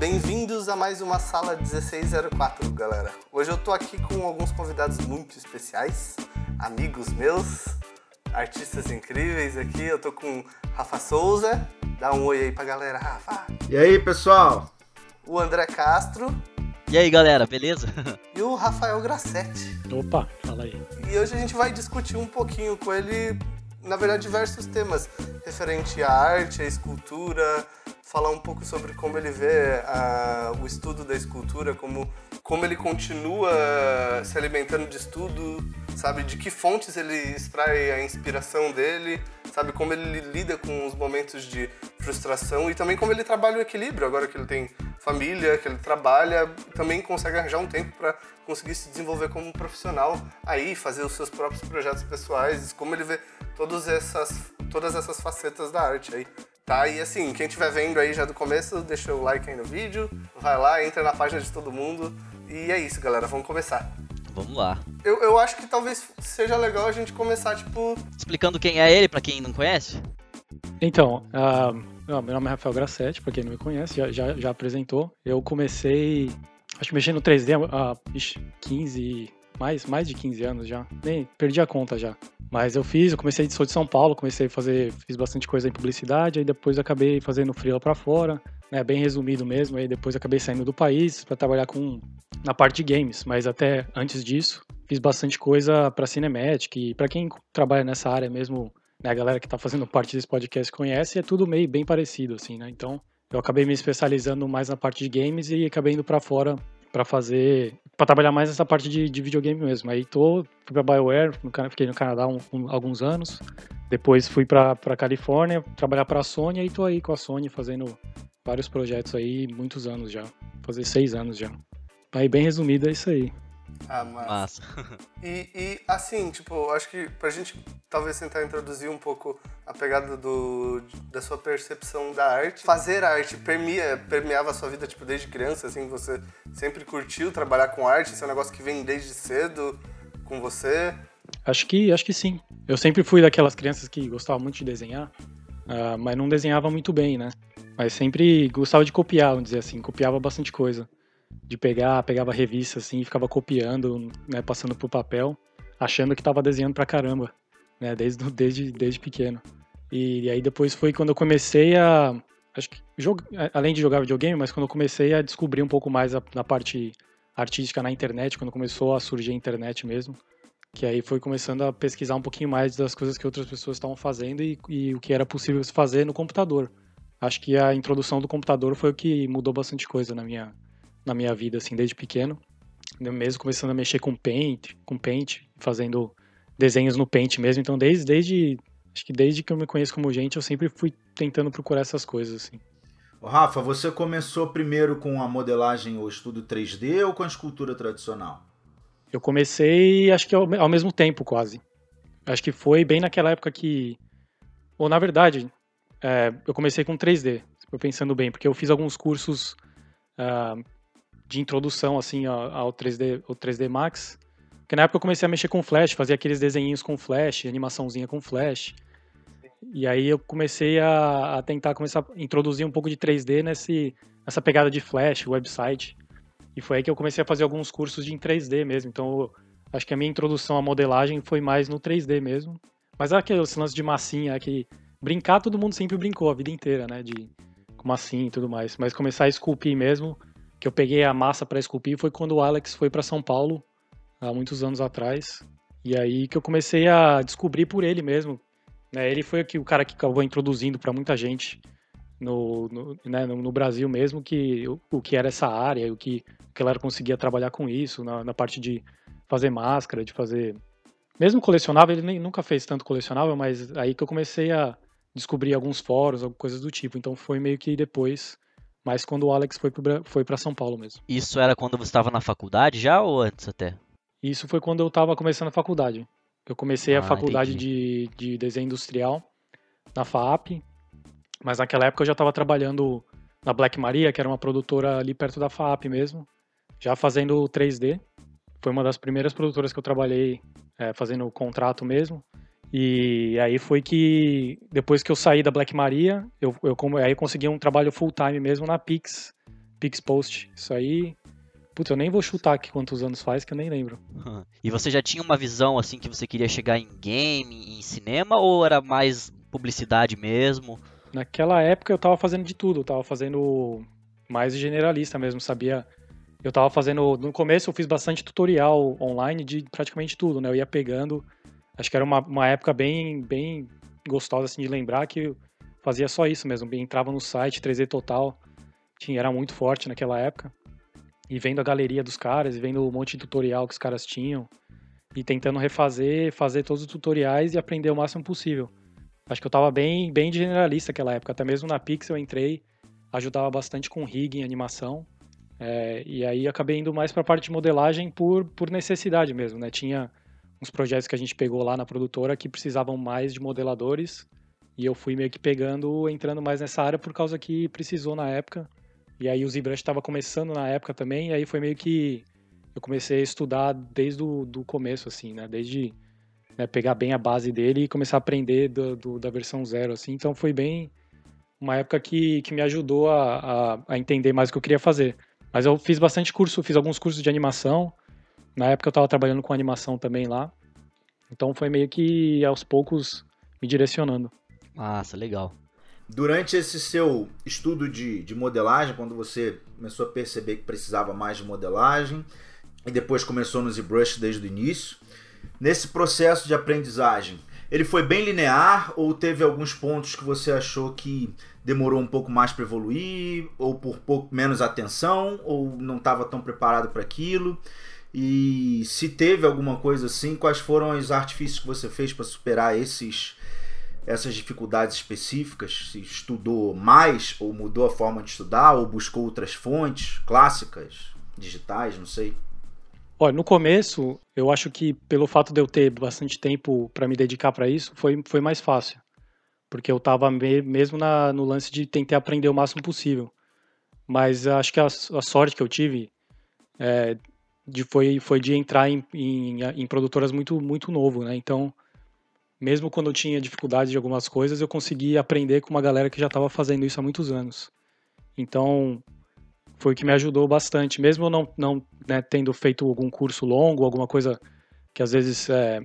Bem-vindos a mais uma sala 1604, galera. Hoje eu tô aqui com alguns convidados muito especiais, amigos meus, artistas incríveis aqui. Eu tô com Rafa Souza. Dá um oi aí pra galera, Rafa. E aí, pessoal? O André Castro. E aí, galera, beleza? E o Rafael Grassetti. Opa, fala aí. E hoje a gente vai discutir um pouquinho com ele, na verdade, diversos temas referente à arte, à escultura, falar um pouco sobre como ele vê a, o estudo da escultura, como, como ele continua se alimentando de estudo, sabe, de que fontes ele extrai a inspiração dele, sabe, como ele lida com os momentos de frustração e também como ele trabalha o equilíbrio, agora que ele tem família, que ele trabalha, também consegue arranjar um tempo para conseguir se desenvolver como profissional, aí fazer os seus próprios projetos pessoais, como ele vê todas essas, todas essas facetas da arte aí. Tá? E assim, quem estiver vendo aí já do começo, deixa o like aí no vídeo, vai lá, entra na página de todo mundo. E é isso, galera, vamos começar. Vamos lá. Eu, eu acho que talvez seja legal a gente começar, tipo. Explicando quem é ele, para quem não conhece? Então, uh, meu nome é Rafael Grassetti, pra quem não me conhece, já, já, já apresentou. Eu comecei, acho que mexendo no 3D há uh, 15, mais, mais de 15 anos já. Nem perdi a conta já. Mas eu fiz, eu comecei, sou de São Paulo, comecei a fazer, fiz bastante coisa em publicidade, aí depois acabei fazendo freela para fora, né, bem resumido mesmo, aí depois acabei saindo do país para trabalhar com na parte de games, mas até antes disso, fiz bastante coisa para Cinematic e para quem trabalha nessa área mesmo, né, a galera que tá fazendo parte desse podcast conhece, é tudo meio bem parecido assim, né? Então, eu acabei me especializando mais na parte de games e acabei indo para fora para fazer para trabalhar mais nessa parte de, de, videogame mesmo. Aí tô fui para BioWare, fiquei no Canadá um, um, alguns anos. Depois fui para para Califórnia trabalhar para a Sony e tô aí com a Sony fazendo vários projetos aí, muitos anos já, fazer seis anos já. Aí bem resumido é isso aí. Ah, massa. E, e, assim, tipo, acho que pra gente talvez tentar introduzir um pouco a pegada do, da sua percepção da arte. Fazer arte permeia, permeava a sua vida, tipo, desde criança, assim, você sempre curtiu trabalhar com arte? Isso é um negócio que vem desde cedo com você? Acho que, acho que sim. Eu sempre fui daquelas crianças que gostavam muito de desenhar, uh, mas não desenhava muito bem, né? Mas sempre gostava de copiar, vamos dizer assim, copiava bastante coisa de pegar, pegava revista assim, ficava copiando, né, passando pro papel, achando que tava desenhando pra caramba, né, desde, desde, desde pequeno. E, e aí depois foi quando eu comecei a, acho que, joga, além de jogar videogame, mas quando eu comecei a descobrir um pouco mais a, parte artística na internet, quando começou a surgir a internet mesmo, que aí foi começando a pesquisar um pouquinho mais das coisas que outras pessoas estavam fazendo e, e o que era possível fazer no computador. Acho que a introdução do computador foi o que mudou bastante coisa na minha, na minha vida, assim, desde pequeno. Eu mesmo começando a mexer com Paint, com Paint, fazendo desenhos no Paint mesmo. Então, desde, desde acho que desde que eu me conheço como gente, eu sempre fui tentando procurar essas coisas, assim. Ô, Rafa, você começou primeiro com a modelagem ou estudo 3D ou com a escultura tradicional? Eu comecei, acho que ao, ao mesmo tempo, quase. Acho que foi bem naquela época que. Ou, na verdade, é, eu comecei com 3D, pensando bem, porque eu fiz alguns cursos uh, de introdução assim ao 3D, ao 3D Max. Porque na época eu comecei a mexer com Flash, fazer aqueles desenhinhos com Flash, animaçãozinha com Flash. E aí eu comecei a, a, tentar começar a introduzir um pouco de 3D nesse, nessa pegada de Flash, website. E foi aí que eu comecei a fazer alguns cursos de em 3D mesmo. Então eu, acho que a minha introdução à modelagem foi mais no 3D mesmo. Mas é aquele lance de massinha que brincar todo mundo sempre brincou a vida inteira, né? De com massinha e tudo mais. Mas começar a esculpir mesmo, que eu peguei a massa para esculpir foi quando o Alex foi para São Paulo, há muitos anos atrás. E aí que eu comecei a descobrir por ele mesmo. Né? Ele foi o cara que acabou introduzindo para muita gente no, no, né, no, Brasil mesmo que o, o, que era essa área, o que, que ela conseguia trabalhar com isso, na, na, parte de fazer máscara, de fazer. Mesmo colecionável, ele nem, nunca fez tanto colecionável, mas aí que eu comecei a descobrir alguns fóruns, coisas do tipo. Então foi meio que depois mas quando o Alex foi para foi São Paulo mesmo. Isso era quando você estava na faculdade já ou antes até? Isso foi quando eu estava começando a faculdade. Eu comecei ah, a faculdade de, de desenho industrial na FAP, mas naquela época eu já estava trabalhando na Black Maria, que era uma produtora ali perto da FAP mesmo, já fazendo 3D. Foi uma das primeiras produtoras que eu trabalhei é, fazendo contrato mesmo. E aí foi que, depois que eu saí da Black Maria, eu, eu, aí eu consegui um trabalho full time mesmo na Pix, PixPost. Isso aí. Putz, eu nem vou chutar aqui quantos anos faz, que eu nem lembro. E você já tinha uma visão assim que você queria chegar em game, em cinema, ou era mais publicidade mesmo? Naquela época eu tava fazendo de tudo, eu tava fazendo mais generalista mesmo, sabia. Eu tava fazendo. No começo eu fiz bastante tutorial online de praticamente tudo, né? Eu ia pegando. Acho que era uma, uma época bem, bem gostosa assim, de lembrar que fazia só isso mesmo. Entrava no site 3D Total, tinha, era muito forte naquela época. E vendo a galeria dos caras, e vendo um monte de tutorial que os caras tinham. E tentando refazer, fazer todos os tutoriais e aprender o máximo possível. Acho que eu tava bem, bem generalista naquela época. Até mesmo na Pixel eu entrei, ajudava bastante com rig em animação. É, e aí acabei indo mais para a parte de modelagem por, por necessidade mesmo, né? Tinha uns projetos que a gente pegou lá na produtora que precisavam mais de modeladores e eu fui meio que pegando, entrando mais nessa área por causa que precisou na época. E aí o ZBrush estava começando na época também, e aí foi meio que eu comecei a estudar desde o do começo, assim, né? Desde né, pegar bem a base dele e começar a aprender do, do, da versão zero, assim. Então foi bem uma época que, que me ajudou a, a, a, entender mais o que eu queria fazer. Mas eu fiz bastante curso, fiz alguns cursos de animação. Na época eu estava trabalhando com animação também lá. Então foi meio que aos poucos me direcionando. Massa, legal. Durante esse seu estudo de, de modelagem, quando você começou a perceber que precisava mais de modelagem, e depois começou no ZBrush desde o início, Nesse processo de aprendizagem, ele foi bem linear ou teve alguns pontos que você achou que demorou um pouco mais para evoluir ou por pouco menos atenção ou não estava tão preparado para aquilo? E se teve alguma coisa assim, quais foram os artifícios que você fez para superar esses essas dificuldades específicas? Se estudou mais ou mudou a forma de estudar ou buscou outras fontes clássicas, digitais, não sei. Olha, no começo, eu acho que pelo fato de eu ter bastante tempo para me dedicar para isso, foi, foi mais fácil. Porque eu estava me, mesmo na, no lance de tentar aprender o máximo possível. Mas acho que a, a sorte que eu tive é, de, foi, foi de entrar em, em, em, produtoras muito, muito novo, né? Então, mesmo quando eu tinha dificuldade de algumas coisas, eu consegui aprender com uma galera que já estava fazendo isso há muitos anos. Então, foi o que me ajudou bastante, mesmo não, não né, tendo feito algum curso longo, alguma coisa que às vezes é,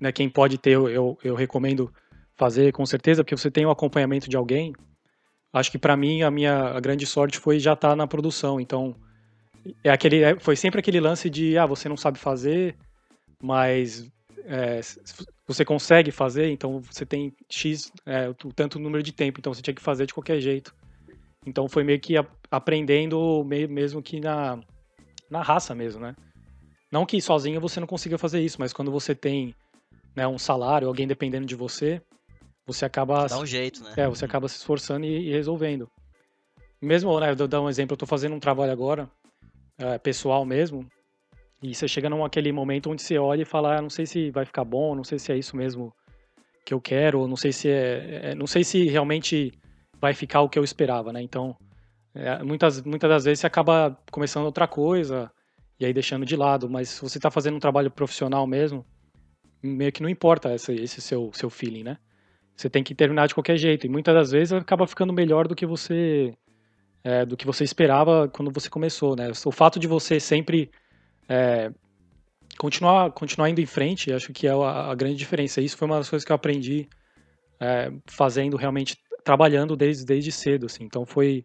né, quem pode ter, eu, eu recomendo fazer com certeza, porque você tem o acompanhamento de alguém. Acho que para mim a minha a grande sorte foi já estar tá na produção, então é aquele, é, foi sempre aquele lance de ah você não sabe fazer, mas é, você consegue fazer, então você tem x é, o tanto número de tempo, então você tinha que fazer de qualquer jeito. Então foi meio que aprendendo mesmo que na, na raça mesmo, né? Não que sozinho você não consiga fazer isso, mas quando você tem né, um salário, alguém dependendo de você, você acaba... Dá um jeito, né? É, você acaba se esforçando e, e resolvendo. Mesmo, né, eu vou dar um exemplo, eu tô fazendo um trabalho agora, é, pessoal mesmo, e você chega num aquele momento onde você olha e fala, ah, não sei se vai ficar bom, não sei se é isso mesmo que eu quero, não sei se é, é não sei se realmente vai ficar o que eu esperava, né? Então, é, muitas, muitas das vezes você acaba começando outra coisa e aí deixando de lado, mas se você está fazendo um trabalho profissional mesmo, meio que não importa esse, esse seu, seu feeling, né? Você tem que terminar de qualquer jeito e muitas das vezes acaba ficando melhor do que você é, do que você esperava quando você começou, né? O fato de você sempre é, continuar continuar indo em frente, acho que é a, a, grande diferença. Isso foi uma das coisas que eu aprendi é, fazendo realmente trabalhando desde, desde cedo, assim. Então foi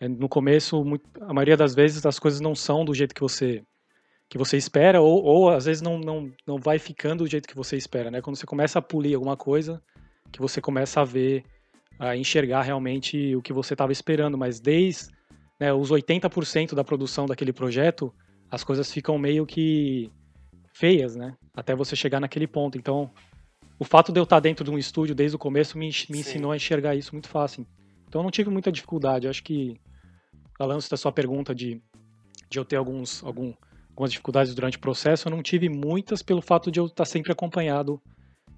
é, no começo, muito, a maioria das vezes as coisas não são do jeito que você que você espera ou, ou às vezes não, não, não vai ficando do jeito que você espera, né? Quando você começa a polir alguma coisa, que você começa a ver, a enxergar realmente o que você estava esperando, mas desde né, os 80% da produção daquele projeto, as coisas ficam meio que feias, né? Até você chegar naquele ponto. Então, o fato de eu estar dentro de um estúdio desde o começo me, me ensinou a enxergar isso muito fácil. Então eu não tive muita dificuldade. Eu acho que, falando da sua pergunta de, de eu ter alguns, algum, algumas dificuldades durante o processo, eu não tive muitas pelo fato de eu estar sempre acompanhado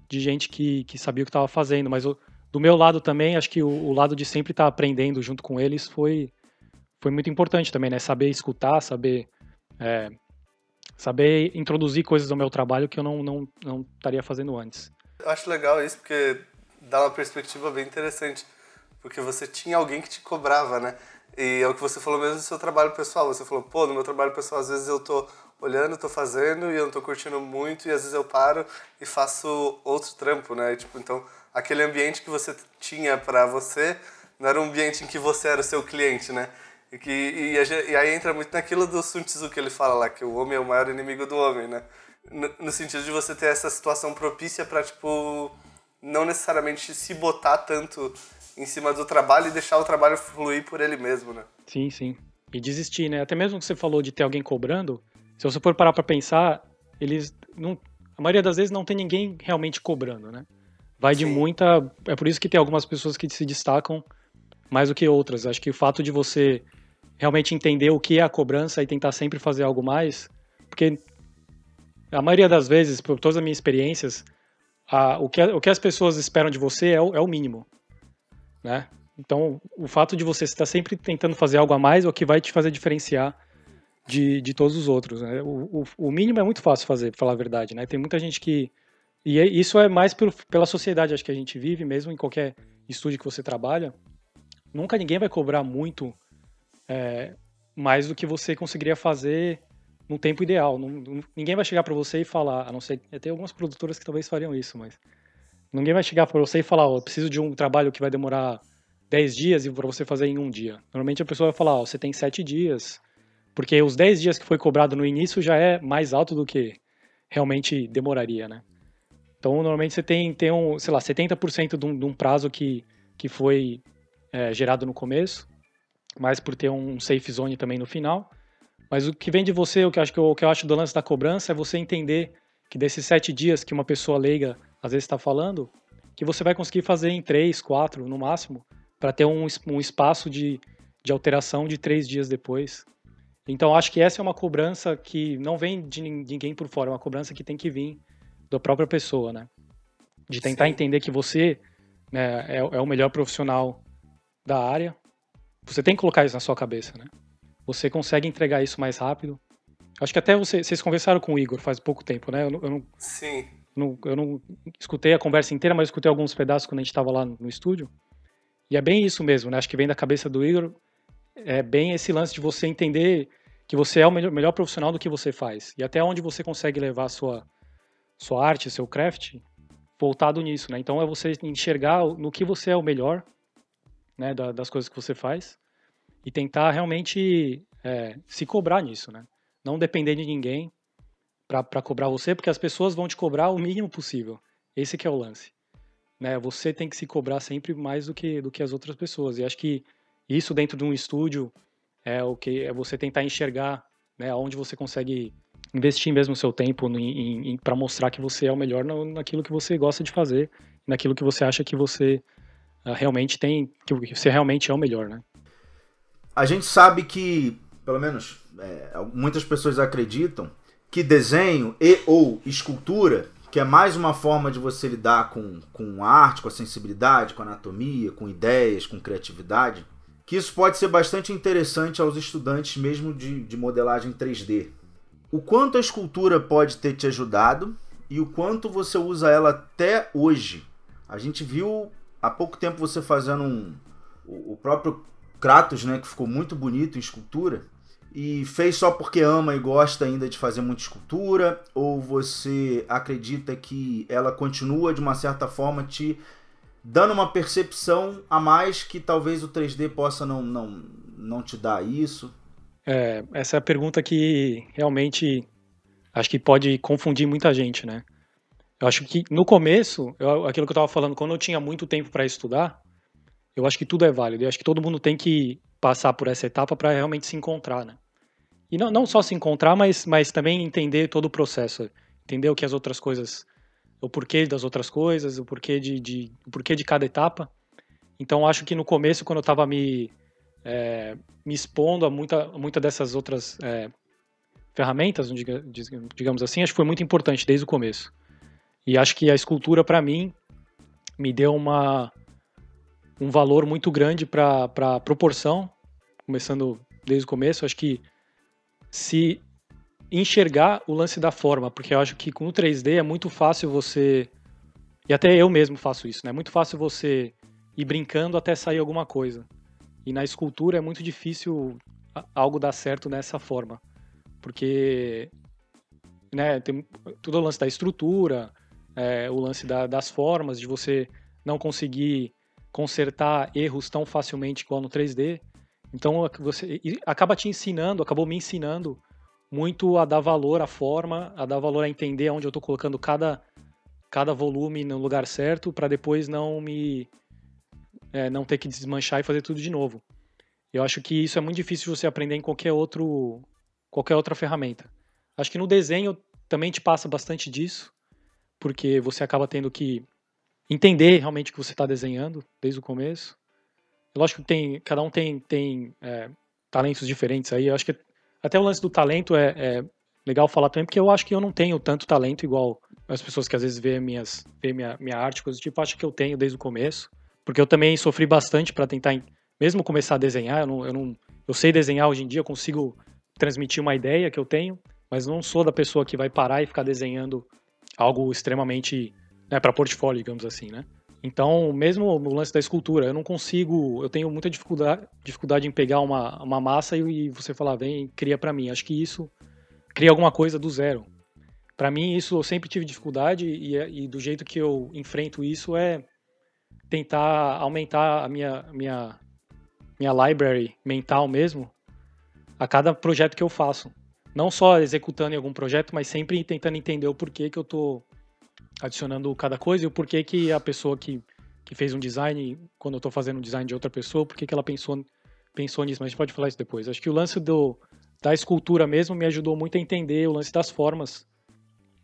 de gente que, que sabia o que estava fazendo. Mas eu, do meu lado também, acho que o, o lado de sempre estar aprendendo junto com eles foi, foi muito importante também, né? Saber escutar, saber é, saber introduzir coisas ao meu trabalho que eu não, não, não estaria fazendo antes. Eu acho legal isso porque dá uma perspectiva bem interessante, porque você tinha alguém que te cobrava, né? E é o que você falou mesmo do seu trabalho pessoal. Você falou, pô, no meu trabalho pessoal, às vezes eu tô olhando, tô fazendo e eu não tô curtindo muito, e às vezes eu paro e faço outro trampo, né? Tipo, então, aquele ambiente que você tinha para você não era um ambiente em que você era o seu cliente, né? E, que, e, e, aí entra muito naquilo do Sun Tzu que ele fala lá, que o homem é o maior inimigo do homem, né? No, no sentido de você ter essa situação propícia para tipo, não necessariamente se botar tanto em cima do trabalho e deixar o trabalho fluir por ele mesmo, né? Sim, sim. E desistir, né? Até mesmo que você falou de ter alguém cobrando, se você for parar para pensar, eles não, a maioria das vezes não tem ninguém realmente cobrando, né? Vai de muita, é por isso que tem algumas pessoas que se destacam mais do que outras. Acho que o fato de você realmente entender o que é a cobrança e tentar sempre fazer algo mais, porque a maioria das vezes, por todas as minhas experiências, a, o, que, o que as pessoas esperam de você é o, é o mínimo né? Então, o fato de você estar sempre tentando fazer algo a mais é o que vai te fazer diferenciar de, de todos os outros. Né? O, o, o, mínimo é muito fácil fazer, pra falar a verdade, né? Tem muita gente que... E é, isso é mais pelo, pela sociedade, acho que a gente vive, mesmo em qualquer estúdio que você trabalha. Nunca ninguém vai cobrar muito é, mais do que você conseguiria fazer no tempo ideal. Não, ninguém vai chegar para você e falar, a não ser... Tem algumas produtoras que talvez fariam isso, mas Ninguém vai chegar para você e falar, ó, preciso de um trabalho que vai demorar 10 dias e para você fazer em um dia. Normalmente a pessoa vai falar, ó, você tem 7 dias, porque os 10 dias que foi cobrado no início já é mais alto do que realmente demoraria, né? Então, normalmente você tem, tem um, sei lá, 70% de um, de um prazo que, que foi é, gerado no começo, mas por ter um safe zone também no final. Mas o que vem de você, o que eu acho, que eu, que eu acho do lance da cobrança é você entender que desses sete dias que uma pessoa leiga às vezes está falando, que você vai conseguir fazer em três, quatro, no máximo, para ter um, um espaço de, de alteração de três dias depois. Então, acho que essa é uma cobrança que não vem de ninguém por fora, é uma cobrança que tem que vir da própria pessoa, né? De tentar Sim. entender que você né, é, é o melhor profissional da área. Você tem que colocar isso na sua cabeça, né? Você consegue entregar isso mais rápido. Acho que até você, vocês conversaram com o Igor faz pouco tempo, né? Eu, eu não, Sim. Não, eu não escutei a conversa inteira, mas escutei alguns pedaços quando a gente estava lá no estúdio. E é bem isso mesmo, né? Acho que vem da cabeça do Igor. É bem esse lance de você entender que você é o melhor, melhor profissional do que você faz. E até onde você consegue levar a sua, sua arte, seu craft, voltado nisso, né? Então é você enxergar no que você é o melhor, né? Da, das coisas que você faz. E tentar realmente é, se cobrar nisso, né? Não depender de ninguém para cobrar você, porque as pessoas vão te cobrar o mínimo possível. Esse que é o lance. Né? Você tem que se cobrar sempre mais do que, do que as outras pessoas. E acho que isso dentro de um estúdio é o que é você tentar enxergar né, onde você consegue investir mesmo o seu tempo para mostrar que você é o melhor no, naquilo que você gosta de fazer, naquilo que você acha que você uh, realmente tem, que você realmente é o melhor, né? A gente sabe que, pelo menos, é, muitas pessoas acreditam que desenho e ou escultura, que é mais uma forma de você lidar com, com arte, com a sensibilidade, com anatomia, com ideias, com criatividade, que isso pode ser bastante interessante aos estudantes mesmo de, de modelagem 3D. O quanto a escultura pode ter te ajudado e o quanto você usa ela até hoje. A gente viu há pouco tempo você fazendo um, o próprio Kratos, né, que ficou muito bonito em escultura e fez só porque ama e gosta ainda de fazer muita escultura? Ou você acredita que ela continua de uma certa forma te dando uma percepção a mais que talvez o 3D possa não, não, não te dar isso? É, essa é a pergunta que realmente acho que pode confundir muita gente, né? Eu acho que no começo, eu, aquilo que eu estava falando, quando eu tinha muito tempo para estudar, eu acho que tudo é válido. Eu acho que todo mundo tem que passar por essa etapa para realmente se encontrar, né? E não, não só se encontrar, mas, mas também entender todo o processo. Entender o que as outras coisas. O porquê das outras coisas, o porquê de, de, o porquê de cada etapa. Então acho que no começo, quando eu estava me, é, me expondo a muita, muita dessas outras é, ferramentas, digamos assim, acho que foi muito importante desde o começo. E acho que a escultura, para mim, me deu uma, um valor muito grande para a proporção, começando desde o começo. Acho que se enxergar o lance da forma, porque eu acho que com o 3D é muito fácil você e até eu mesmo faço isso, né? É muito fácil você ir brincando até sair alguma coisa. E na escultura é muito difícil algo dar certo dessa forma. Porque né, tem todo o lance da estrutura, é, o lance da, das formas, de você não conseguir consertar erros tão facilmente igual no 3D. Então você acaba te ensinando, acabou me ensinando muito a dar valor à forma, a dar valor a entender onde eu estou colocando cada, cada volume no lugar certo, para depois não me é, não ter que desmanchar e fazer tudo de novo. Eu acho que isso é muito difícil você aprender em qualquer outro qualquer outra ferramenta. Acho que no desenho também te passa bastante disso, porque você acaba tendo que entender realmente o que você está desenhando desde o começo. Lógico que tem, cada um tem, tem é, talentos diferentes aí. Eu acho que até o lance do talento é, é, legal falar também, porque eu acho que eu não tenho tanto talento igual as pessoas que às vezes veem minhas, veem minha, minha arte, coisas do tipo, acho que eu tenho desde o começo. Porque eu também sofri bastante para tentar, mesmo começar a desenhar, eu não, eu não. Eu sei desenhar hoje em dia, eu consigo transmitir uma ideia que eu tenho, mas não sou da pessoa que vai parar e ficar desenhando algo extremamente né, para portfólio, digamos assim, né? Então, mesmo no lance da escultura, eu não consigo, eu tenho muita dificuldade, dificuldade em pegar uma, uma massa e, e você falar, vem, cria para mim. Acho que isso cria alguma coisa do zero. Para mim, isso eu sempre tive dificuldade e, e, do jeito que eu enfrento isso é tentar aumentar a minha, minha, minha library mental mesmo a cada projeto que eu faço. Não só executando em algum projeto, mas sempre tentando entender o porquê que eu tô adicionando cada coisa e o porquê que a pessoa que, que fez um design, quando eu estou fazendo um design de outra pessoa, por que ela pensou, pensou nisso, mas a gente pode falar isso depois. Acho que o lance do, da escultura mesmo me ajudou muito a entender o lance das formas,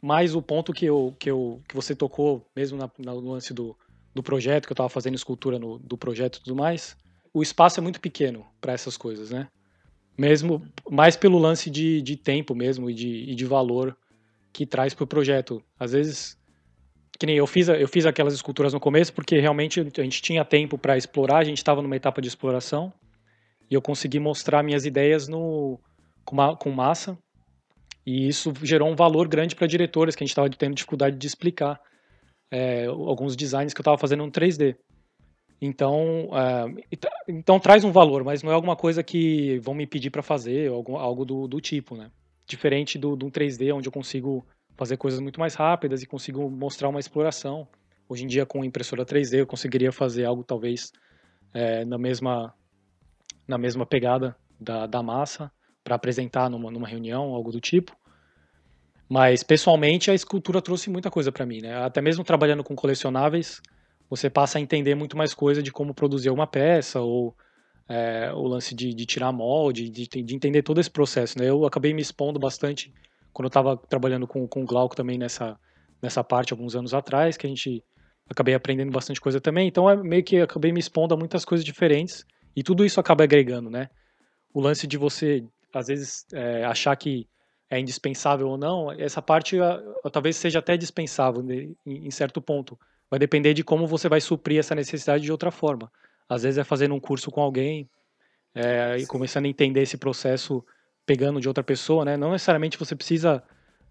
mais o ponto que, eu, que, eu, que você tocou mesmo na, no lance do, do projeto, que eu estava fazendo escultura no, do projeto e tudo mais, o espaço é muito pequeno para essas coisas, né? Mesmo mais pelo lance de, de tempo mesmo e de, e de valor que traz para o projeto. Às vezes que nem eu fiz, eu fiz aquelas esculturas no começo porque realmente a gente tinha tempo para explorar, a gente estava numa etapa de exploração e eu consegui mostrar minhas ideias no, com, com massa e isso gerou um valor grande para diretores que a gente estava tendo dificuldade de explicar é, alguns designs que eu estava fazendo no 3D. Então, é, então traz um valor, mas não é alguma coisa que vão me pedir para fazer, algo, algo do, do tipo, né? Diferente do, do 3D, onde eu consigo fazer coisas muito mais rápidas e consigo mostrar uma exploração. Hoje em dia, com impressora 3D, eu conseguiria fazer algo talvez é, na, mesma, na mesma pegada da, da massa para apresentar numa, numa reunião, algo do tipo. Mas, pessoalmente, a escultura trouxe muita coisa para mim. Né? Até mesmo trabalhando com colecionáveis, você passa a entender muito mais coisa de como produzir uma peça ou é, o lance de, de tirar molde, de, de, entender todo esse processo. Né? Eu acabei me expondo bastante quando eu estava trabalhando com, com o Glauco também nessa, nessa parte alguns anos atrás, que a gente acabei aprendendo bastante coisa também. Então é meio que acabei me expondo a muitas coisas diferentes e tudo isso acaba agregando, né? O lance de você às vezes é, achar que é indispensável ou não, essa parte talvez seja até dispensável em, em certo ponto. Vai depender de como você vai suprir essa necessidade de outra forma. Às vezes é fazendo um curso com alguém é, e começando a entender esse processo pegando de outra pessoa, né? Não necessariamente você precisa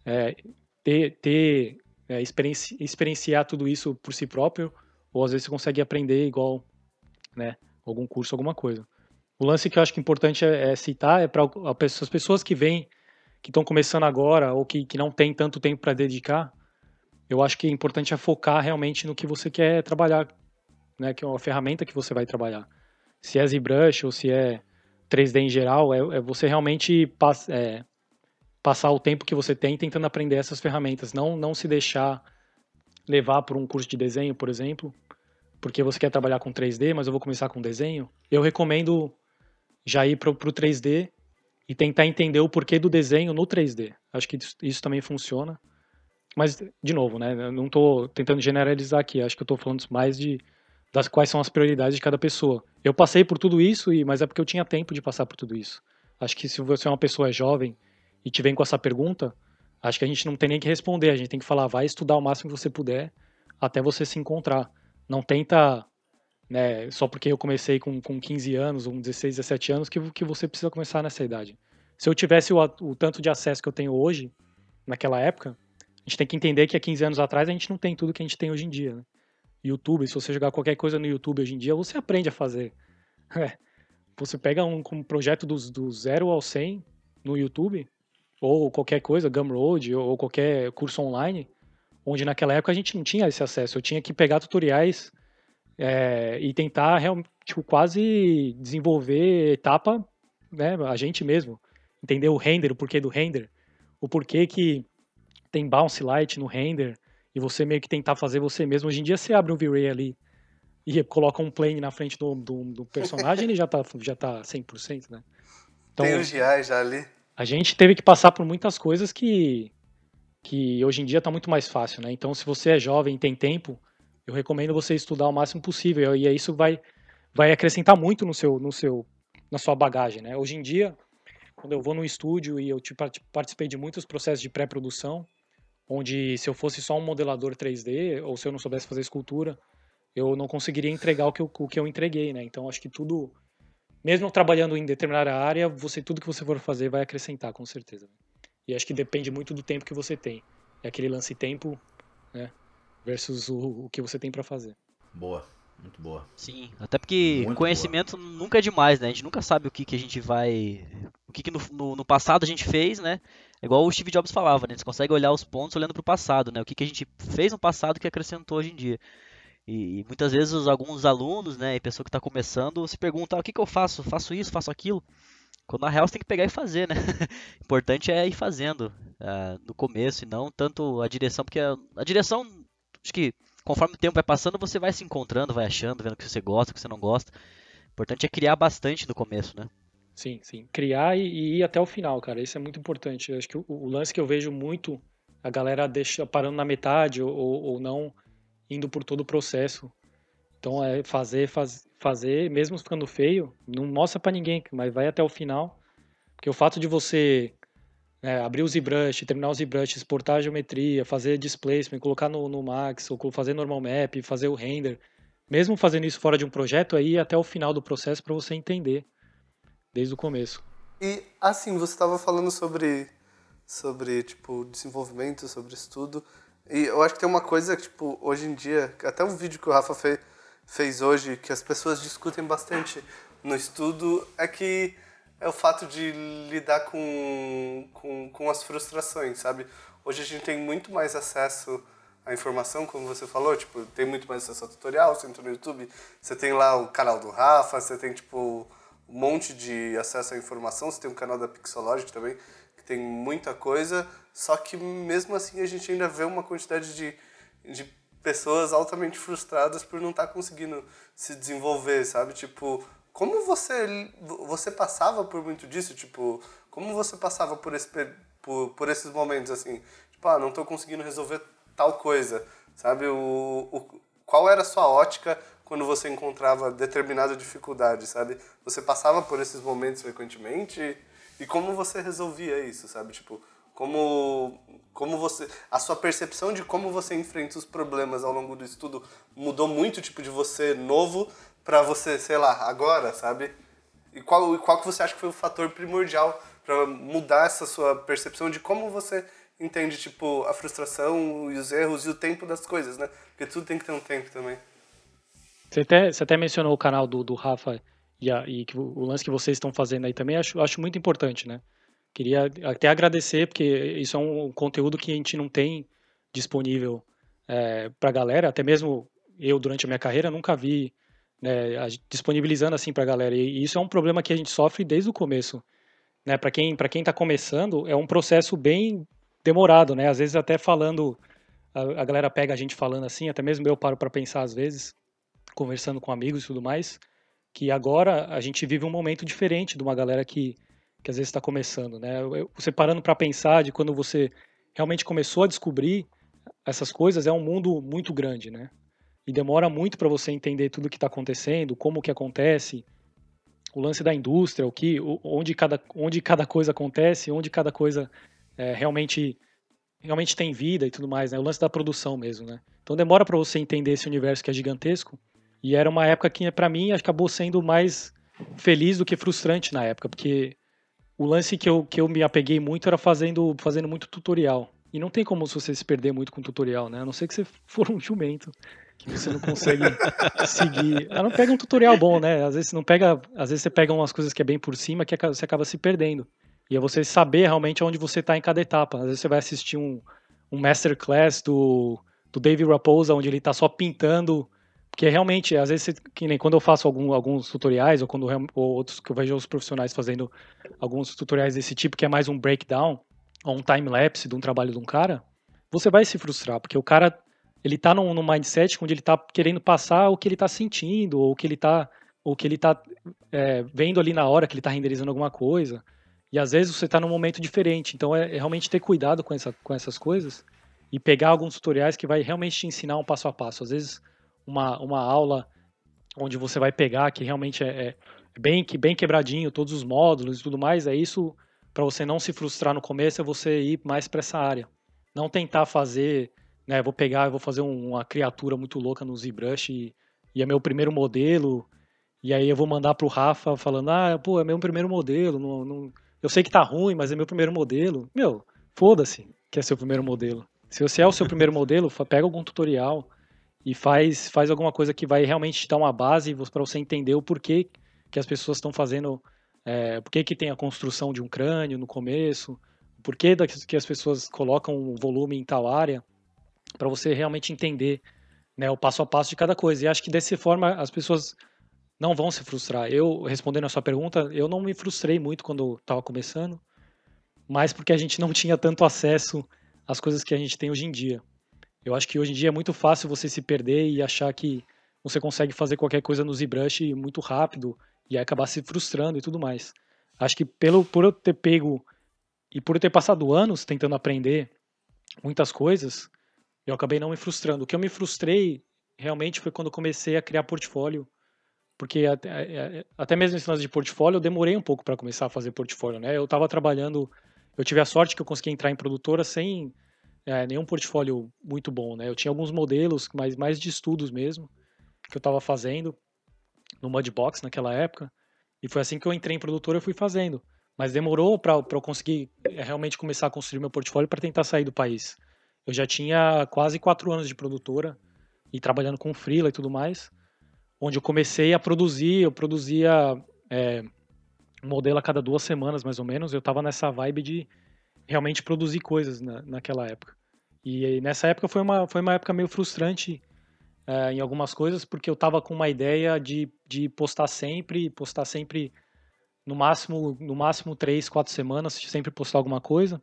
é, ter, ter é, experienci, experienciar tudo isso por si próprio, ou às vezes você consegue aprender igual, né? Algum curso, alguma coisa. O lance que eu acho que é importante é, é citar é para as pessoas que vêm, que estão começando agora ou que, que não tem tanto tempo para dedicar. Eu acho que é importante é focar realmente no que você quer trabalhar, né? Que é uma ferramenta que você vai trabalhar. Se é ZBrush ou se é 3D em geral é, é você realmente pass, é, passar o tempo que você tem tentando aprender essas ferramentas, não, não se deixar levar por um curso de desenho, por exemplo, porque você quer trabalhar com 3D, mas eu vou começar com desenho. Eu recomendo já ir para o 3D e tentar entender o porquê do desenho no 3D. Acho que isso, também funciona. Mas, de novo, né, eu não estou tentando generalizar aqui, acho que eu estou falando mais de das quais são as prioridades de cada pessoa. Eu passei por tudo isso, e mas é porque eu tinha tempo de passar por tudo isso. Acho que se você é uma pessoa jovem e te vem com essa pergunta, acho que a gente não tem nem que responder, a gente tem que falar, vai estudar o máximo que você puder até você se encontrar. Não tenta, né, só porque eu comecei com, com 15 anos, ou 16, 17 anos, que, que você precisa começar nessa idade. Se eu tivesse o, o tanto de acesso que eu tenho hoje, naquela época, a gente tem que entender que há 15 anos atrás a gente não tem tudo que a gente tem hoje em dia. Né? YouTube, se você jogar qualquer coisa no YouTube hoje em dia, você aprende a fazer. É. você pega um, um projeto do, do zero ao 100 no YouTube, ou qualquer coisa, Gumroad, ou qualquer curso online, onde naquela época a gente não tinha esse acesso. Eu tinha que pegar tutoriais é, e tentar tipo, quase desenvolver etapa, né, a gente mesmo. Entender o render, o porquê do render, o porquê que tem bounce light no render, e você meio que tentar fazer você mesmo. Hoje em dia você abre um V-Ray ali e coloca um plane na frente do, do, do personagem, ele já tá, já tá 100%, né? Então, tem o GI já ali. A gente teve que passar por muitas coisas que, que hoje em dia tá muito mais fácil, né? Então, se você é jovem e tem tempo, eu recomendo você estudar o máximo possível e isso vai, vai acrescentar muito no seu, no seu, na sua bagagem, né? Hoje em dia, quando eu vou no estúdio e eu participei de muitos processos de pré-produção, onde se eu fosse só um modelador 3D ou se eu não soubesse fazer escultura, eu não conseguiria entregar o que eu, o que eu entreguei, né? Então acho que tudo, mesmo trabalhando em determinada área, você tudo que você for fazer vai acrescentar, com certeza. E acho que depende muito do tempo que você tem. É aquele lance tempo, né? Versus o, o que você tem para fazer. Boa. Muito boa. Sim, até porque Muito conhecimento boa. nunca é demais, né? A gente nunca sabe o que, que a gente vai. O que, que no, no, no, passado a gente fez, né? É igual o Steve Jobs falava, né? A gente consegue olhar os pontos olhando para o passado, né? O que, que a gente fez no passado que acrescentou hoje em dia. E, e muitas vezes alguns alunos, né, e pessoa que está começando, se perguntam: ah, o que, que eu faço? Faço isso, faço aquilo? Quando na real você tem que pegar e fazer, né? importante é ir fazendo uh, no começo e não tanto a direção, porque a, a, direção, acho que conforme o tempo vai passando, você vai se encontrando, vai achando, vendo o que você gosta, o que você não gosta. O importante é criar bastante no começo, né? Sim, sim. Criar e, e ir até o final, cara. Isso é muito importante. Eu acho que o, o, lance que eu vejo muito a galera deixa parando na metade ou, ou não indo por todo o processo. Então é fazer, faz, fazer, mesmo ficando feio, não mostra para ninguém, mas vai até o final. Porque o fato de você né, abrir o ZBrush, terminar o ZBrush, exportar a geometria, fazer displacement, colocar no, no Max, ou fazer normal map, fazer o render, mesmo fazendo isso fora de um projeto, aí até o final do processo para você entender desde o começo. E assim, você estava falando sobre sobre tipo desenvolvimento, sobre estudo. E eu acho que tem uma coisa que, tipo, hoje em dia, até um vídeo que o Rafa fez, fez hoje, que as pessoas discutem bastante no estudo, é que é o fato de lidar com, com, com as frustrações, sabe? Hoje a gente tem muito mais acesso à informação, como você falou, tipo, tem muito mais acesso ao tutorial, você entra no YouTube, você tem lá o canal do Rafa, você tem, tipo, um monte de acesso à informação, você tem um canal da Pixologic também, que tem muita coisa, só que mesmo assim a gente ainda vê uma quantidade de, de pessoas altamente frustradas por não estar tá conseguindo se desenvolver, sabe? Tipo, como você você passava por muito disso, tipo, como você passava por esse por, por esses momentos assim, tipo, ah, não estou conseguindo resolver tal coisa, sabe? O, o qual era a sua ótica quando você encontrava determinada dificuldade, sabe? Você passava por esses momentos frequentemente e como você resolvia isso, sabe? Tipo, como como você a sua percepção de como você enfrenta os problemas ao longo do estudo mudou muito tipo de você novo para você sei lá agora sabe? E qual qual que você acha que foi o fator primordial para mudar essa sua percepção de como você entende tipo a frustração e os erros e o tempo das coisas né? Porque tudo tem que ter um tempo também. Você até você até mencionou o canal do, do Rafa e, a, e que o, lance que vocês estão fazendo aí também acho acho muito importante né? Queria até agradecer, porque isso é um conteúdo que a gente não tem disponível é, para a galera, até mesmo eu, durante a minha carreira, nunca vi né, disponibilizando assim para a galera. E isso é um problema que a gente sofre desde o começo. Né? Para quem para quem está começando, é um processo bem demorado, né? Às vezes até falando, a, a galera pega a gente falando assim, até mesmo eu paro para pensar às vezes, conversando com amigos e tudo mais, que agora a gente vive um momento diferente de uma galera que que às vezes está começando, né? Você parando para pensar de quando você realmente começou a descobrir essas coisas, é um mundo muito grande, né? E demora muito para você entender tudo o que está acontecendo, como que acontece, o lance da indústria, o que, onde cada, onde cada coisa acontece, onde cada coisa é, realmente realmente tem vida e tudo mais, né? O lance da produção mesmo, né? Então demora para você entender esse universo que é gigantesco. E era uma época que para mim acabou sendo mais feliz do que frustrante na época, porque o lance que eu, que eu me apeguei muito era fazendo, fazendo muito tutorial. E não tem como você se perder muito com tutorial, né? A não ser que você for um jumento que você não consegue seguir. Ela não pega um tutorial bom, né? Às vezes não pega, às vezes você pega umas coisas que é bem por cima que você acaba se perdendo. E é você saber realmente onde você está em cada etapa. Às vezes você vai assistir um, um masterclass do, do Dave Raposa, onde ele está só pintando. Porque realmente, às vezes, que nem quando eu faço algum, alguns tutoriais, ou quando ou outros que eu vejo os profissionais fazendo alguns tutoriais desse tipo, que é mais um breakdown, ou um time-lapse de um trabalho de um cara, você vai se frustrar, porque o cara ele tá num, num mindset onde ele tá querendo passar o que ele tá sentindo, ou o que ele tá, ou que ele tá é, vendo ali na hora que ele tá renderizando alguma coisa. E às vezes você tá num momento diferente. Então é, é realmente ter cuidado com, essa, com essas coisas e pegar alguns tutoriais que vai realmente te ensinar um passo a passo. Às vezes uma, uma aula onde você vai pegar que realmente é, é bem, bem quebradinho, todos os módulos e tudo mais, é isso para você não se frustrar no começo, é você ir mais para essa área. Não tentar fazer né, vou pegar, vou fazer uma criatura muito louca no ZBrush e, e é meu primeiro modelo, e aí eu vou mandar pro Rafa falando, ah, pô, é meu primeiro modelo, não, não... eu sei que tá ruim, mas é meu primeiro modelo. Meu, foda-se que é seu primeiro modelo. Se você é o seu primeiro modelo, pega algum tutorial e faz, faz alguma coisa que vai realmente te dar uma base para você entender o porquê que as pessoas estão fazendo, é, por que tem a construção de um crânio no começo, por que que as pessoas colocam um volume em tal área para você realmente entender né, o passo a passo de cada coisa. E acho que dessa forma as pessoas não vão se frustrar. Eu, respondendo a sua pergunta, eu não me frustrei muito quando estava começando, mas porque a gente não tinha tanto acesso às coisas que a gente tem hoje em dia. Eu acho que hoje em dia é muito fácil você se perder e achar que você consegue fazer qualquer coisa no ZBrush muito rápido e acabar se frustrando e tudo mais. Acho que pelo por eu ter pego e por eu ter passado anos tentando aprender muitas coisas, eu acabei não me frustrando. O que eu me frustrei realmente foi quando comecei a criar portfólio, porque até, até mesmo lance de portfólio eu demorei um pouco para começar a fazer portfólio, né? Eu estava trabalhando, eu tive a sorte que eu consegui entrar em produtora sem é, nenhum portfólio muito bom, né? Eu tinha alguns modelos, mas mais de estudos mesmo, que eu estava fazendo no Mudbox naquela época, e foi assim que eu entrei em produtora e fui fazendo. Mas demorou para eu conseguir é, realmente começar a construir meu portfólio para tentar sair do país. Eu já tinha quase quatro anos de produtora e trabalhando com freela e tudo mais, onde eu comecei a produzir, eu produzia é, um modelo a cada duas semanas, mais ou menos. Eu estava nessa vibe de realmente produzir coisas na, naquela época. E nessa época foi uma, foi uma época meio frustrante é, em algumas coisas, porque eu estava com uma ideia de, de postar sempre, postar sempre no máximo, no máximo três, quatro semanas, sempre postar alguma coisa.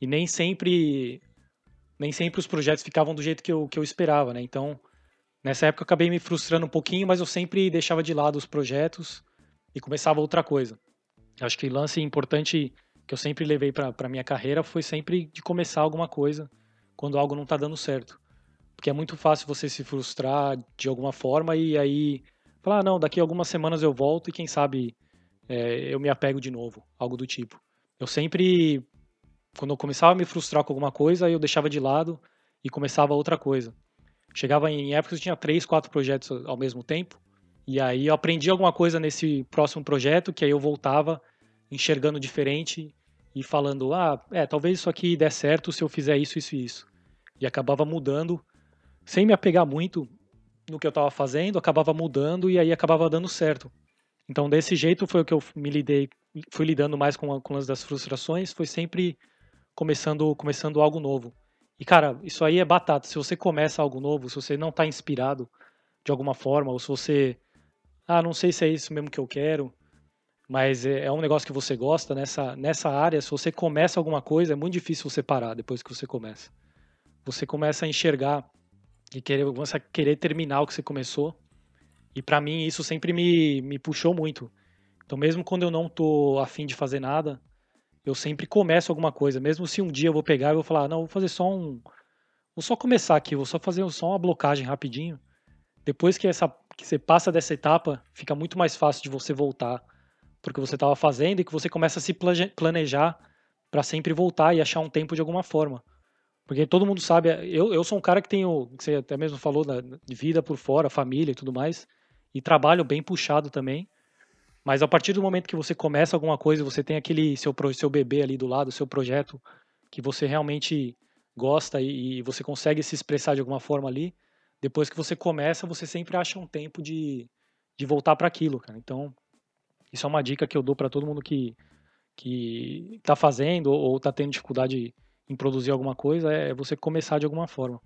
E nem sempre nem sempre os projetos ficavam do jeito que eu, que eu esperava, né? Então, nessa época eu acabei me frustrando um pouquinho, mas eu sempre deixava de lado os projetos e começava outra coisa. Acho que lance importante que eu sempre levei para minha carreira foi sempre de começar alguma coisa quando algo não está dando certo. Porque é muito fácil você se frustrar de alguma forma e aí falar, ah, não, daqui a algumas semanas eu volto e quem sabe é, eu me apego de novo, algo do tipo. Eu sempre quando eu começava a me frustrar com alguma coisa, eu deixava de lado e começava outra coisa. Chegava em épocas que eu tinha três, quatro projetos ao mesmo tempo, e aí eu aprendi alguma coisa nesse próximo projeto, que aí eu voltava enxergando diferente e falando, ah, é, talvez isso aqui dê certo se eu fizer isso, isso e isso. E acabava mudando, sem me apegar muito no que eu estava fazendo, acabava mudando e aí acabava dando certo. Então, desse jeito foi o que eu me lidei, fui lidando mais com, com as das frustrações, foi sempre começando, começando algo novo. E, cara, isso aí é batata. Se você começa algo novo, se você não está inspirado de alguma forma, ou se você. Ah, não sei se é isso mesmo que eu quero, mas é, é um negócio que você gosta nessa, nessa área. Se você começa alguma coisa, é muito difícil você parar depois que você começa. Você começa a enxergar e querer, você querer terminar o que você começou. E para mim isso sempre me, me puxou muito. Então, mesmo quando eu não tô afim de fazer nada, eu sempre começo alguma coisa, mesmo se um dia eu vou pegar e vou falar, não, vou fazer só um. Vou só começar aqui, vou só fazer só uma blocagem rapidinho. Depois que, essa, que você passa dessa etapa, fica muito mais fácil de você voltar porque você estava fazendo e que você começa a se planejar para sempre voltar e achar um tempo de alguma forma. Porque todo mundo sabe, eu, eu sou um cara que tenho, que você até mesmo falou, de vida por fora, família e tudo mais, e trabalho bem puxado também. Mas a partir do momento que você começa alguma coisa, você tem aquele seu, seu bebê ali do lado, seu projeto, que você realmente gosta e, e você consegue se expressar de alguma forma ali, depois que você começa, você sempre acha um tempo de, de voltar para aquilo, cara. Então, isso é uma dica que eu dou para todo mundo que que está fazendo ou está tendo dificuldade em produzir alguma coisa, é você começar de alguma forma.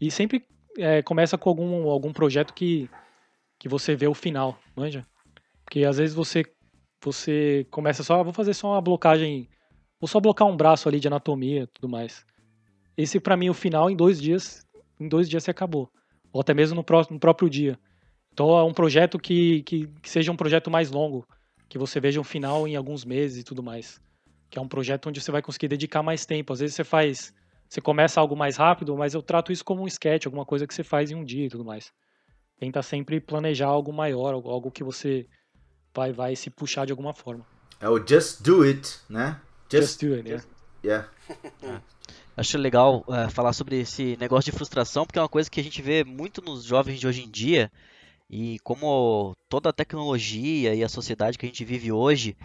E sempre é, começa com algum, algum projeto que, que você vê o final, manja? Porque às vezes você, você começa só, ah, vou fazer só uma blocagem, vou só blocar um braço ali de anatomia tudo mais. Esse para mim o final em dois dias, em dois dias você acabou. Ou até mesmo no, próximo, no próprio dia. Então é um projeto que, que, que seja um projeto mais longo que você veja um final em alguns meses e tudo mais. Que é um projeto onde você vai conseguir dedicar mais tempo. Às vezes você faz, você começa algo mais rápido, mas eu trato isso como um sketch, alguma coisa que você faz em um dia e tudo mais. Tenta sempre planejar algo maior, algo que você vai, vai se puxar de alguma forma. É o just do it, né? Just, just do it, yeah. yeah. é. Acho legal é, falar sobre esse negócio de frustração, porque é uma coisa que a gente vê muito nos jovens de hoje em dia, e como toda a tecnologia e a sociedade que a gente vive hoje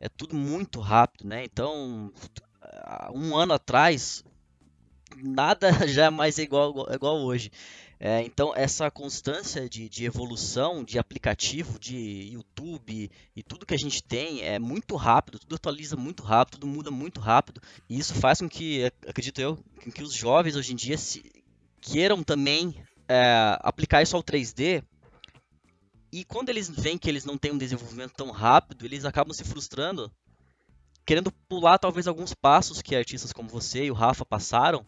é tudo muito rápido, né? Então, um ano atrás, nada já é mais igual, igual hoje. É, então, essa constância de, de, evolução de aplicativo, de YouTube e tudo que a gente tem é muito rápido, tudo atualiza muito rápido, tudo muda muito rápido. E isso faz com que, acredito eu, que os jovens hoje em dia se, queiram também é, aplicar isso ao 3D e quando eles veem que eles não têm um desenvolvimento tão rápido, eles acabam se frustrando, querendo pular talvez alguns passos que artistas como você e o Rafa passaram,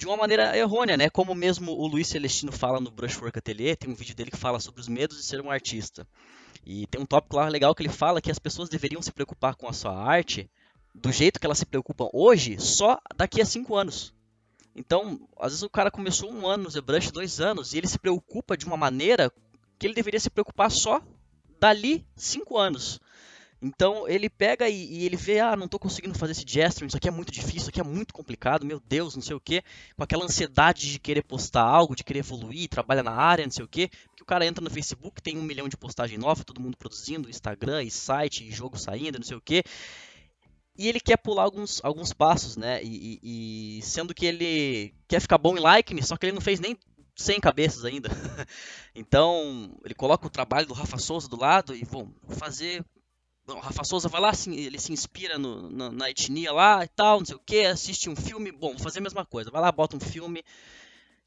de uma maneira errônea, né? Como mesmo o Luiz Celestino fala no Brushwork Atelier, tem um vídeo dele que fala sobre os medos de ser um artista. E tem um tópico lá legal que ele fala que as pessoas deveriam se preocupar com a sua arte do jeito que elas se preocupam hoje, só daqui a cinco anos. Então, às vezes o cara começou um ano no ZBrush, dois anos, e ele se preocupa de uma maneira que ele deveria se preocupar só dali cinco anos. Então ele pega e, e, ele vê, ah, não estou conseguindo fazer esse gesturing, isso aqui é muito difícil, isso aqui é muito complicado, meu Deus, não sei o que, com aquela ansiedade de querer postar algo, de querer evoluir, trabalha na área, não sei o que, que o cara entra no Facebook, tem um milhão de postagem nova, todo mundo produzindo, Instagram, e site, e jogo saindo, não sei o que, e ele quer pular alguns, alguns passos, né? E, e, e, sendo que ele quer ficar bom em like, só que ele não fez nem 100 cabeças ainda. então, ele coloca o trabalho do Rafa Souza do lado e vão fazer. O Rafa Souza vai lá, ele se inspira no, na, na etnia lá e tal, não sei o que, assiste um filme. Bom, vou fazer a mesma coisa. Vai lá, bota um filme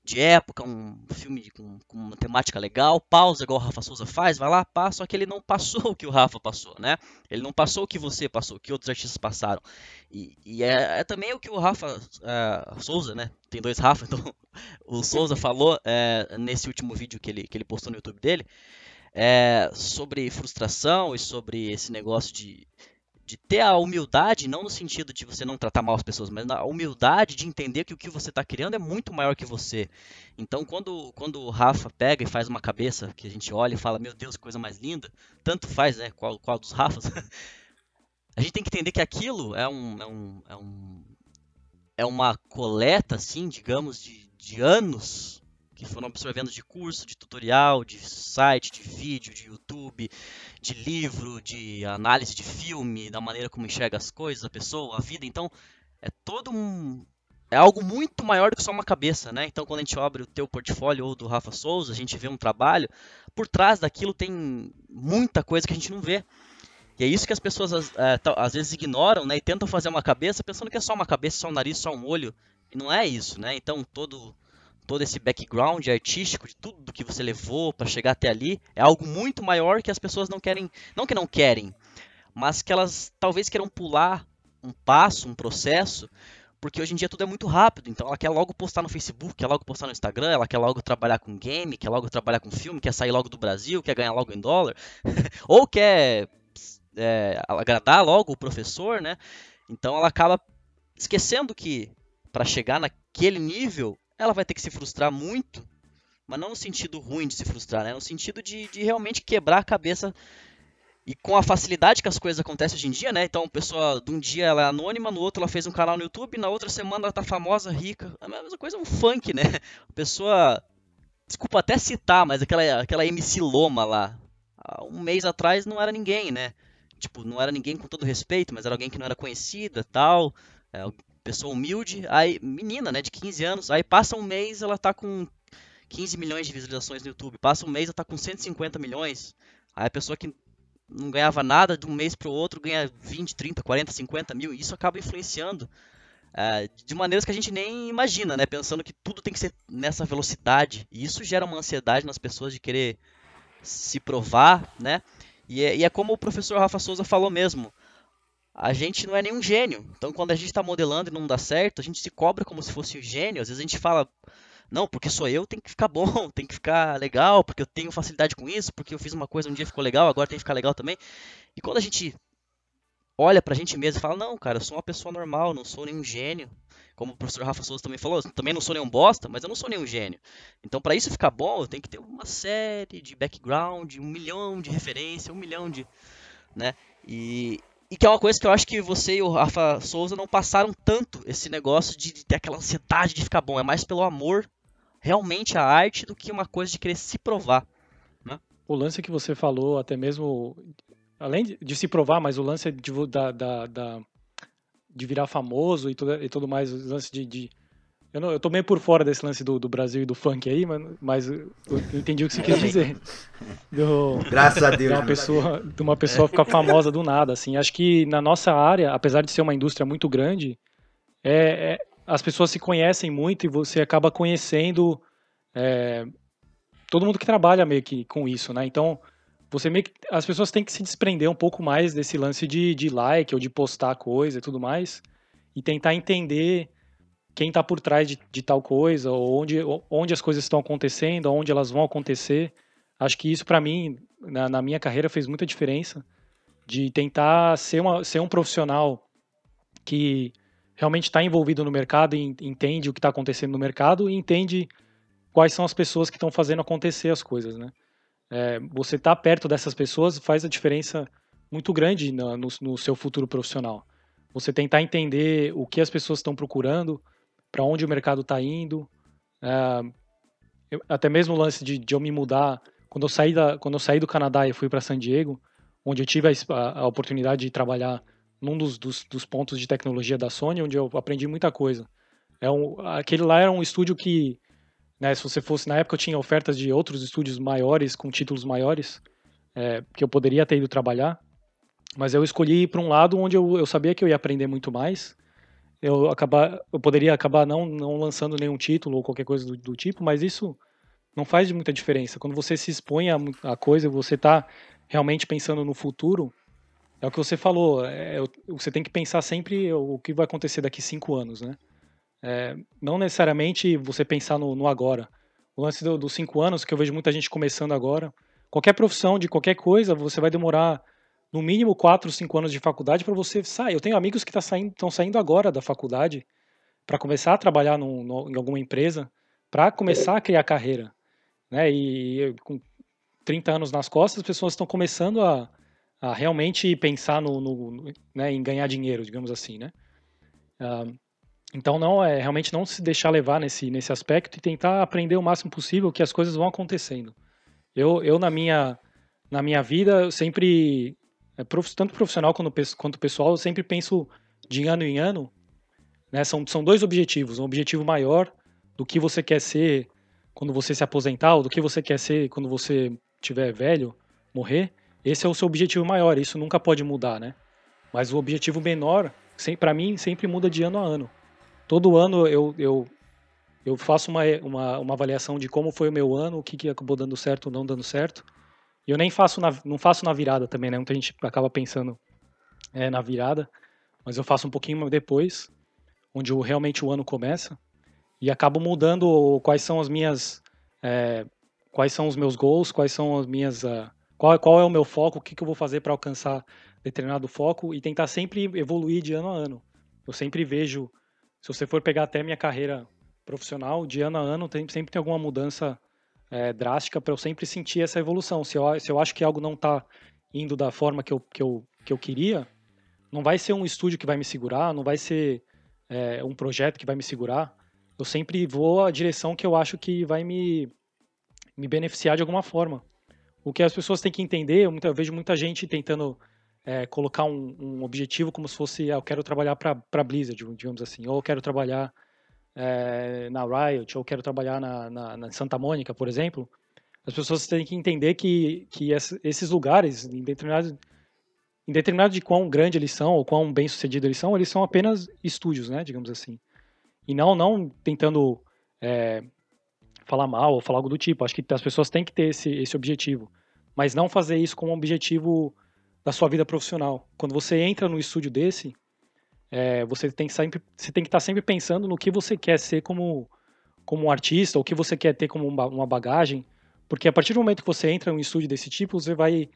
de época, um filme com, com, uma temática legal, pausa igual o Rafa Souza faz, vai lá, passa, só que ele não passou o que o Rafa passou, né? Ele não passou o que você passou, o que outros artistas passaram. E, e é, é, também o que o Rafa é, Souza, né? Tem dois Rafa, então o Souza falou é, nesse último vídeo que ele, que ele postou no YouTube dele, é, sobre frustração e sobre esse negócio de de ter a humildade, não no sentido de você não tratar mal as pessoas, mas a humildade de entender que o que você está criando é muito maior que você. Então, quando, quando o Rafa pega e faz uma cabeça que a gente olha e fala, meu Deus, que coisa mais linda, tanto faz, né, qual, qual dos Rafas, a gente tem que entender que aquilo é um, é um, é um é uma coleta, assim, digamos, de, de anos que foram absorvendo de curso, de tutorial, de site, de vídeo, de YouTube, de livro, de análise de filme, da maneira como enxerga as coisas, a pessoa, a vida. Então, é todo um. É algo muito maior do que só uma cabeça, né? Então, quando a gente abre o teu portfólio ou do Rafa Souza, a gente vê um trabalho, por trás daquilo tem muita coisa que a gente não vê. E é isso que as pessoas é, às vezes ignoram, né? E tentam fazer uma cabeça pensando que é só uma cabeça, só um nariz, só um olho. E não é isso, né? Então, todo todo esse background artístico de tudo que você levou para chegar até ali é algo muito maior que as pessoas não querem, não que não querem, mas que elas talvez queiram pular um passo, um processo, porque hoje em dia tudo é muito rápido, então ela quer logo postar no Facebook, quer logo postar no Instagram, ela quer logo trabalhar com game, quer logo trabalhar com filme, quer sair logo do Brasil, quer ganhar logo em dólar, ou quer é, agradar logo o professor, né? Então ela acaba esquecendo que para chegar naquele nível ela vai ter que se frustrar muito, mas não no sentido ruim de se frustrar, né? No sentido de, de realmente quebrar a cabeça e com a facilidade que as coisas acontecem hoje em dia, né? Então, pessoa, de um dia ela é anônima, no outro ela fez um canal no YouTube, na outra semana ela tá famosa, rica. A mesma coisa é um funk, né? A pessoa. Desculpa até citar, mas aquela, aquela MC Loma lá. Um mês atrás não era ninguém, né? Tipo, não era ninguém com todo respeito, mas era alguém que não era conhecida tal. É, pessoa humilde, aí menina, né, de 15 anos, aí passa um mês, ela tá com 15 milhões de visualizações no YouTube, passa um mês, ela tá com 150 milhões. Aí a pessoa que não ganhava nada de um mês para o outro ganha 20, 30, 40, 50 mil, e isso acaba influenciando uh, de maneiras que a gente nem imagina, né? Pensando que tudo tem que ser nessa velocidade, e isso gera uma ansiedade nas pessoas de querer se provar, né? E é, e é como o professor Rafa Souza falou mesmo, a gente não é nenhum gênio. Então, quando a gente está modelando e não dá certo, a gente se cobra como se fosse um gênio. Às vezes a gente fala, não, porque sou eu, tem que ficar bom, tem que ficar legal, porque eu tenho facilidade com isso, porque eu fiz uma coisa um dia ficou legal, agora tem que ficar legal também. E quando a gente olha pra gente mesmo e fala, não, cara, eu sou uma pessoa normal, não sou nenhum gênio. Como o professor Rafa Souza também falou, também não sou nenhum bosta, mas eu não sou nenhum gênio. Então, para isso ficar bom, eu tenho que ter uma série de background, um milhão de referência, um milhão de. Né? E, e que é uma coisa que eu acho que você e o Rafa Souza não passaram tanto esse negócio de, de ter aquela ansiedade de ficar bom. É mais pelo amor realmente à arte do que uma coisa de querer se provar. Né? O lance que você falou, até mesmo. Além de se provar, mas o lance de, da, da, da de virar famoso e tudo, e tudo mais, o lance de, de eu, não, eu tô meio por fora desse lance do, do Brasil e do funk aí, mas, mas eu entendi o que você quis dizer. Do, Graças a Deus. De uma, né? pessoa, de uma pessoa ficar famosa do nada, assim. Acho que na nossa área, apesar de ser uma indústria muito grande, é, é as pessoas se conhecem muito e você acaba conhecendo é, todo mundo que trabalha meio que com isso, né? Então, você meio que, as pessoas têm que se desprender um pouco mais desse lance de, de like ou de postar coisa e tudo mais e tentar entender quem está por trás de, de, tal coisa, ou onde, onde as coisas estão acontecendo, onde elas vão acontecer. Acho que isso, para mim, na, na, minha carreira, fez muita diferença. De tentar ser, uma, ser um profissional que realmente está envolvido no mercado e entende o que está acontecendo no mercado e entende quais são as pessoas que estão fazendo acontecer as coisas, né? É, você estar tá perto dessas pessoas faz a diferença muito grande no, no, no seu futuro profissional. Você tentar entender o que as pessoas estão procurando, para onde o mercado está indo. É, eu, até mesmo o lance de, de, eu me mudar. Quando eu saí, da, quando eu saí do Canadá e fui para San Diego, onde eu tive a, a oportunidade de trabalhar num dos, dos, dos, pontos de tecnologia da Sony, onde eu aprendi muita coisa. É um, aquele lá era um estúdio que, né, se você fosse na época, eu tinha ofertas de outros estúdios maiores, com títulos maiores, é, que eu poderia ter ido trabalhar, mas eu escolhi ir para um lado onde eu, eu sabia que eu ia aprender muito mais eu acabar eu poderia acabar não, não lançando nenhum título ou qualquer coisa do, do tipo, mas isso não faz muita diferença. Quando você se expõe a, a coisa, você está realmente pensando no futuro, é o que você falou, é, você tem que pensar sempre o que vai acontecer daqui cinco anos, né? É, não necessariamente você pensar no, no agora. O lance dos do cinco anos, que eu vejo muita gente começando agora, qualquer profissão de qualquer coisa, você vai demorar no mínimo 4, 5 anos de faculdade para você sair. Eu tenho amigos que estão tá saindo, saindo agora da faculdade para começar a trabalhar no, em alguma empresa, para começar a criar carreira. Né? E, com 30 anos nas costas, as pessoas estão começando a, a realmente pensar no, no né, em ganhar dinheiro, digamos assim. Né? Uh, então, não é realmente não se deixar levar nesse, nesse aspecto e tentar aprender o máximo possível que as coisas vão acontecendo. Eu, eu na minha na minha vida, eu sempre tanto profissional quanto, quanto pessoal, eu sempre penso de ano em ano. Né? São, são dois objetivos. Um objetivo maior do que você quer ser quando você se aposentar, ou do que você quer ser quando você tiver velho, morrer. Esse é o seu objetivo maior, isso nunca pode mudar, né? Mas o objetivo menor, para mim, sempre muda de ano a ano. Todo ano eu, eu, eu faço uma, uma, uma avaliação de como foi o meu ano, o que, que acabou dando certo ou não dando certo. E eu nem faço na, não faço na virada também, né? Muita gente acaba pensando é, na virada, mas eu faço um pouquinho depois, onde realmente o ano começa, e acabo mudando quais são as minhas. É, quais são os meus goals, quais são as minhas. Uh, qual, qual é o meu foco, o que, que eu vou fazer para alcançar determinado foco e tentar sempre evoluir de ano a ano. Eu sempre vejo, se você for pegar até minha carreira profissional, de ano a ano tem, sempre tem alguma mudança é, drástica para eu sempre sentir essa evolução. Se eu, se eu acho que algo não está indo da forma que eu, que, eu, que eu queria, não vai ser um estúdio que vai me segurar, não vai ser é, um projeto que vai me segurar. Eu sempre vou à direção que eu acho que vai me, me beneficiar de alguma forma. O que as pessoas têm que entender, eu, eu vejo muita gente tentando é, colocar um, um, objetivo como se fosse, ah, eu quero trabalhar para Blizzard, digamos assim, ou eu quero trabalhar é, na Riot, ou quero trabalhar na, na, na, Santa Mônica, por exemplo, as pessoas têm que entender que, que esses lugares, em determinado, em determinado de quão grande eles são, ou quão bem sucedido eles são, eles são apenas estúdios, né, digamos assim. E não, não tentando é, falar mal ou falar algo do tipo. Acho que as pessoas têm que ter esse, esse objetivo. Mas não fazer isso como um objetivo da sua vida profissional. Quando você entra no estúdio desse, é, você tem que sempre, você tem que estar sempre pensando no que você quer ser como como um artista, ou o que você quer ter como uma bagagem, porque a partir do momento que você entra em um estúdio desse tipo, você vai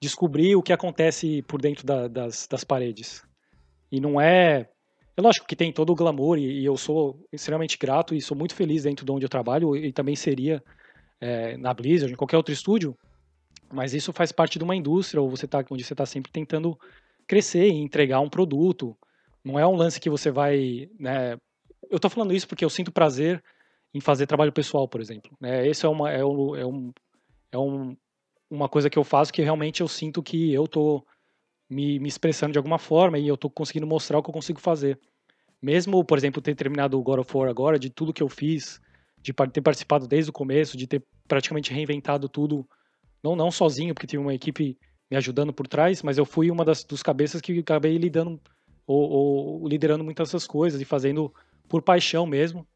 descobrir o que acontece por dentro da, das, das paredes. E não é é lógico que tem todo o glamour e, e, eu sou extremamente grato e sou muito feliz dentro de onde eu trabalho e também seria é, na Blizzard, em qualquer outro estúdio, mas isso faz parte de uma indústria ou você tá, onde você está sempre tentando crescer e entregar um produto. Não é um lance que você vai. Né, eu estou falando isso porque eu sinto prazer em fazer trabalho pessoal, por exemplo. Né, esse é, uma, é, um, é, um, é um, uma coisa que eu faço que realmente eu sinto que eu estou me, me expressando de alguma forma e eu estou conseguindo mostrar o que eu consigo fazer. Mesmo, por exemplo, ter terminado o God of War agora, de tudo que eu fiz, de ter participado desde o começo, de ter praticamente reinventado tudo não, não sozinho, porque tinha uma equipe me ajudando por trás, mas eu fui uma das dos cabeças que acabei lidando ou, ou liderando muitas dessas coisas e fazendo por paixão mesmo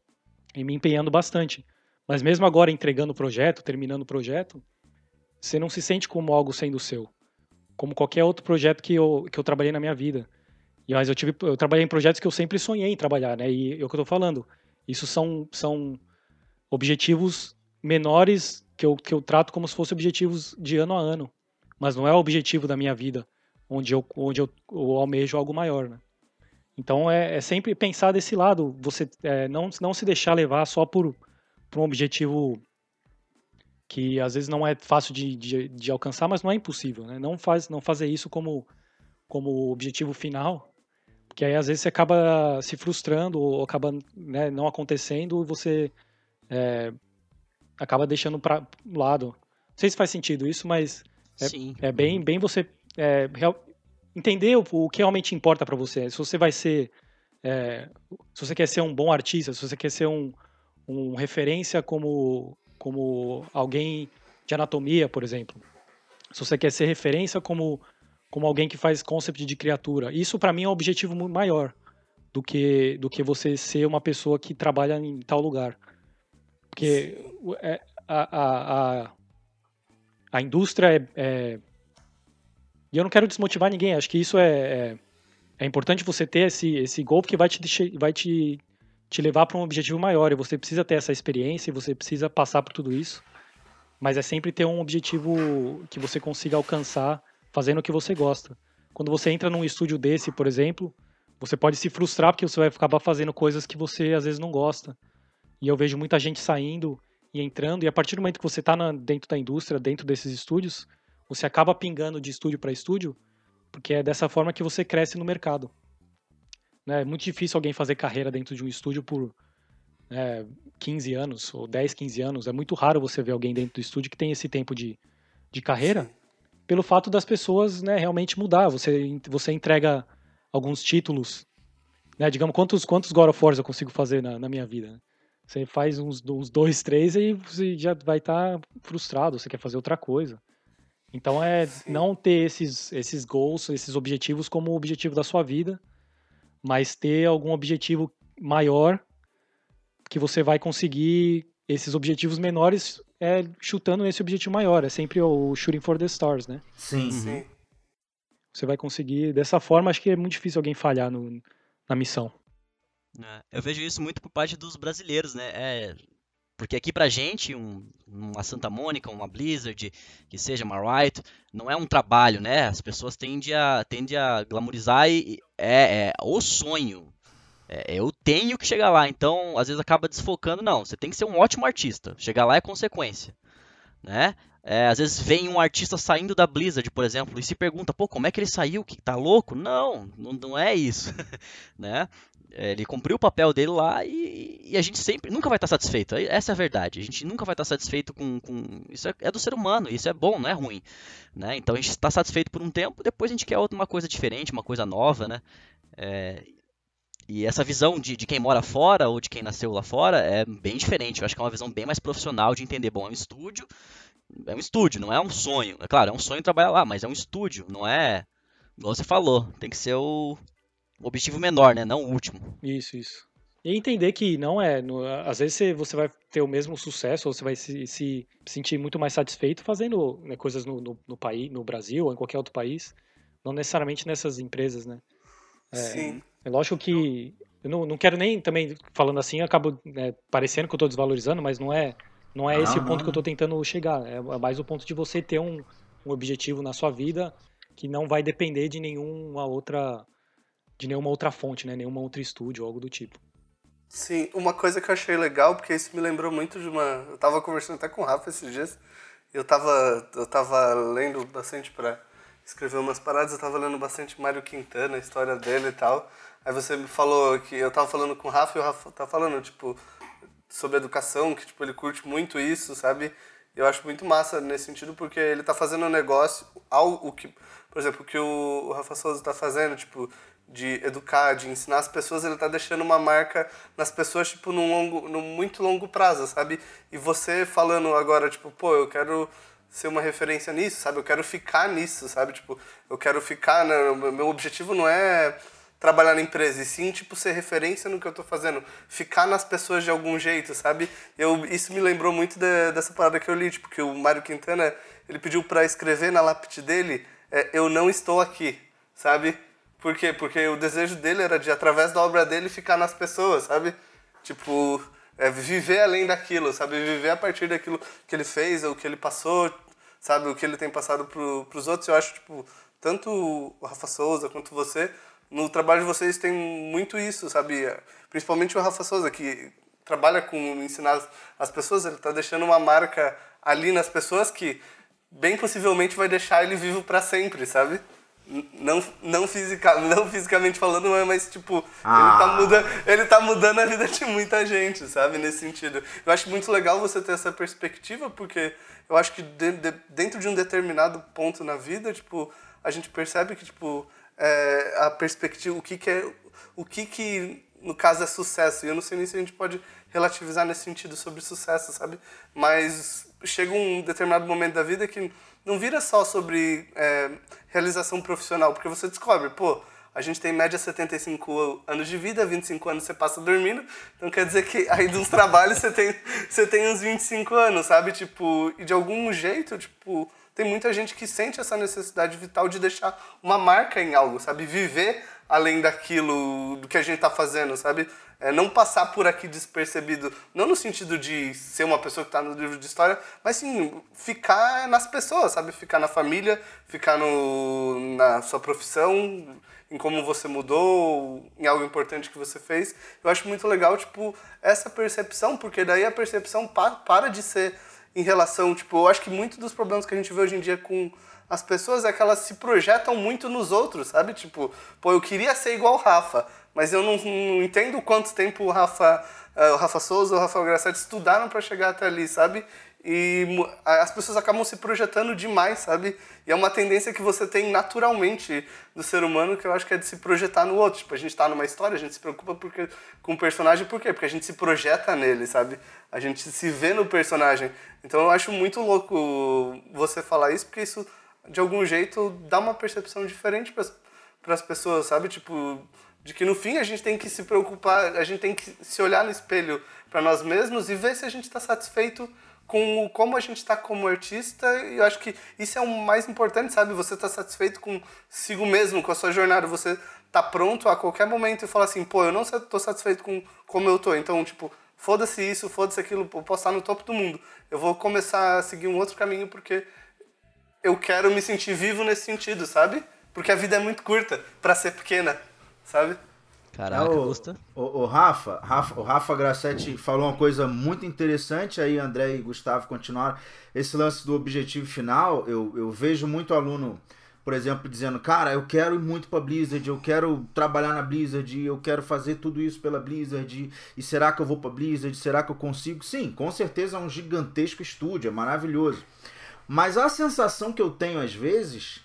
e me empenhando bastante. Mas mesmo agora entregando o projeto, terminando o projeto, você não se sente como algo sendo seu. Como qualquer outro projeto que eu, que eu trabalhei na minha vida. E mas eu tive eu trabalhei em projetos que eu sempre sonhei em trabalhar, né? E é o que eu tô falando. Isso são são objetivos menores que eu, que eu trato como se fossem objetivos de ano a ano. Mas não é o objetivo da minha vida, onde eu, onde eu, eu almejo algo maior, né? Então é, é, sempre pensar desse lado, você é, não, não se deixar levar só por, por um objetivo que às vezes não é fácil de, de, de, alcançar, mas não é impossível, né? Não, faz, não fazer isso como, como objetivo final, porque aí às vezes você acaba se frustrando ou acaba né, não acontecendo e você é, acaba deixando para lado. Não sei se faz sentido isso, mas é, é bem, bem você é, real, entender o, o, que realmente importa para você. Se você vai ser, é, se você quer ser um bom artista, se você quer ser um, um referência como, como alguém de anatomia, por exemplo. Se você quer ser referência como, como alguém que faz concept de criatura. Isso para mim é um objetivo muito maior do que, do que você ser uma pessoa que trabalha em tal lugar. Porque é, a, a, a, a indústria é, é, E eu não quero desmotivar ninguém, acho que isso é, é, é importante você ter esse, esse gol, porque vai te, vai te, te levar para um objetivo maior. E você precisa ter essa experiência, e você precisa passar por tudo isso. Mas é sempre ter um objetivo que você consiga alcançar fazendo o que você gosta. Quando você entra num estúdio desse, por exemplo, você pode se frustrar porque você vai acabar fazendo coisas que você às vezes não gosta. E eu vejo muita gente saindo e entrando, e a partir do momento que você está dentro da indústria, dentro desses estúdios, você acaba pingando de estúdio para estúdio, porque é dessa forma que você cresce no mercado. Né? É muito difícil alguém fazer carreira dentro de um estúdio por é, 15 anos, ou 10, 15 anos. É muito raro você ver alguém dentro do estúdio que tem esse tempo de, de carreira, pelo fato das pessoas né, realmente mudar. Você, você entrega alguns títulos, né, digamos, quantos, quantos God of War eu consigo fazer na, na minha vida? Né? Você faz uns, uns dois, três e você já vai estar tá frustrado, você quer fazer outra coisa. Então é Sim. não ter esses, esses goals, esses objetivos como objetivo da sua vida, mas ter algum objetivo maior que você vai conseguir esses objetivos menores é chutando nesse objetivo maior. É sempre o shooting for the stars, né? Sim. Sim. Você vai conseguir dessa forma. Acho que é muito difícil alguém falhar no, na missão. É, eu vejo isso muito por parte dos brasileiros, né? É, porque aqui pra gente, um, uma Santa Mônica, uma Blizzard, que seja uma Riot, não é um trabalho, né? As pessoas tendem a, tendem a glamorizar e é, é o sonho. É, eu tenho que chegar lá, então às vezes acaba desfocando. Não, você tem que ser um ótimo artista. Chegar lá é consequência, né? É, às vezes vem um artista saindo da Blizzard, por exemplo, e se pergunta, pô, como é que ele saiu? Que tá louco? Não, não, não é isso, né? É, ele cumpriu o papel dele lá e, e, a gente sempre nunca vai estar satisfeito. Essa é a verdade. A gente nunca vai estar satisfeito com. com... Isso é, é, do ser humano, isso é bom, não é ruim. Né? Então a gente está satisfeito por um tempo, depois a gente quer uma coisa diferente, uma coisa nova, né? É... E essa visão de, de quem mora fora ou de quem nasceu lá fora é bem diferente. Eu acho que é uma visão bem mais profissional de entender, bom, é um estúdio, é um estúdio, não é um sonho. É claro, é um sonho trabalhar lá, mas é um estúdio, não é. Igual você falou, tem que ser o objetivo menor, né? Não o último. Isso, isso. E entender que não é. No, às vezes você vai ter o mesmo sucesso, ou você vai se, se sentir muito mais satisfeito fazendo né, coisas no, no, no, país, no Brasil ou em qualquer outro país. Não necessariamente nessas empresas, né? É, Sim. É lógico que. Eu não, não quero nem também, falando assim, acabo né, parecendo que eu estou desvalorizando, mas não é, não é esse o ponto que eu estou tentando chegar. É mais o ponto de você ter um, um objetivo na sua vida que não vai depender de nenhuma outra de nenhuma outra fonte, né? Nenhuma outro estúdio, algo do tipo. Sim, uma coisa que eu achei legal, porque isso me lembrou muito de uma. Eu tava conversando até com o Rafa esses dias. Eu tava, eu tava lendo bastante para escrever umas paradas, eu tava lendo bastante Mário Quintana, a história dele e tal. Aí você me falou que eu tava falando com o Rafa e o Rafa tá falando, tipo, sobre educação, que tipo, ele curte muito isso, sabe? Eu acho muito massa nesse sentido, porque ele tá fazendo um negócio, algo que, por exemplo, o que o Rafa Souza tá fazendo, tipo, de educar, de ensinar as pessoas, ele tá deixando uma marca nas pessoas, tipo, num, longo, muito longo prazo, sabe? E você falando agora, tipo, pô, eu quero ser uma referência nisso, sabe? Eu quero ficar nisso, sabe? Tipo, eu quero ficar, né? meu objetivo não é trabalhar na empresa, e sim, tipo, ser referência no que eu tô fazendo, ficar nas pessoas de algum jeito, sabe? Eu, isso me lembrou muito de, dessa parada que eu li, tipo, que o Mário Quintana, ele pediu para escrever na lápide dele, é, eu não estou aqui, sabe? Por quê? Porque o desejo dele era de, através da obra dele, ficar nas pessoas, sabe? Tipo, é, viver além daquilo, sabe? Viver a partir daquilo que ele fez, ou que ele passou, sabe? O que ele tem passado pro, pros outros. Eu acho, tipo, tanto o Rafa Souza quanto você, no trabalho de vocês tem muito isso, sabe? Principalmente o Rafa Souza, que trabalha com ensinar as pessoas, ele está deixando uma marca ali nas pessoas que bem possivelmente vai deixar ele vivo para sempre, sabe? Não, não, fisica, não fisicamente falando, mas tipo, ah. ele, tá mudando, ele tá mudando a vida de muita gente, sabe? Nesse sentido. Eu acho muito legal você ter essa perspectiva, porque eu acho que de, de, dentro de um determinado ponto na vida, tipo, a gente percebe que, tipo, é, a perspectiva, o que, que é. O que que, no caso, é sucesso. E eu não sei nem se a gente pode relativizar nesse sentido sobre sucesso, sabe? Mas chega um determinado momento da vida que não vira só sobre é, realização profissional, porque você descobre, pô, a gente tem em média 75 anos de vida, 25 anos você passa dormindo, então quer dizer que aí dos trabalhos você tem, você tem uns 25 anos, sabe? Tipo, e de algum jeito, tipo, tem muita gente que sente essa necessidade vital de deixar uma marca em algo, sabe? Viver além daquilo, do que a gente está fazendo, sabe? É, não passar por aqui despercebido, não no sentido de ser uma pessoa que está no livro de história, mas sim ficar nas pessoas, sabe? Ficar na família, ficar no, na sua profissão, em como você mudou, em algo importante que você fez. Eu acho muito legal, tipo, essa percepção, porque daí a percepção pa para de ser em relação, tipo, eu acho que muito dos problemas que a gente vê hoje em dia com as pessoas é que elas se projetam muito nos outros, sabe? Tipo, pô, eu queria ser igual o Rafa, mas eu não, não entendo quanto tempo o Rafa, uh, o Rafa Souza ou o Rafael Graçete estudaram para chegar até ali, sabe? E as pessoas acabam se projetando demais, sabe? E é uma tendência que você tem naturalmente do ser humano, que eu acho que é de se projetar no outro. Tipo, a gente tá numa história, a gente se preocupa porque, com o personagem, por quê? Porque a gente se projeta nele, sabe? A gente se vê no personagem. Então eu acho muito louco você falar isso, porque isso, de algum jeito, dá uma percepção diferente para as pessoas, sabe? Tipo, de que no fim a gente tem que se preocupar, a gente tem que se olhar no espelho para nós mesmos e ver se a gente está satisfeito com como a gente está como artista. E eu acho que isso é o mais importante, sabe? Você está satisfeito consigo mesmo, com a sua jornada. Você tá pronto a qualquer momento e falar assim, pô, eu não estou satisfeito com como eu tô. Então, tipo, foda-se isso, foda-se aquilo, eu posso estar no topo do mundo. Eu vou começar a seguir um outro caminho porque eu quero me sentir vivo nesse sentido, sabe? Porque a vida é muito curta para ser pequena sabe? Caraca, o, Gusta. O, o, Rafa, Rafa, o Rafa Grassetti falou uma coisa muito interessante, aí André e Gustavo continuaram. Esse lance do objetivo final, eu, eu vejo muito aluno por exemplo, dizendo, cara, eu quero ir muito pra Blizzard, eu quero trabalhar na Blizzard, eu quero fazer tudo isso pela Blizzard, e será que eu vou pra Blizzard? Será que eu consigo? Sim, com certeza é um gigantesco estúdio, é maravilhoso. Mas a sensação que eu tenho às vezes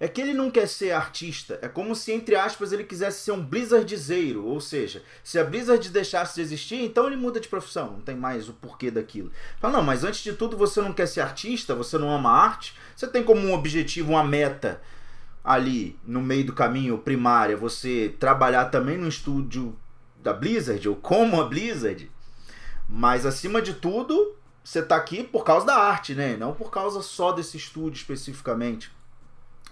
é que ele não quer ser artista. É como se, entre aspas, ele quisesse ser um Blizzardzeiro. Ou seja, se a Blizzard deixasse de existir, então ele muda de profissão. Não tem mais o porquê daquilo. Fala, não, mas antes de tudo você não quer ser artista, você não ama arte. Você tem como um objetivo, uma meta ali no meio do caminho primária, você trabalhar também no estúdio da Blizzard, ou como a Blizzard. Mas acima de tudo, você tá aqui por causa da arte, né? Não por causa só desse estúdio especificamente.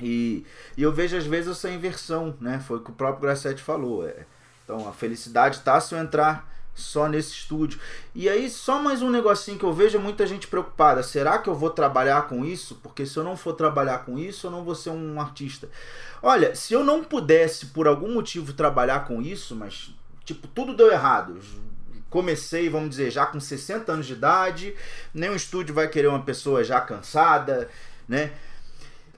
E, e eu vejo às vezes essa inversão, né? Foi o que o próprio Grassetti falou. É. Então a felicidade tá se eu entrar só nesse estúdio. E aí, só mais um negocinho que eu vejo muita gente preocupada. Será que eu vou trabalhar com isso? Porque se eu não for trabalhar com isso, eu não vou ser um artista. Olha, se eu não pudesse, por algum motivo, trabalhar com isso, mas, tipo, tudo deu errado. Comecei, vamos dizer, já com 60 anos de idade, nenhum estúdio vai querer uma pessoa já cansada, né?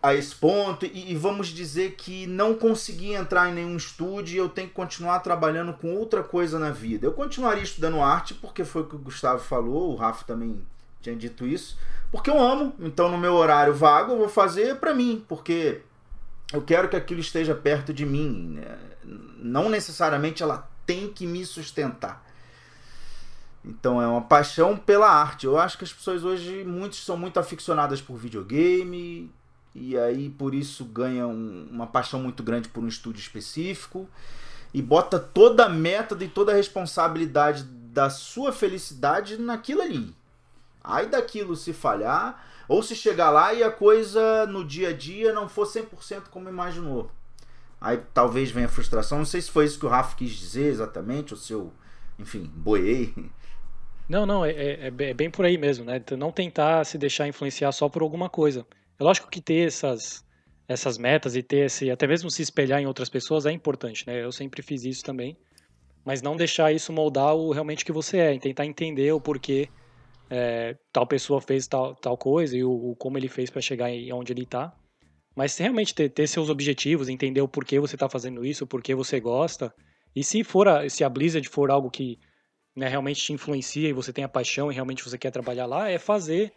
A esse ponto e, e, vamos dizer que não consegui entrar em nenhum estúdio e eu tenho que continuar trabalhando com outra coisa na vida. Eu continuaria estudando arte porque foi o que o Gustavo falou, o Rafa também tinha dito isso, porque eu amo, então no meu horário vago eu vou fazer para mim, porque eu quero que aquilo esteja perto de mim. Né? Não necessariamente ela tem que me sustentar. Então é uma paixão pela arte. Eu acho que as pessoas hoje, muitos são muito aficionadas por videogame, e aí por isso ganha um, uma paixão muito grande por um estúdio específico e bota toda a meta e toda a responsabilidade da sua felicidade naquilo ali. Aí daquilo se falhar, ou se chegar lá e a coisa no dia a dia não for 100% como imaginou. Aí talvez venha frustração. Não sei se foi isso que o Rafa quis dizer exatamente, ou se eu, enfim, boiei. Não, não, é, é, é bem por aí mesmo, né? Não tentar se deixar influenciar só por alguma coisa. É lógico que ter essas, essas metas e ter esse, até mesmo se espelhar em outras pessoas é importante, né? Eu sempre fiz isso também. Mas não deixar isso moldar o realmente que você é, e tentar entender o porquê é, tal pessoa fez tal, tal coisa e o, o como ele fez para chegar em onde ele está. Mas realmente ter, ter, seus objetivos, entender o porquê você está fazendo isso, o porquê você gosta. E se for a, se a Blizzard for algo que né, realmente te influencia e você tem a paixão e realmente você quer trabalhar lá, é fazer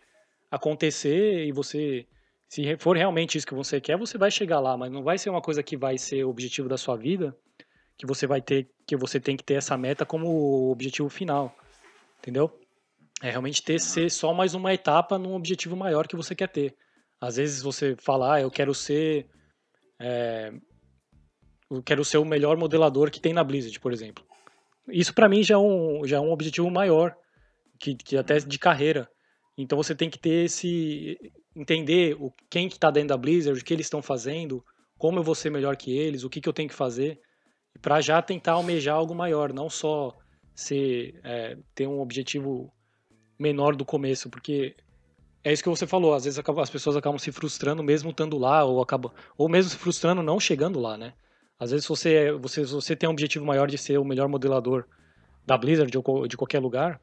acontecer e você se for realmente isso que você quer, você vai chegar lá, mas não vai ser uma coisa que vai ser o objetivo da sua vida, que você vai ter, que você tem que ter essa meta como objetivo final, entendeu? É realmente ter ser só mais uma etapa num objetivo maior que você quer ter. Às vezes você fala, ah, eu quero ser, é, eu quero ser o melhor modelador que tem na Blizzard, por exemplo. Isso para mim já é um, já é um objetivo maior, que, que até de carreira. Então você tem que ter esse entender o quem que está dentro da Blizzard, o que eles estão fazendo, como eu vou ser melhor que eles, o que, que eu tenho que fazer, para já tentar almejar algo maior, não só ser é, ter um objetivo menor do começo, porque é isso que você falou, às vezes as pessoas acabam se frustrando mesmo estando lá, ou acabam, ou mesmo se frustrando não chegando lá, né? Às vezes você, você, você tem um objetivo maior de ser o melhor modelador da Blizzard ou de qualquer lugar,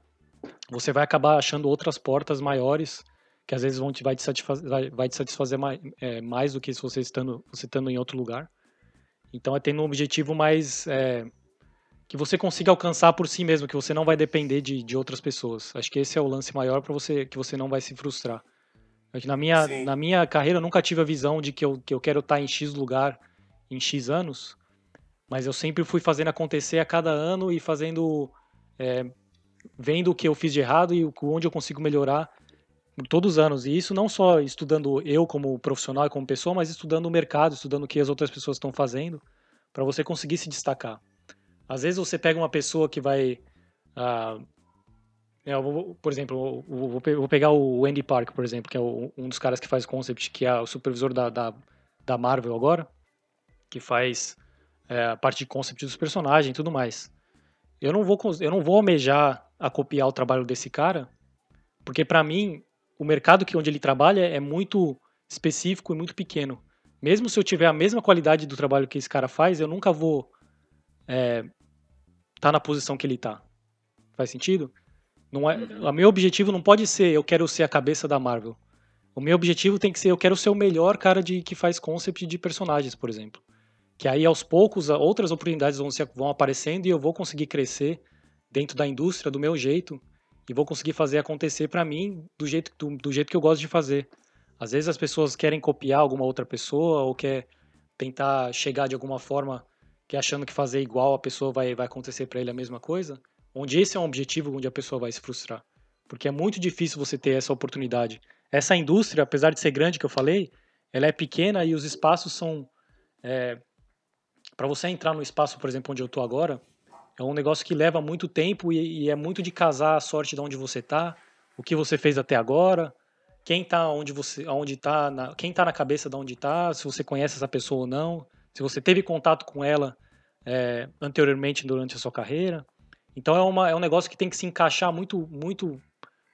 você vai acabar achando outras portas maiores que às vezes vão te, vai, te satisfazer, vai, vai te satisfazer mais, é, mais do que se você estando, você estando em outro lugar. Então é tendo um objetivo mais é, que você consiga alcançar por si mesmo, que você não vai depender de, de outras pessoas. Acho que esse é o lance maior para você que você não vai se frustrar. Na minha, na minha carreira eu nunca tive a visão de que eu, que eu quero estar em X lugar em X anos, mas eu sempre fui fazendo acontecer a cada ano e fazendo é, vendo o que eu fiz de errado e onde eu consigo melhorar todos os anos. E isso não só estudando eu como profissional e como pessoa, mas estudando o mercado, estudando o que as outras pessoas estão fazendo, para você conseguir se destacar. Às vezes você pega uma pessoa que vai. Uh, vou, por exemplo, eu vou, pegar o Andy Park, por exemplo, que é um dos caras que faz concept, que é o supervisor da, da, da Marvel agora, que faz é, a parte de concept dos personagens e tudo mais. Eu não vou, eu não vou almejar a copiar o trabalho desse cara, porque para mim o mercado que onde ele trabalha é muito específico e muito pequeno. Mesmo se eu tiver a mesma qualidade do trabalho que esse cara faz, eu nunca vou estar é, tá na posição que ele está. Faz sentido? Não é, o meu objetivo não pode ser eu quero ser a cabeça da Marvel. O meu objetivo tem que ser, eu quero ser o melhor cara de que faz concept de personagens, por exemplo. Que aí aos poucos outras oportunidades vão, se, vão aparecendo e eu vou conseguir crescer dentro da indústria do meu jeito e vou conseguir fazer acontecer para mim do jeito, do, do, jeito que eu gosto de fazer. Às vezes as pessoas querem copiar alguma outra pessoa ou quer tentar chegar de alguma forma que achando que fazer igual a pessoa vai, vai acontecer para ele a mesma coisa, onde esse é um objetivo onde a pessoa vai se frustrar. Porque é muito difícil você ter essa oportunidade. Essa indústria, apesar de ser grande que eu falei, ela é pequena e os espaços são é, para você entrar no espaço, por exemplo, onde eu estou agora, é um negócio que leva muito tempo e, e é muito de casar a sorte de onde você está, o que você fez até agora, quem está onde você, onde tá, na, quem tá na cabeça de onde está, se você conhece essa pessoa ou não, se você teve contato com ela é, anteriormente durante a sua carreira. Então é, uma, é um negócio que tem que se encaixar muito, muito,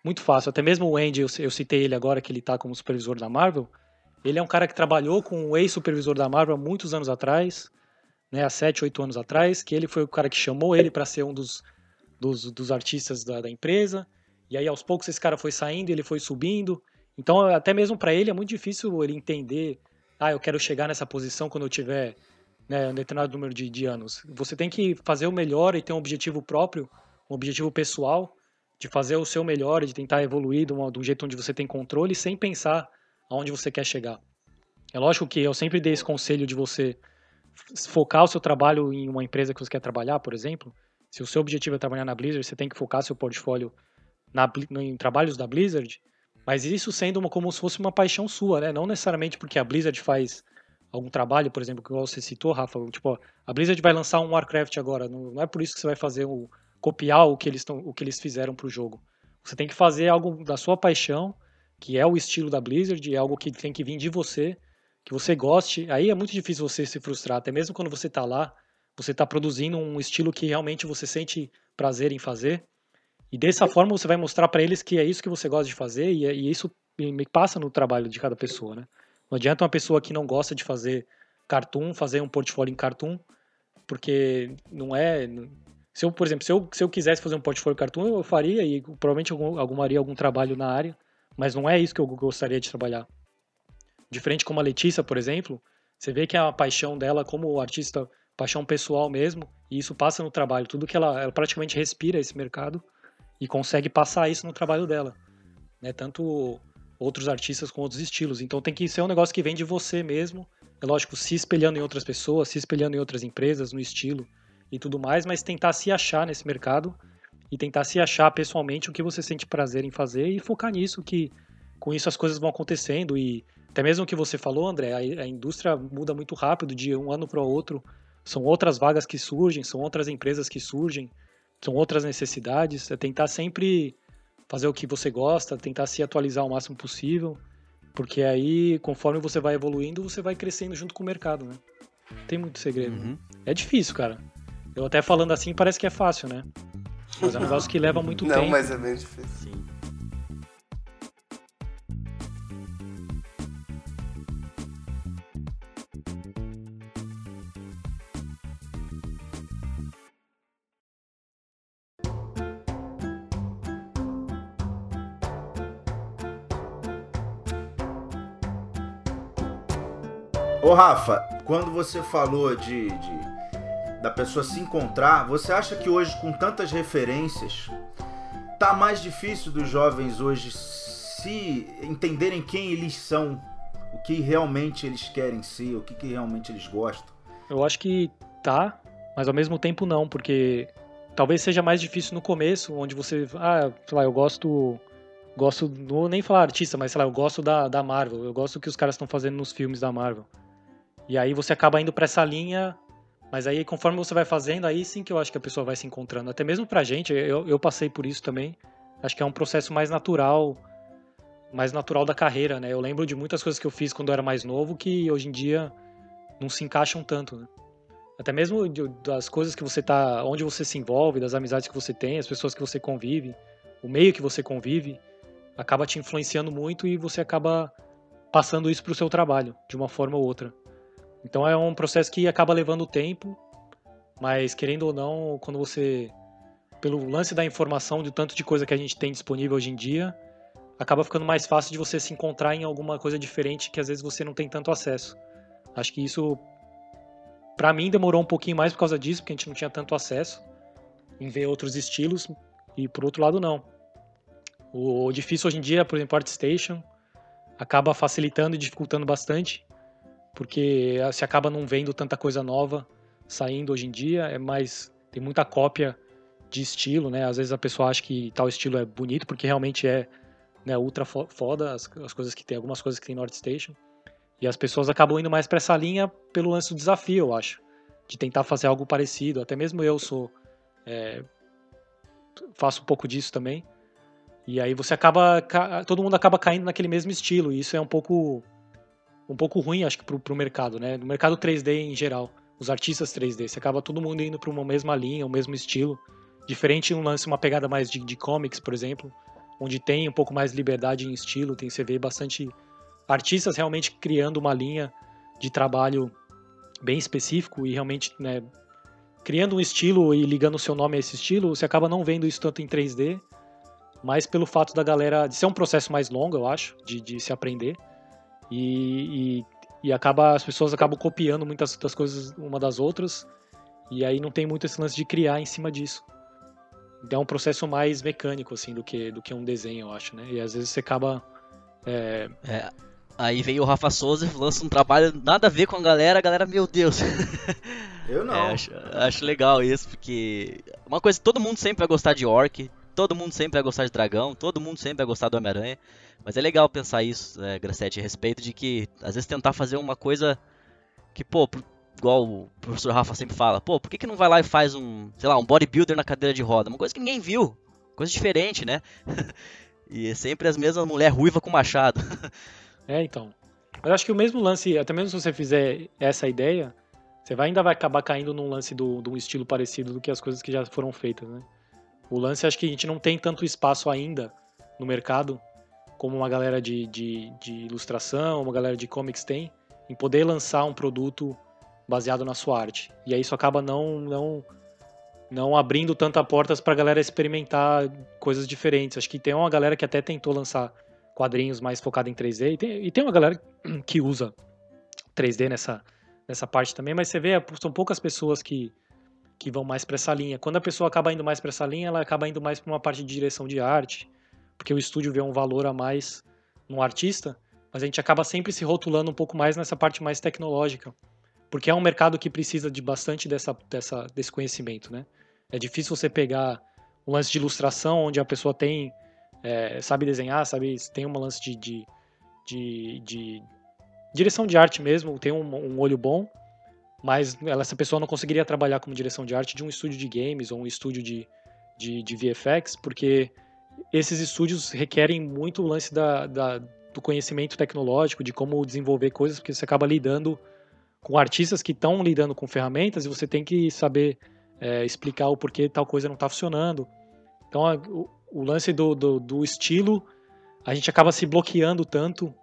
muito fácil. Até mesmo o Andy, eu, eu citei ele agora que ele está como supervisor da Marvel. Ele é um cara que trabalhou com o ex-supervisor da Marvel há muitos anos atrás né, há 7, 8 anos atrás, que ele foi o cara que chamou ele para ser um dos, dos, dos artistas da, da, empresa. E aí, aos poucos, esse cara foi saindo, ele foi subindo. Então, até mesmo para ele, é muito difícil ele entender: ah, eu quero chegar nessa posição quando eu tiver né, um determinado número de, de anos. Você tem que fazer o melhor e ter um objetivo próprio, um objetivo pessoal, de fazer o seu melhor de tentar evoluir de de um jeito onde você tem controle, sem pensar aonde você quer chegar. É lógico que eu sempre dei esse conselho de você focar o seu trabalho em uma empresa que você quer trabalhar, por exemplo, se o seu objetivo é trabalhar na Blizzard, você tem que focar seu portfólio na, em trabalhos da Blizzard, mas isso sendo uma, como se fosse uma paixão sua, né? Não necessariamente porque a Blizzard faz algum trabalho, por exemplo, que você citou, Rafa, tipo, a Blizzard vai lançar um Warcraft agora, não, não é por isso que você vai fazer o copiar o que eles tão, o que eles fizeram para o jogo. Você tem que fazer algo da sua paixão, que é o estilo da Blizzard, é algo que tem que vir de você que você goste, aí é muito difícil você se frustrar, até mesmo quando você está lá, você está produzindo um estilo que realmente você sente prazer em fazer, e dessa forma você vai mostrar para eles que é isso que você gosta de fazer, e, e isso me passa no trabalho de cada pessoa, né? Não adianta uma pessoa que não gosta de fazer cartoon, fazer um portfólio em cartoon, porque não é... Se eu, por exemplo, se eu, se eu quisesse fazer um portfólio cartoon, eu faria e provavelmente algum, algumaria algum trabalho na área, mas não é isso que eu gostaria de trabalhar. Diferente como a Letícia, por exemplo, você vê que a paixão dela como artista, paixão pessoal mesmo, e isso passa no trabalho. Tudo que ela, ela praticamente respira esse mercado e consegue passar isso no trabalho dela. Né? Tanto outros artistas com outros estilos. Então tem que ser um negócio que vem de você mesmo. É lógico, se espelhando em outras pessoas, se espelhando em outras empresas, no estilo e tudo mais, mas tentar se achar nesse mercado e tentar se achar pessoalmente o que você sente prazer em fazer e focar nisso, que com isso as coisas vão acontecendo e até mesmo o que você falou, André, a, a indústria muda muito rápido de um ano para o outro. São outras vagas que surgem, são outras empresas que surgem, são outras necessidades. É tentar sempre fazer o que você gosta, tentar se atualizar o máximo possível, porque aí, conforme você vai evoluindo, você vai crescendo junto com o mercado, né? Não tem muito segredo. Uhum. É difícil, cara. Eu até falando assim parece que é fácil, né? Mas é um negócio que leva muito Não, tempo. Não, mas é bem difícil. Sim. Ô Rafa, quando você falou de, de, da pessoa se encontrar, você acha que hoje, com tantas referências, tá mais difícil dos jovens hoje se entenderem quem eles são, o que realmente eles querem ser, o que, que realmente eles gostam? Eu acho que tá, mas ao mesmo tempo não, porque talvez seja mais difícil no começo, onde você, ah, sei lá, eu gosto gosto, não vou nem falar artista, mas sei lá, eu gosto da, da Marvel, eu gosto do que os caras estão fazendo nos filmes da Marvel. E aí você acaba indo para essa linha, mas aí conforme você vai fazendo, aí sim que eu acho que a pessoa vai se encontrando. Até mesmo pra gente, eu, eu passei por isso também. Acho que é um processo mais natural, mais natural da carreira, né? Eu lembro de muitas coisas que eu fiz quando eu era mais novo que hoje em dia não se encaixam tanto, né? Até mesmo das coisas que você tá, onde você se envolve, das amizades que você tem, as pessoas que você convive, o meio que você convive, acaba te influenciando muito e você acaba passando isso pro seu trabalho, de uma forma ou outra. Então é um processo que acaba levando tempo, mas querendo ou não, quando você pelo lance da informação, de tanto de coisa que a gente tem disponível hoje em dia, acaba ficando mais fácil de você se encontrar em alguma coisa diferente que às vezes você não tem tanto acesso. Acho que isso, para mim, demorou um pouquinho mais por causa disso, porque a gente não tinha tanto acesso em ver outros estilos, e por outro lado, não. O difícil hoje em dia, por exemplo, ArtStation, acaba facilitando e dificultando bastante, porque se acaba não vendo tanta coisa nova saindo hoje em dia, é mais tem muita cópia de estilo, né? Às vezes a pessoa acha que tal estilo é bonito porque realmente é né, ultra foda as, as coisas que tem, algumas coisas que tem no ArtStation. E as pessoas acabam indo mais para essa linha pelo lance do desafio, eu acho, de tentar fazer algo parecido. Até mesmo eu sou é, faço um pouco disso também. E aí você acaba. Todo mundo acaba caindo naquele mesmo estilo. E isso é um pouco. Um pouco ruim, acho que, pro, pro mercado, né? No mercado 3D em geral. Os artistas 3D. Você acaba todo mundo indo pra uma mesma linha, o um mesmo estilo. Diferente um lance, uma pegada mais de, de comics, por exemplo. Onde tem um pouco mais liberdade em estilo. Tem, você vê bastante artistas realmente criando uma linha de trabalho bem específico e realmente né, criando um estilo e ligando o seu nome a esse estilo, você acaba não vendo isso tanto em 3D mas pelo fato da galera. de ser um processo mais longo, eu acho, de, de se aprender. E, e, e, acaba, as pessoas acabam copiando muitas das coisas uma das outras. E aí não tem muito esse lance de criar em cima disso. Então é um processo mais mecânico, assim, do que, do que um desenho, eu acho, né? E às vezes você acaba. É... É, aí veio o Rafa Souza e lança um trabalho nada a ver com a galera, a galera, meu Deus. Eu não. É, acho, acho, legal isso, porque. Uma coisa, todo mundo sempre vai gostar de Orc, todo mundo sempre vai gostar de dragão, todo mundo sempre vai gostar do Homem-Aranha. Mas é legal pensar isso, né, Grassetti, a respeito de que, às vezes, tentar fazer uma coisa que, pô, igual o professor Rafa sempre fala, pô, por que, que não vai lá e faz um, sei lá, um bodybuilder na cadeira de roda? Uma coisa que ninguém viu, coisa diferente, né? e é sempre as mesmas mulher ruiva com machado. é, então. Mas acho que o mesmo lance, até mesmo se você fizer essa ideia, você vai, ainda vai acabar caindo num lance do, de um estilo parecido do que as coisas que já foram feitas, né? O lance acho que a gente não tem tanto espaço ainda no mercado como uma galera de, de, de ilustração, uma galera de comics tem, em poder lançar um produto baseado na sua arte. E aí isso acaba não não não abrindo tanta portas para a galera experimentar coisas diferentes. Acho que tem uma galera que até tentou lançar quadrinhos mais focado em 3D e tem, e tem uma galera que usa 3D nessa nessa parte também, mas você vê são poucas pessoas que que vão mais para essa linha. Quando a pessoa acaba indo mais para essa linha, ela acaba indo mais para uma parte de direção de arte, porque o estúdio vê um valor a mais no artista, mas a gente acaba sempre se rotulando um pouco mais nessa parte mais tecnológica, porque é um mercado que precisa de bastante dessa, dessa, desse conhecimento, né? É difícil você pegar um lance de ilustração onde a pessoa tem é, sabe desenhar, sabe tem um lance de, de, de, de direção de arte mesmo, tem um, um olho bom, mas essa pessoa não conseguiria trabalhar como direção de arte de um estúdio de games ou um estúdio de, de, de VFX, porque esses estúdios requerem muito o lance da, da, do conhecimento tecnológico, de como desenvolver coisas, porque você acaba lidando com artistas que estão lidando com ferramentas e você tem que saber é, explicar o porquê tal coisa não está funcionando. Então, a, o, o, lance do, do, do, estilo, a gente acaba se bloqueando tanto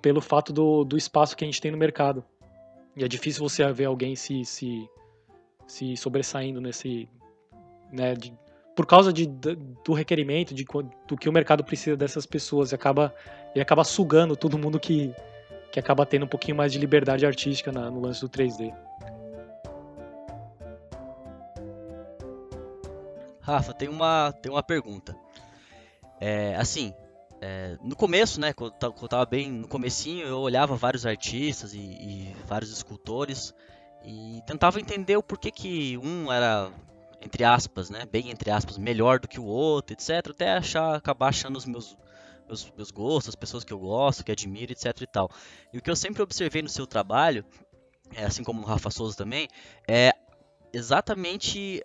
pelo fato do, do espaço que a gente tem no mercado. E é difícil você ver alguém se, se, se sobressaindo nesse. Né, de, por causa de, do requerimento, de, do que o mercado precisa dessas pessoas. E acaba, acaba sugando todo mundo que, que acaba tendo um pouquinho mais de liberdade artística na, no lance do 3D. Rafa, tem uma, tem uma pergunta. É, assim, é, no começo, né, quando eu tava bem no comecinho, eu olhava vários artistas e, e, vários escultores e tentava entender o porquê que um era, entre aspas, né, bem entre aspas, melhor do que o outro, etc, até achar, acabar achando os meus, meus, meus gostos, as pessoas que eu gosto, que admiro, etc e tal. E o que eu sempre observei no seu trabalho, é, assim como no Rafa Souza também, é exatamente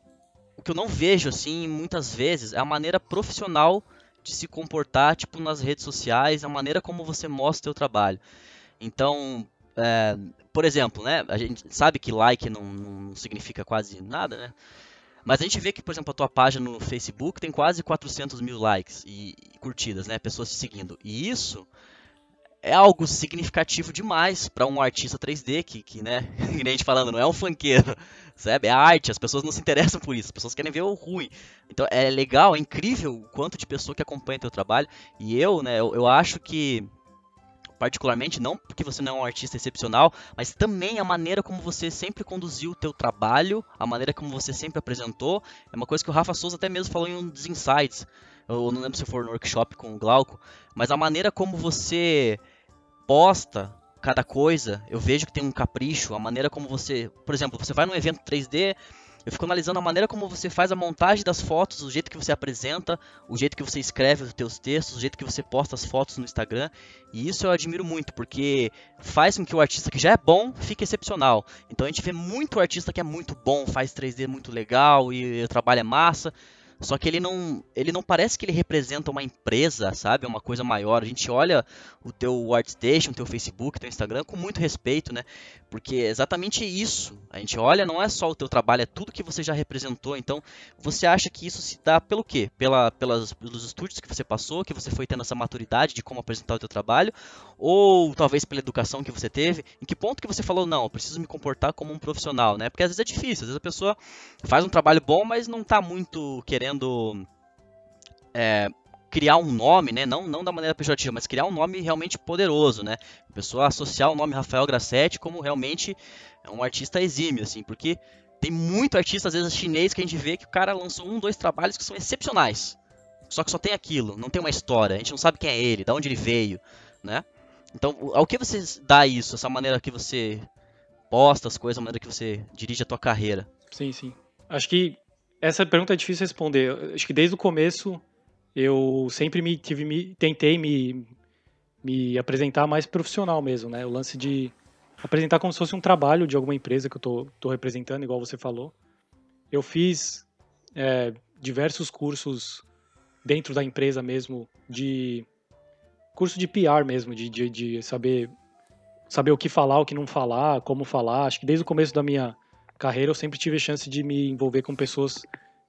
o que eu não vejo, assim, muitas vezes, é a maneira profissional de se comportar, tipo, nas redes sociais, a maneira como você mostra o seu trabalho. Então, é, por exemplo, né, a gente sabe que like não, não, significa quase nada, né? Mas a gente vê que, por exemplo, a tua página no Facebook tem quase 400 mil likes e, e curtidas, né? Pessoas te seguindo. E isso é algo significativo demais para um artista 3D que, que né, que nem a gente falando, não é um funkeiro, sabe? É arte, as pessoas não se interessam por isso, as pessoas querem ver o ruim. Então é legal, é incrível o quanto de pessoa que acompanha teu trabalho. E eu, né, eu, eu acho que particularmente não porque você não é um artista excepcional, mas também a maneira como você sempre conduziu o teu trabalho, a maneira como você sempre apresentou, é uma coisa que o Rafa Souza até mesmo falou em um dos insights. Eu não lembro se for no workshop com o Glauco, mas a maneira como você posta cada coisa, eu vejo que tem um capricho, a maneira como você, por exemplo, você vai num evento 3D, eu fico analisando a maneira como você faz a montagem das fotos, o jeito que você apresenta, o jeito que você escreve os teus textos, o jeito que você posta as fotos no Instagram. E isso eu admiro muito, porque faz com que o artista que já é bom fique excepcional. Então a gente vê muito artista que é muito bom, faz 3D muito legal e o trabalho é massa. Só que ele não, ele não parece que ele representa uma empresa, sabe? Uma coisa maior. A gente olha o teu ArtStation, teu Facebook, teu Instagram com muito respeito, né? Porque é exatamente isso. A gente olha, não é só o teu trabalho, é tudo que você já representou. Então, você acha que isso se dá pelo quê? Pela, pelas, pelos estudos que você passou, que você foi tendo essa maturidade de como apresentar o teu trabalho? Ou talvez pela educação que você teve? Em que ponto que você falou, não, eu preciso me comportar como um profissional, né? Porque às vezes é difícil, às vezes a pessoa faz um trabalho bom, mas não está muito querendo querendo é, criar um nome, né? Não, não da maneira pejorativa, mas criar um nome realmente poderoso, né? A pessoa associar o nome Rafael Grassetti como realmente um artista exímio, assim, porque tem muito artista, às vezes chinês, que a gente vê que o cara lançou um, dois trabalhos que são excepcionais. Só que só tem aquilo, não tem uma história, a gente não sabe quem é ele, de onde ele veio, né? Então, ao que você dá isso, essa maneira que você posta as coisas, a maneira que você dirige a tua carreira? Sim, sim. Acho que essa pergunta é difícil responder. Acho que desde o começo eu sempre me tive me tentei me me apresentar mais profissional mesmo, né? O lance de apresentar como se fosse um trabalho de alguma empresa que eu tô, tô representando, igual você falou. Eu fiz é, diversos cursos dentro da empresa mesmo de curso de PR mesmo, de, de, de saber saber o que falar, o que não falar, como falar. Acho que desde o começo da minha carreira eu sempre tive a chance de me envolver com pessoas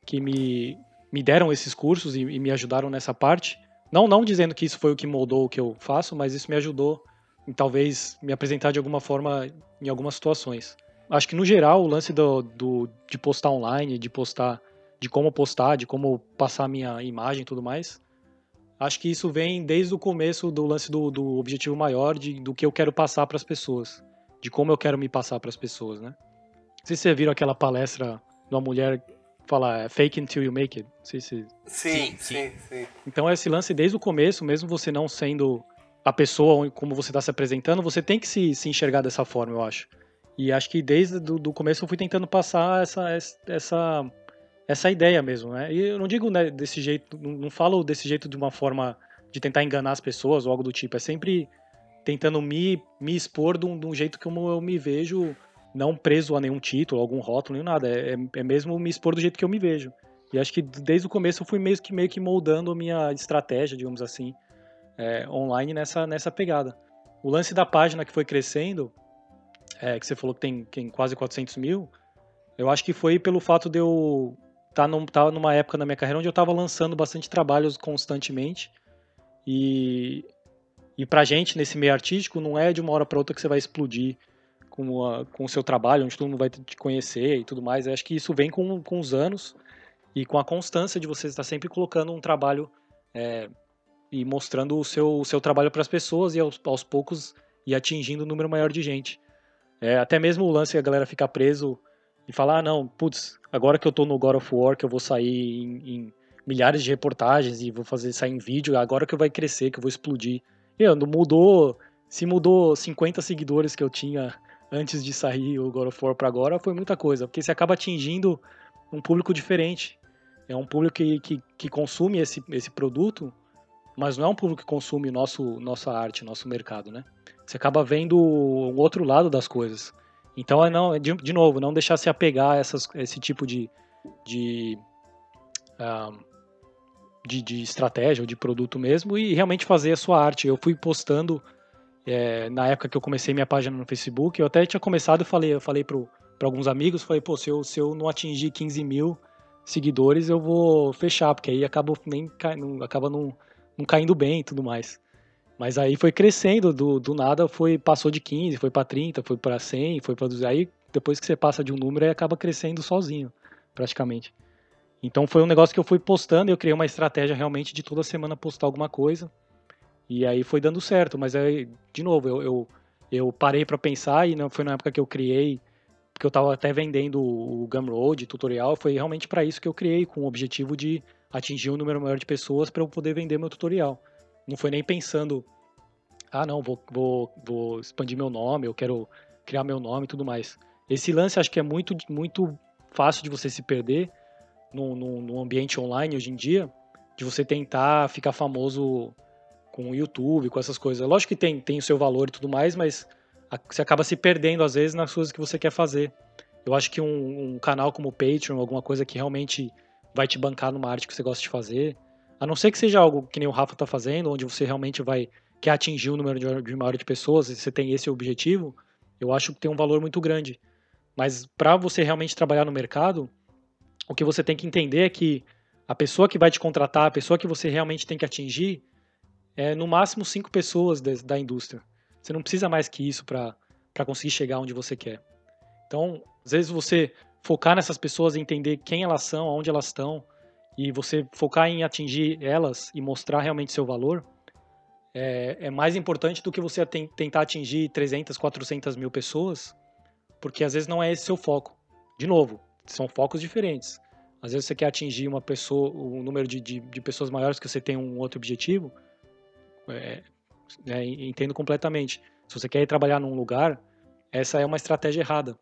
que me, me deram esses cursos e, e, me ajudaram nessa parte. Não, não dizendo que isso foi o que moldou o que eu faço, mas isso me ajudou em talvez me apresentar de alguma forma em algumas situações. Acho que no geral o lance do, do, de postar online, de postar, de como postar, de como passar minha imagem e tudo mais, acho que isso vem desde o começo do lance do, do objetivo maior de, do que eu quero passar para as pessoas, de como eu quero me passar para as pessoas, né? Não sei se vocês viram aquela palestra de uma mulher falar fake until you make it. Não sei se... Sim, sim, sim. Então esse lance desde o começo, mesmo você não sendo a pessoa como você está se apresentando, você tem que se, se enxergar dessa forma, eu acho. E acho que desde do, do começo eu fui tentando passar essa, essa, essa ideia mesmo, né? E eu não digo né, desse jeito, não, não falo desse jeito de uma forma de tentar enganar as pessoas ou algo do tipo. É sempre tentando me, me expor de um, de um jeito como eu me vejo não preso a nenhum título, algum rótulo, nem nada. É, é, é mesmo me expor do jeito que eu me vejo. E acho que desde o começo eu fui meio que, meio que moldando a minha estratégia, digamos assim, é, online nessa, nessa pegada. O lance da página que foi crescendo, é, que você falou que tem, tem quase 400 mil, eu acho que foi pelo fato de eu estar tá num, tá numa época na minha carreira onde eu estava lançando bastante trabalhos constantemente. E, e pra gente, nesse meio artístico, não é de uma hora para outra que você vai explodir com, a, com o seu trabalho, onde todo mundo vai te conhecer e tudo mais. Eu acho que isso vem com, com os anos e com a constância de você estar sempre colocando um trabalho é, e mostrando o seu, o seu trabalho para as pessoas e aos, aos poucos e atingindo um número maior de gente. É, até mesmo o lance a galera ficar preso e falar, ah, não, putz, agora que eu tô no God of War, que eu vou sair em, em milhares de reportagens e vou fazer sair em vídeo, agora que eu vai crescer, que eu vou explodir. E mudou, se mudou 50 seguidores que eu tinha antes de sair o God of War para agora foi muita coisa, porque você acaba atingindo um público diferente. É um público que, que, que consome esse, esse produto, mas não é um público que consome nosso, nossa arte, nosso mercado, né? Você acaba vendo o outro lado das coisas. Então, é não, de, de novo, não deixar se apegar a essas, esse tipo de, de, de, de estratégia ou de produto mesmo e realmente fazer a sua arte. Eu fui postando é, na época que eu comecei minha página no Facebook, eu até tinha começado, eu falei, eu falei para alguns amigos, falei, pô, se eu, se eu não atingir 15 mil seguidores, eu vou fechar, porque aí acaba nem, não, acaba não, não caindo bem e tudo mais. Mas aí foi crescendo, do, do nada foi passou de 15, foi para 30, foi para 100, foi para 200. Aí depois que você passa de um número, aí acaba crescendo sozinho, praticamente. Então foi um negócio que eu fui postando, eu criei uma estratégia realmente de toda semana postar alguma coisa. E aí foi dando certo, mas aí, de novo, eu, eu, eu parei para pensar e não foi na época que eu criei, porque eu estava até vendendo o Gumroad, tutorial, foi realmente para isso que eu criei, com o objetivo de atingir um número maior de pessoas para eu poder vender meu tutorial. Não foi nem pensando, ah, não, vou, vou, vou expandir meu nome, eu quero criar meu nome e tudo mais. Esse lance acho que é muito, muito fácil de você se perder no, no, no ambiente online hoje em dia, de você tentar ficar famoso com o YouTube, com essas coisas. Lógico que tem, tem o seu valor e tudo mais, mas você acaba se perdendo às vezes nas coisas que você quer fazer. Eu acho que um, um canal como o Patreon, alguma coisa que realmente vai te bancar numa arte que você gosta de fazer, a não ser que seja algo que nem o Rafa está fazendo, onde você realmente vai quer atingir o número de, de maior de pessoas, e você tem esse objetivo, eu acho que tem um valor muito grande. Mas para você realmente trabalhar no mercado, o que você tem que entender é que a pessoa que vai te contratar, a pessoa que você realmente tem que atingir, é no máximo cinco pessoas de, da indústria. Você não precisa mais que isso para conseguir chegar onde você quer. Então, às vezes você focar nessas pessoas, entender quem elas são, onde elas estão, e você focar em atingir elas e mostrar realmente seu valor, é, é mais importante do que você tentar atingir 300, 400 mil pessoas, porque às vezes não é esse seu foco. De novo, são focos diferentes. Às vezes você quer atingir uma pessoa, um número de, de, de pessoas maiores que você tem um outro objetivo. É, é, entendo completamente. Se você quer ir trabalhar num lugar, essa é uma estratégia errada.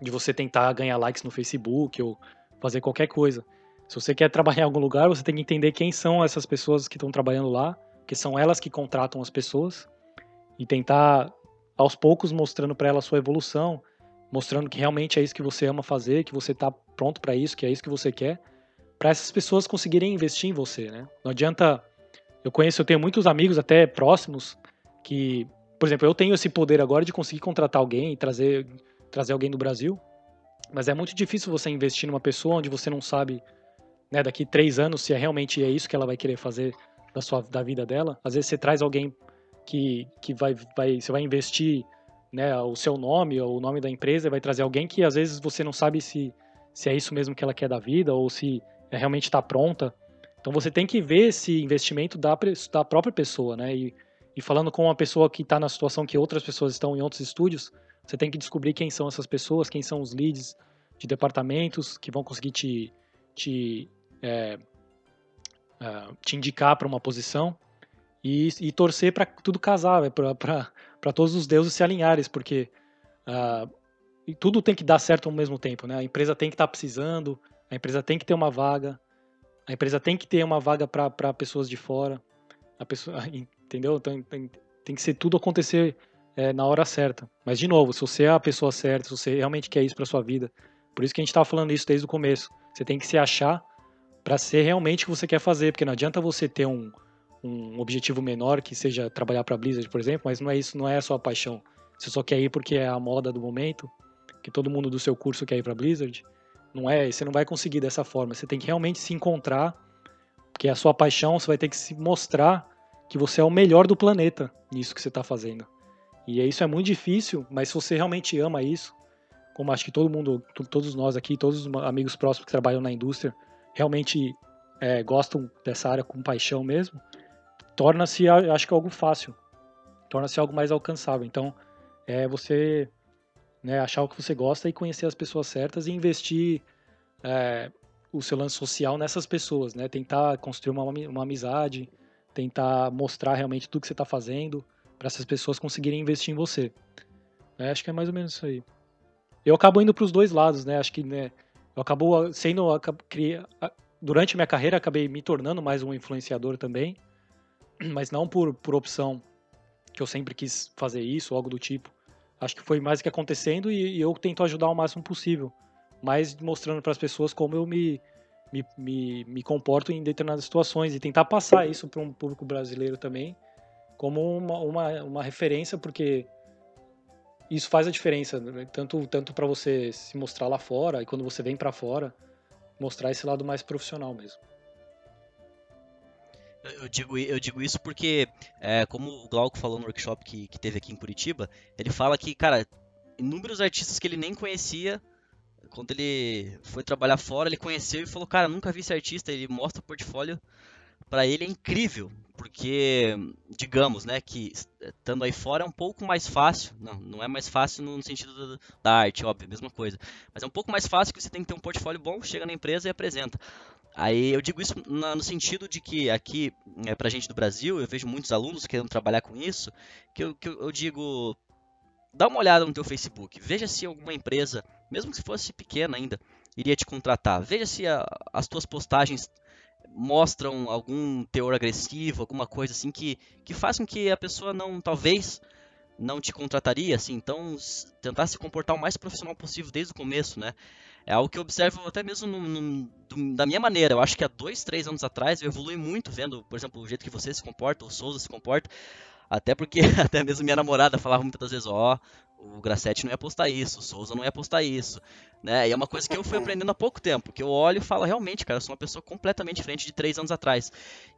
De você tentar ganhar likes no Facebook ou fazer qualquer coisa. Se você quer trabalhar em algum lugar, você tem que entender quem são essas pessoas que estão trabalhando lá, que são elas que contratam as pessoas, e tentar aos poucos mostrando para elas sua evolução, mostrando que realmente é isso que você ama fazer, que você está pronto para isso, que é isso que você quer, para essas pessoas conseguirem investir em você, né? Não adianta. Eu conheço, eu tenho muitos amigos até próximos que, por exemplo, eu tenho esse poder agora de conseguir contratar alguém e trazer, trazer alguém do Brasil, mas é muito difícil você investir numa pessoa onde você não sabe, né, daqui três anos se é realmente é isso que ela vai querer fazer da sua da vida dela. Às vezes você traz alguém que, que vai, vai você vai investir né, o seu nome ou o nome da empresa, vai trazer alguém que às vezes você não sabe se, se é isso mesmo que ela quer da vida ou se é, realmente está pronta. Então você tem que ver esse investimento da, da própria pessoa, né? E, e falando com uma pessoa que está na situação que outras pessoas estão em outros estúdios, você tem que descobrir quem são essas pessoas, quem são os leads de departamentos que vão conseguir te, te, é, uh, te indicar para uma posição e, e torcer para tudo casar, para todos os deuses se alinharem, porque uh, tudo tem que dar certo ao mesmo tempo, né? A empresa tem que estar tá precisando, a empresa tem que ter uma vaga, a empresa tem que ter uma vaga para pessoas de fora, a pessoa, entendeu? Então, tem, tem que ser tudo acontecer é, na hora certa. Mas de novo, se você é a pessoa certa, se você realmente quer isso para sua vida, por isso que a gente estava falando isso desde o começo. Você tem que se achar para ser realmente o que você quer fazer, porque não adianta você ter um, um objetivo menor que seja trabalhar para Blizzard, por exemplo, mas não é isso, não é a sua paixão. Você só quer ir porque é a moda do momento, que todo mundo do seu curso quer ir para Blizzard. Não é, você não vai conseguir dessa forma. Você tem que realmente se encontrar, porque é a sua paixão, você vai ter que se mostrar que você é o melhor do planeta nisso que você está fazendo. E isso é muito difícil, mas se você realmente ama isso, como acho que todo mundo, todos nós aqui, todos os amigos próximos que trabalham na indústria, realmente é, gostam dessa área com paixão mesmo, torna-se, acho que, algo fácil. Torna-se algo mais alcançável. Então, é você né, achar o que você gosta e conhecer as pessoas certas e investir é, o seu lance social nessas pessoas, né? Tentar construir uma, uma amizade, tentar mostrar realmente tudo que você está fazendo para essas pessoas conseguirem investir em você. É, acho que é mais ou menos isso aí. Eu acabo indo para os dois lados, né? Acho que né, eu acabo sendo, durante minha carreira acabei me tornando mais um influenciador também mas não por, por opção que eu sempre quis fazer isso algo do tipo. Acho que foi mais o que acontecendo e, e eu tento ajudar o máximo possível, mas mostrando para as pessoas como eu me, me, me, me, comporto em determinadas situações e tentar passar isso para um público brasileiro também como uma, uma, uma referência, porque isso faz a diferença, né? tanto, tanto para você se mostrar lá fora e quando você vem para fora, mostrar esse lado mais profissional mesmo. Eu digo, eu digo isso porque, é, como o Glauco falou no workshop que, que teve aqui em Curitiba, ele fala que, cara, inúmeros artistas que ele nem conhecia, quando ele foi trabalhar fora, ele conheceu e falou, cara, nunca vi esse artista, ele mostra o portfólio, para ele é incrível, porque, digamos, né, que estando aí fora é um pouco mais fácil, não, não é mais fácil no sentido da arte, óbvio, mesma coisa, mas é um pouco mais fácil que você tem que ter um portfólio bom, chega na empresa e apresenta. Aí eu digo isso no sentido de que aqui, é, pra gente do Brasil, eu vejo muitos alunos querendo trabalhar com isso, que eu, que eu digo, dá uma olhada no teu Facebook, veja se alguma empresa, mesmo que fosse pequena ainda, iria te contratar. Veja se a, as tuas postagens mostram algum teor agressivo, alguma coisa assim que, que faz com que a pessoa não, talvez, não te contrataria, assim. Então, tentar se comportar o mais profissional possível desde o começo, né? É algo que eu observo até mesmo no, no, da minha maneira. Eu acho que há dois, três anos atrás eu evolui muito vendo, por exemplo, o jeito que você se comporta, o Souza se comporta. Até porque até mesmo minha namorada falava muitas vezes, ó, oh, o Grassetti não ia postar isso, o Souza não ia postar isso, né? E é uma coisa que eu fui aprendendo há pouco tempo, que eu olho e falo, realmente, cara, eu sou uma pessoa completamente diferente de três anos atrás.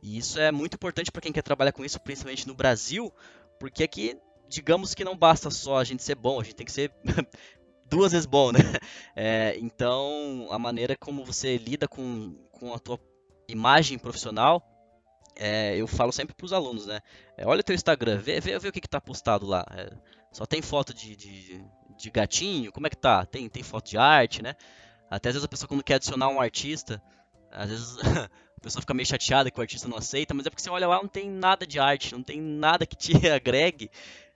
E isso é muito importante para quem quer trabalhar com isso, principalmente no Brasil, porque aqui, digamos que não basta só a gente ser bom, a gente tem que ser duas vezes bom, né? É, então, a maneira como você lida com, com a tua imagem profissional, é, eu falo sempre para os alunos, né? É, olha o teu Instagram, vê, vê, vê o que, que tá postado lá. É, só tem foto de, de, de, gatinho? Como é que tá? Tem, tem foto de arte, né? Até às vezes a pessoa quando quer adicionar um artista, às vezes a pessoa fica meio chateada que o artista não aceita, mas é porque você olha lá não tem nada de arte, não tem nada que te agregue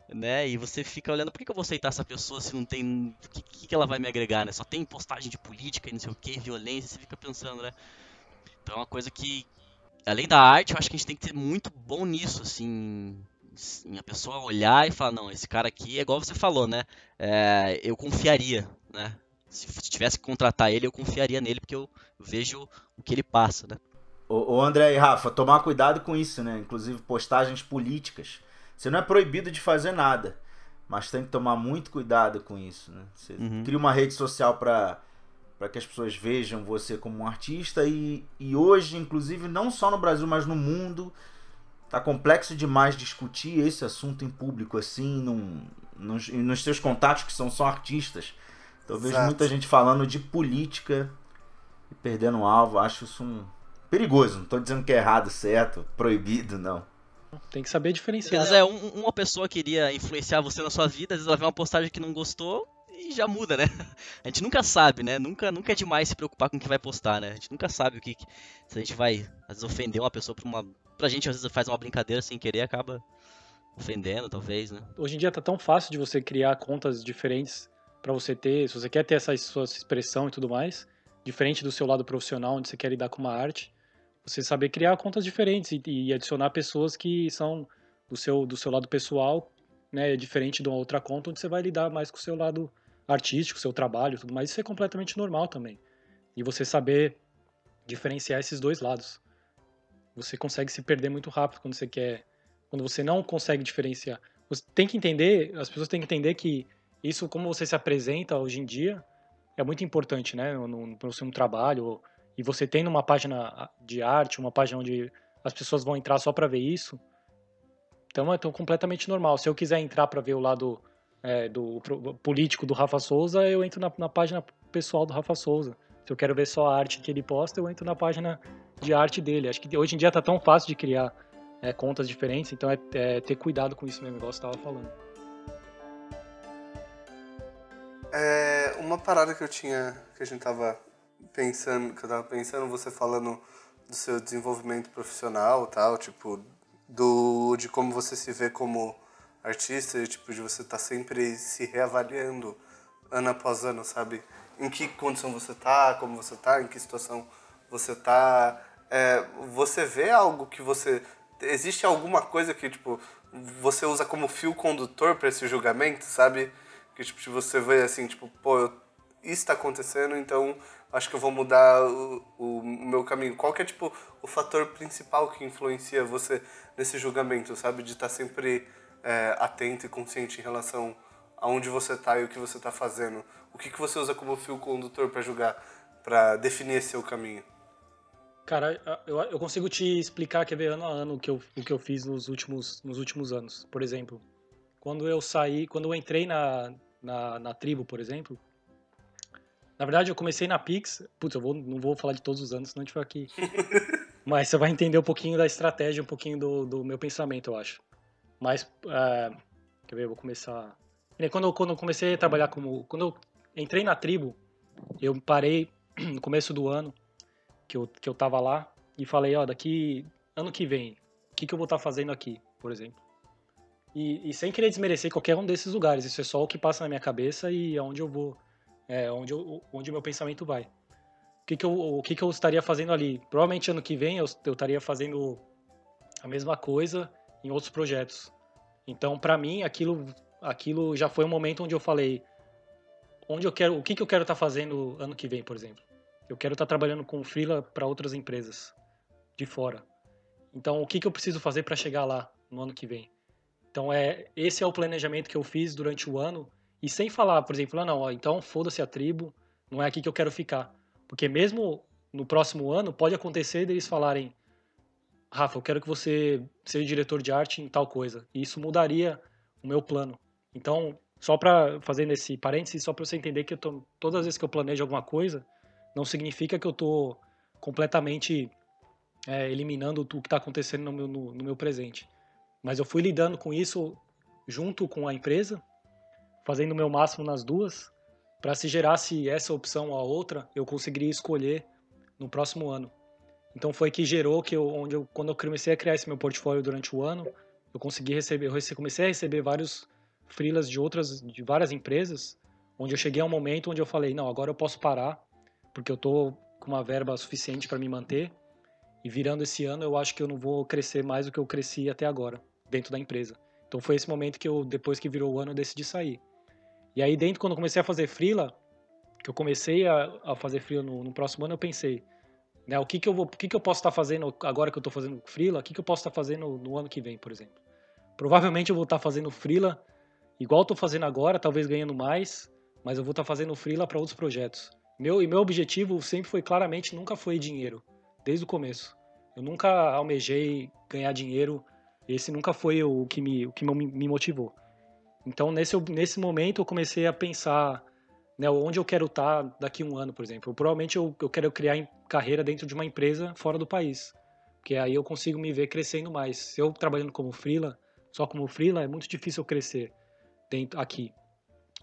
né? E você fica olhando, por que, eu vou aceitar essa pessoa se não tem. O que, que, ela vai me agregar, né? Só tem postagem de política e não sei o que, violência, você fica pensando, né? Então é uma coisa que, além da arte, eu acho que a gente tem que ter muito bom nisso, assim. A pessoa olhar e falar, não, esse cara aqui é igual você falou, né? É, eu confiaria, né? Se, se tivesse que contratar ele, eu confiaria nele, porque eu vejo o que ele passa, né? Ô, André e Rafa, tomar cuidado com isso, né? Inclusive postagens políticas você não é proibido de fazer nada, mas tem que tomar muito cuidado com isso. Né? Você uhum. cria uma rede social para para que as pessoas vejam você como um artista e, e hoje, inclusive, não só no Brasil, mas no mundo, tá complexo demais discutir esse assunto em público assim, num, nos, nos seus contatos que são só artistas. Então eu vejo muita gente falando de política e perdendo alvo. Acho isso um perigoso. Não estou dizendo que é errado, certo, proibido, não. Tem que saber diferenciar. Às vezes é um, uma pessoa queria influenciar você na sua vida, às vezes ela vê uma postagem que não gostou e já muda, né? A gente nunca sabe, né? Nunca, nunca é demais se preocupar com o que vai postar, né? A gente nunca sabe o que. Se a gente vai, às vezes, ofender uma pessoa pra uma. Pra gente, às vezes, faz uma brincadeira sem querer acaba ofendendo, talvez, né? Hoje em dia tá tão fácil de você criar contas diferentes para você ter, se você quer ter essa sua expressão e tudo mais, diferente do seu lado profissional, onde você quer lidar com uma arte, você saber criar contas diferentes e, e, adicionar pessoas que são do seu, do seu lado pessoal, né, diferente de uma outra conta onde você vai lidar mais com o seu lado artístico, seu trabalho, tudo mais. Isso é completamente normal também. E você saber diferenciar esses dois lados. Você consegue se perder muito rápido quando você quer, quando você não consegue diferenciar. Você tem que entender, as pessoas têm que entender que isso, como você se apresenta hoje em dia, é muito importante, né, no, no, no trabalho e você tem uma página de arte, uma página onde as pessoas vão entrar só para ver isso, então é completamente normal. Se eu quiser entrar para ver o lado é, do político do Rafa Souza, eu entro na, na, página pessoal do Rafa Souza. Se eu quero ver só a arte que ele posta, eu entro na página de arte dele. Acho que hoje em dia tá tão fácil de criar é, contas diferentes, então é, é, ter cuidado com isso mesmo, igual você estava falando. É, uma parada que eu tinha, que a gente tava pensando, que eu tava pensando, você falando do seu desenvolvimento profissional tal, tipo, do, de como você se vê como artista, tipo, de você estar tá sempre se reavaliando ano após ano, sabe? Em que condição você tá, como você tá, em que situação você tá. É, você vê algo que você. Existe alguma coisa que, tipo, você usa como fio condutor para esse julgamento, sabe? Que, tipo, você vê assim, tipo, pô, isso está acontecendo, então acho que eu vou mudar o, o, meu caminho. Qual que é, tipo, o fator principal que influencia você nesse julgamento, sabe? De estar tá sempre é, atento e consciente em relação aonde você está e o que você está fazendo. O que, que você usa como fio condutor para julgar, para definir seu caminho? Cara, eu, eu consigo te explicar, quer ver, ano a ano o que eu, o que eu fiz nos últimos, nos últimos anos. Por exemplo, quando eu saí, quando eu entrei na, na, na tribo, por exemplo, na verdade eu comecei na Pix, putz, eu vou, não vou falar de todos os anos, senão a gente vai aqui. Mas você vai entender um pouquinho da estratégia, um pouquinho do, do meu pensamento, eu acho. Mas, é, quer ver, eu vou começar... Quando quando eu comecei a trabalhar como... Quando eu entrei na tribo, eu parei no começo do ano, que eu, que eu tava lá e falei, ó, daqui ano que vem, o que, que eu vou estar tá fazendo aqui, por exemplo. E, e, sem querer desmerecer qualquer um desses lugares, isso é só o que passa na minha cabeça e aonde eu vou, é, onde, eu, onde meu pensamento vai. O que, que, eu, o que, que eu estaria fazendo ali? Provavelmente ano que vem eu, eu estaria fazendo a mesma coisa em outros projetos. Então, para mim, aquilo, aquilo já foi um momento onde eu falei, onde eu quero, o que, que eu quero estar tá fazendo ano que vem, por exemplo. Eu quero estar tá trabalhando com freela para outras empresas de fora. Então, o que, que eu preciso fazer para chegar lá no ano que vem? Então, é esse é o planejamento que eu fiz durante o ano e sem falar, por exemplo, ah, não, ó, então foda-se a tribo, não é aqui que eu quero ficar. Porque mesmo no próximo ano, pode acontecer deles falarem, Rafa, eu quero que você seja diretor de arte em tal coisa. E isso mudaria o meu plano. Então, só para fazer nesse parênteses, só para você entender que tô, todas as vezes que eu planejo alguma coisa, não significa que eu estou completamente é, eliminando o que está acontecendo no meu, no, no meu presente. Mas eu fui lidando com isso junto com a empresa, fazendo o meu máximo nas duas, para se gerasse essa opção ou a outra, eu conseguiria escolher no próximo ano. Então foi que gerou que eu, onde eu, quando eu comecei a criar esse meu portfólio durante o ano, eu consegui receber, eu comecei a receber vários freelas de outras, de várias empresas, onde eu cheguei a um momento onde eu falei, não, agora eu posso parar, porque eu tô com uma verba suficiente para me manter, e virando esse ano eu acho que eu não vou crescer mais do que eu cresci até agora, dentro da empresa. Então foi esse momento que eu, depois que virou o ano, eu decidi sair. E aí dentro, quando eu comecei a fazer freela, que eu comecei a, a fazer freela no, no, próximo ano, eu pensei, né, o que que eu vou, o que que eu posso estar fazendo agora que eu estou fazendo freela, o que que eu posso estar fazendo no ano que vem, por exemplo. Provavelmente eu vou estar fazendo freela igual estou fazendo agora, talvez ganhando mais, mas eu vou estar fazendo freela para outros projetos. Meu, e meu objetivo sempre foi claramente, nunca foi dinheiro, desde o começo. Eu nunca almejei ganhar dinheiro, esse nunca foi o que me, o que me motivou. Então, nesse, nesse momento, eu comecei a pensar né, onde eu quero estar daqui a um ano, por exemplo. Provavelmente eu, eu quero criar carreira dentro de uma empresa fora do país, porque aí eu consigo me ver crescendo mais. Se eu trabalhando como freela, só como freela, é muito difícil eu crescer dentro, aqui.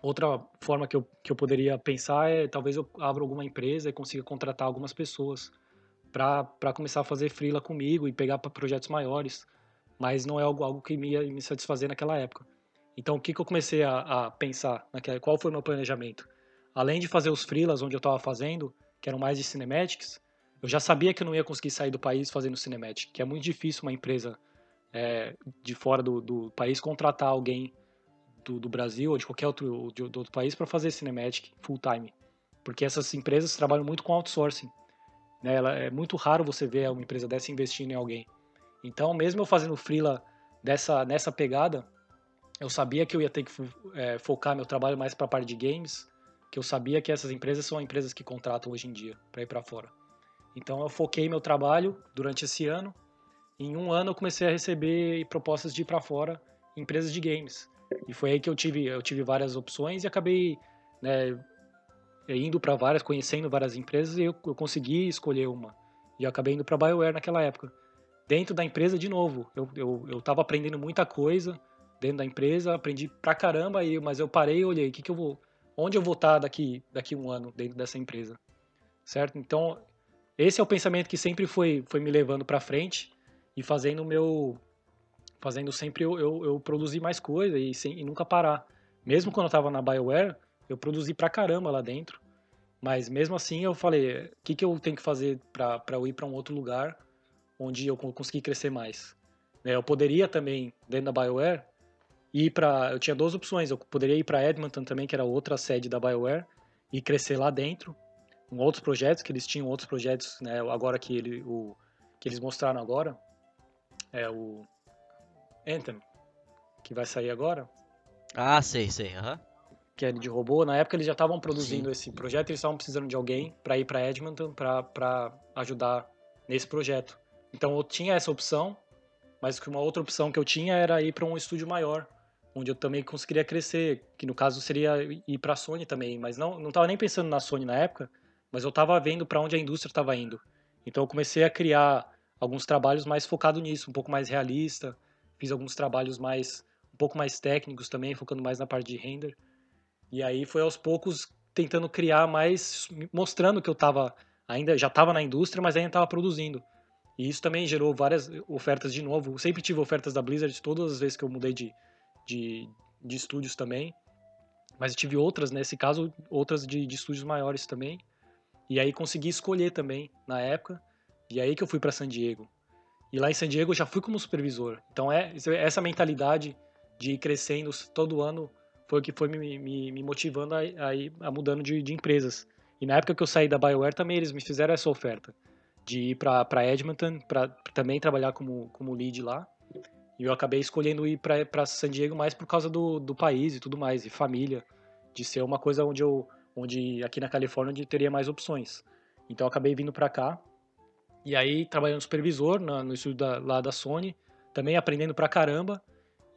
Outra forma que eu, que eu poderia pensar é talvez eu abra alguma empresa e consiga contratar algumas pessoas para começar a fazer freela comigo e pegar projetos maiores, mas não é algo, algo que me ia me satisfazer naquela época. Então, o que, que eu comecei a, a pensar? Naquela, qual foi o meu planejamento? Além de fazer os freelas onde eu estava fazendo, que eram mais de cinematics, eu já sabia que eu não ia conseguir sair do país fazendo cinematic, que é muito difícil uma empresa é, de fora do, do, país contratar alguém do, do, Brasil ou de qualquer outro, de, outro país para fazer cinematic full time, porque essas empresas trabalham muito com outsourcing. Né? Ela, é muito raro você ver uma empresa dessa investindo em alguém. Então, mesmo eu fazendo freela dessa nessa pegada, eu sabia que eu ia ter que é, focar meu trabalho mais para a parte de games, que eu sabia que essas empresas são empresas que contratam hoje em dia para ir para fora. Então eu foquei meu trabalho durante esse ano. Em um ano eu comecei a receber propostas de ir para fora, empresas de games. E foi aí que eu tive eu tive várias opções e acabei né, indo para várias, conhecendo várias empresas e eu, eu consegui escolher uma. E acabei indo para BioWare naquela época. Dentro da empresa, de novo, eu, eu, eu tava aprendendo muita coisa, dentro da empresa, aprendi pra caramba, aí, mas eu parei e olhei, que que eu vou, onde eu vou estar daqui, daqui um ano dentro dessa empresa, certo? Então, esse é o pensamento que sempre foi, foi me levando para frente e fazendo o meu, fazendo sempre eu, eu, eu produzir mais coisa e, sem, e nunca parar. Mesmo quando eu estava na BioWare, eu produzi pra caramba lá dentro, mas mesmo assim eu falei, o que, que eu tenho que fazer para eu ir para um outro lugar onde eu consegui crescer mais? Né, eu poderia também, dentro da BioWare, ir para. Eu tinha duas opções. Eu poderia ir para Edmonton também, que era outra sede da BioWare, e crescer lá dentro, com outros projetos, que eles tinham outros projetos, né? Agora que, ele, o, que eles mostraram agora, é o Anthem, que vai sair agora. Ah, sei, sei, aham. Que é de robô. Na época eles já estavam produzindo Sim. esse projeto, eles estavam precisando de alguém para ir para Edmonton para ajudar nesse projeto. Então eu tinha essa opção, mas uma outra opção que eu tinha era ir para um estúdio maior, onde eu também conseguiria crescer, que no caso seria ir para a Sony também, mas não não estava nem pensando na Sony na época, mas eu estava vendo para onde a indústria estava indo. Então eu comecei a criar alguns trabalhos mais focado nisso, um pouco mais realista. Fiz alguns trabalhos mais um pouco mais técnicos também, focando mais na parte de render. E aí foi aos poucos tentando criar mais, mostrando que eu estava ainda já estava na indústria, mas ainda estava produzindo. E isso também gerou várias ofertas de novo. Eu sempre tive ofertas da Blizzard todas as vezes que eu mudei de, de, de estúdios também. Mas eu tive outras, nesse caso, outras de, de estúdios maiores também. E aí consegui escolher também na época. E aí que eu fui para San Diego. E lá em San Diego eu já fui como supervisor. Então é essa mentalidade de ir crescendo todo ano foi o que foi me, me, me motivando a, a, ir a mudando de, de, empresas. E na época que eu saí da BioWare também eles me fizeram essa oferta de ir para Edmonton, para também trabalhar como, como lead lá. E eu acabei escolhendo ir para San Diego mais por causa do, do país e tudo mais, e família, de ser uma coisa onde eu, onde aqui na Califórnia onde teria mais opções. Então eu acabei vindo para cá e aí trabalhando supervisor na, no estúdio da, lá da Sony, também aprendendo pra caramba.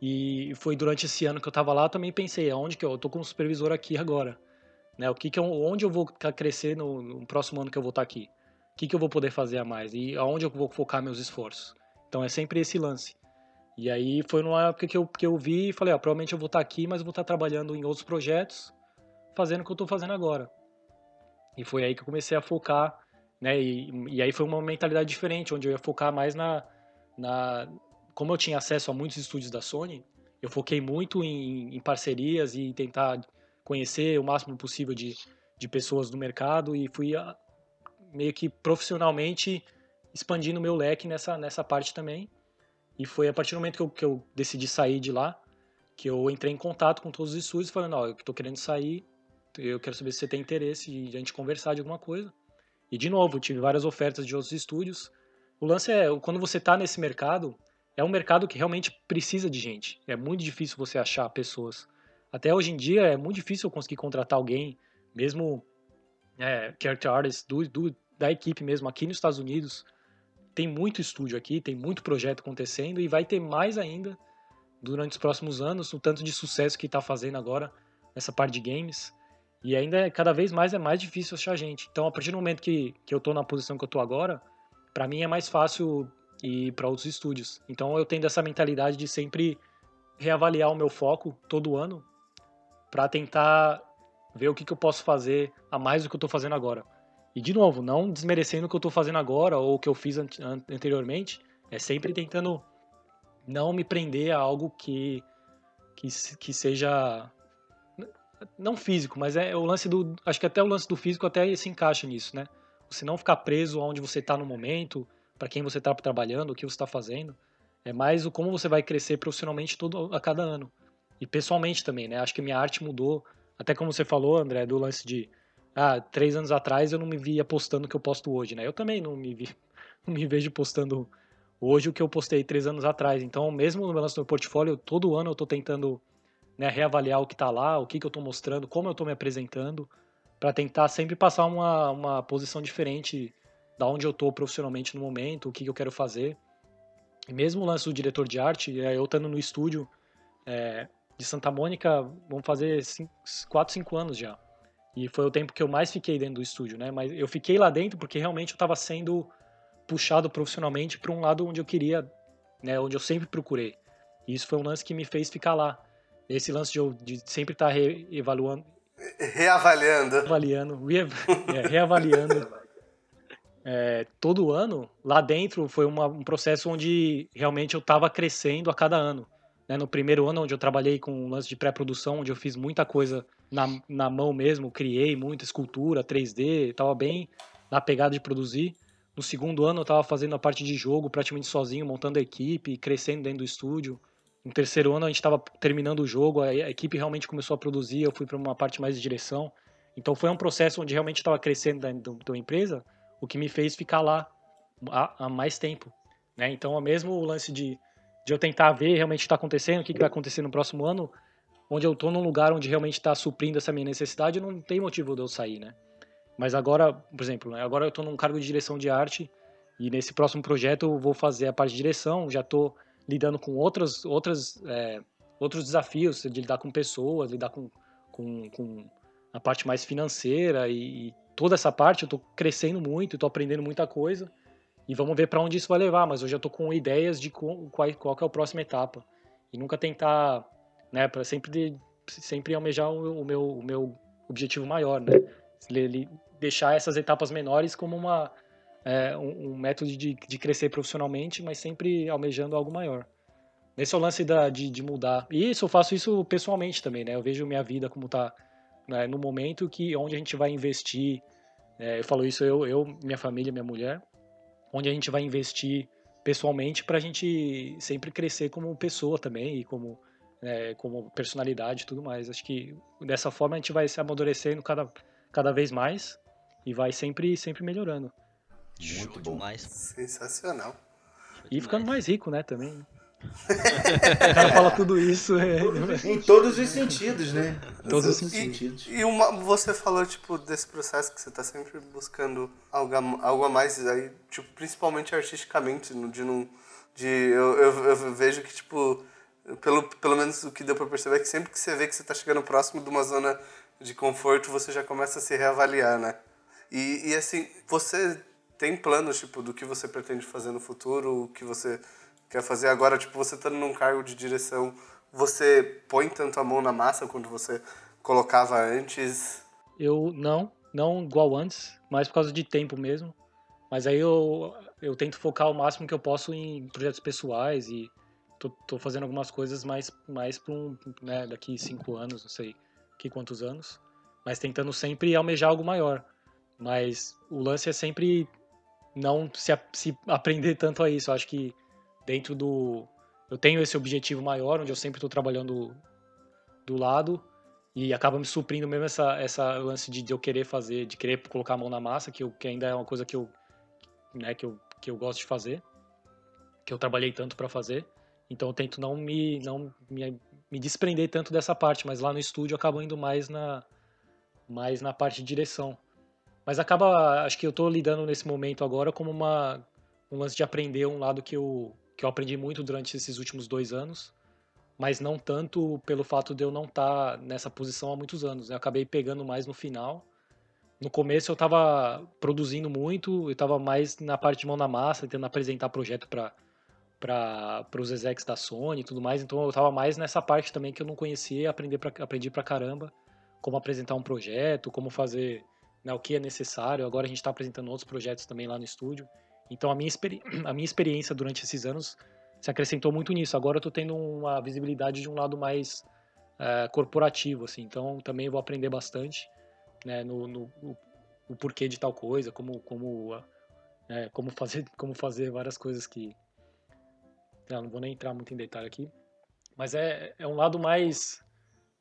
E foi durante esse ano que eu tava lá, eu também pensei, aonde que eu, eu tô como supervisor aqui agora, né? O que que eu, onde eu vou crescer no, no próximo ano que eu vou estar tá aqui? O que que eu vou poder fazer a mais e aonde eu vou focar meus esforços? Então é sempre esse lance. E aí foi numa época que eu, que eu vi e falei, ah, provavelmente eu vou estar tá aqui, mas vou estar tá trabalhando em outros projetos, fazendo o que eu estou fazendo agora. E foi aí que eu comecei a focar, né? E, e aí foi uma mentalidade diferente, onde eu ia focar mais na, na... Como eu tinha acesso a muitos estúdios da Sony, eu foquei muito em, em parcerias e tentar conhecer o máximo possível de, de pessoas do mercado e fui a, ah, meio que profissionalmente expandindo meu leque nessa, nessa parte também. E foi a partir do momento que eu, que eu decidi sair de lá, que eu entrei em contato com todos os estúdios, falando, ó, oh, eu estou querendo sair, eu quero saber se você tem interesse de a gente conversar de alguma coisa. E de novo, tive várias ofertas de outros estúdios. O lance é, quando você está nesse mercado, é um mercado que realmente precisa de gente. É muito difícil você achar pessoas. Até hoje em dia é muito difícil conseguir contratar alguém, mesmo é, character artist do, do, da equipe mesmo aqui nos Estados Unidos. Tem muito estúdio aqui, tem muito projeto acontecendo e vai ter mais ainda durante os próximos anos, o tanto de sucesso que está fazendo agora nessa parte de games. E ainda é, cada vez mais é mais difícil achar gente. Então, a partir do momento que, que eu estou na posição que eu estou agora, para mim é mais fácil ir para outros estúdios. Então, eu tenho essa mentalidade de sempre reavaliar o meu foco todo ano para tentar ver o que, que eu posso fazer a mais do que eu estou fazendo agora. E, de novo, não desmerecendo o que eu estou fazendo agora ou o que eu fiz an anteriormente, é sempre tentando não me prender a algo que, que, que seja não físico, mas é o lance do. Acho que até o lance do físico até se encaixa nisso, né? Você não ficar preso aonde você está no momento, para quem você está trabalhando, o que você está fazendo. É mais o como você vai crescer profissionalmente todo a cada ano. E pessoalmente também, né? Acho que minha arte mudou. Até como você falou, André, do lance de. Ah, três anos atrás eu não me via postando o que eu posto hoje, né? Eu também não me, vi, não me vejo postando hoje o que eu postei três anos atrás. Então, mesmo no meu lance do portfólio, todo ano eu estou tentando né, reavaliar o que está lá, o que, que eu estou mostrando, como eu estou me apresentando, para tentar sempre passar uma, uma posição diferente da onde eu estou profissionalmente no momento, o que, que eu quero fazer. E mesmo o lance do diretor de arte, é, eu estando no estúdio é, de Santa Mônica, vamos fazer 4, 5 anos já. E foi o tempo que eu mais fiquei dentro do estúdio, né? Mas eu fiquei lá dentro porque realmente eu estava sendo puxado profissionalmente para um lado onde eu queria, né? Onde eu sempre procurei. E isso foi um lance que me fez ficar lá. Esse lance de, de sempre estar tá. Reavaliando. Reavaliando, re, é, reavaliando. É, todo ano, lá dentro foi uma, um processo onde realmente eu estava crescendo a cada ano. Né? No primeiro ano, onde eu trabalhei com um lance de pré-produção, onde eu fiz muita coisa na, na mão mesmo, criei muita escultura, 3D, estava bem na pegada de produzir. No segundo ano, eu estava fazendo a parte de jogo praticamente sozinho, montando a equipe, crescendo dentro do estúdio. No terceiro ano a gente estava terminando o jogo, a equipe realmente começou a produzir, eu fui para uma parte mais de direção. Então foi um processo onde realmente estava crescendo dentro da empresa, o que me fez ficar lá há, há mais tempo. Né? Então, é mesmo o lance de, de eu tentar ver realmente o que está acontecendo, o que, que vai acontecer no próximo ano, onde eu estou num lugar onde realmente está suprindo essa minha necessidade, não tem motivo de eu sair, né? Mas agora, por exemplo, né? agora eu estou num cargo de direção de arte E nesse próximo projeto eu vou fazer a parte de direção, já estou lidando com outras, outras, é, outros desafios, de lidar com pessoas, lidar com, com, com a parte mais financeira e, e toda essa parte eu estou crescendo muito, estou aprendendo muita coisa e vamos ver para onde isso vai levar, mas eu já estou com ideias de qual, qual é a próxima etapa e nunca tentar, né, para sempre sempre almejar o, meu, o meu objetivo maior, né, deixar essas etapas menores como uma é, um, um, método de, de crescer profissionalmente, mas sempre almejando algo maior. Nesse é o lance da, de, de mudar. E isso eu faço isso pessoalmente também, né? Eu vejo minha vida como está né, no momento que onde a gente vai investir. É, eu falo isso eu, eu, minha família, minha mulher, onde a gente vai investir pessoalmente para a gente sempre crescer como pessoa também e como é, como personalidade e tudo mais. Acho que dessa forma a gente vai se amadurecendo cada, cada vez mais e vai sempre sempre melhorando. Muito bom. Demais. Sensacional. E ficando mais rico, né, também. O cara fala tudo isso. É... Em todos os sentidos, né? Todos os sentidos. E, e uma, você falou, tipo, desse processo que você tá sempre buscando algo, algo a mais, aí, tipo, principalmente artisticamente, de não. De, eu, eu, eu vejo que, tipo, pelo, pelo menos o que deu pra perceber é que sempre que você vê que você tá chegando próximo de uma zona de conforto, você já começa a se reavaliar, né? E, e assim, você tem planos, tipo, do que você pretende fazer no futuro, o que você quer fazer agora, tipo, você estando num cargo de direção, você põe tanto a mão na massa quanto você colocava antes? Eu não, não igual antes, mas por causa de tempo mesmo. Mas aí eu, eu tento focar o máximo que eu posso em projetos pessoais e tô, tô fazendo algumas coisas mais, mais para um, né, daqui cinco anos, não sei que quantos anos, mas tentando sempre almejar algo maior. Mas o lance é sempre não se, se aprender tanto a isso. Eu acho que dentro do. Eu tenho esse objetivo maior, onde eu sempre estou trabalhando do lado e acaba me suprindo mesmo essa, essa lance de, de, eu querer fazer, de querer colocar a mão na massa, que, eu, que ainda é uma coisa que eu, né, que eu, que eu gosto de fazer, que eu trabalhei tanto para fazer. Então eu tento não me não me, me desprender tanto dessa parte, mas lá no estúdio eu acabo indo mais na mais na parte de direção. Mas acaba, acho que eu estou lidando nesse momento agora como uma, um lance de aprender um lado que eu, que eu aprendi muito durante esses últimos dois anos, mas não tanto pelo fato de eu não estar tá nessa posição há muitos anos. Né? Eu acabei pegando mais no final. No começo eu estava produzindo muito, eu estava mais na parte de mão na massa, tentando apresentar projeto para para os execs da Sony e tudo mais, então eu estava mais nessa parte também que eu não conhecia, aprender pra, aprendi pra caramba como apresentar um projeto, como fazer né, o que é necessário. Agora a gente está apresentando outros projetos também lá no estúdio. Então a minha, a minha experiência durante esses anos se acrescentou muito nisso. Agora eu estou tendo uma visibilidade de um lado mais é, corporativo, assim. Então também vou aprender bastante né, no, no, porquê de tal coisa, como como é, como fazer como fazer várias coisas que não, não vou nem entrar muito em detalhe aqui, mas é, é um lado mais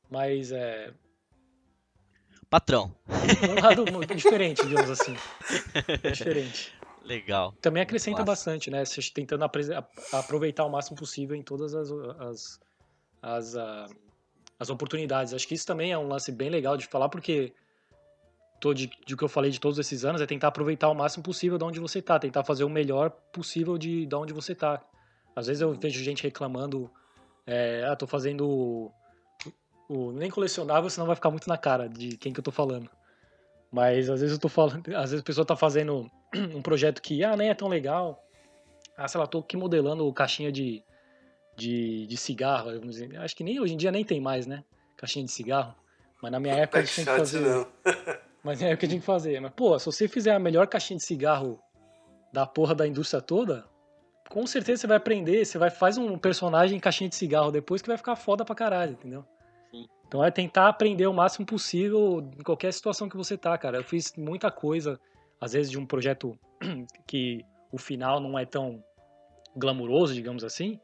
mais é, patrão. Um lado diferente, digamos assim. diferente. Legal. Também acrescenta bastante, né? Você tentando aproveitar o máximo possível em todas as, as, as, uh, as oportunidades. Acho que isso também é um lance bem legal de falar, porque todo de, de que eu falei de todos esses anos é tentar aproveitar o máximo possível de onde você tá, tentar fazer o melhor possível de, de onde você tá. Às vezes eu vejo gente reclamando, é, ah, tô fazendo o nem colecionável, senão vai ficar muito na cara de quem que eu tô falando. Mas às vezes eu tô falando, às vezes a pessoa tá fazendo um projeto que ah, nem é tão legal. Ah, sei lá, tô aqui modelando caixinha de, de, de cigarro. Acho que nem hoje em dia nem tem mais, né? Caixinha de cigarro. Mas na minha época a gente tem que fazer. Não. Mas na época a gente tem que fazer. Mas, pô, se você fizer a melhor caixinha de cigarro da porra da indústria toda, com certeza você vai aprender, você vai faz um personagem em caixinha de cigarro depois que vai ficar foda pra caralho, entendeu? Então é tentar aprender o máximo possível em qualquer situação que você tá, cara. Eu fiz muita coisa, às vezes de um projeto que o final não é tão glamuroso, digamos assim,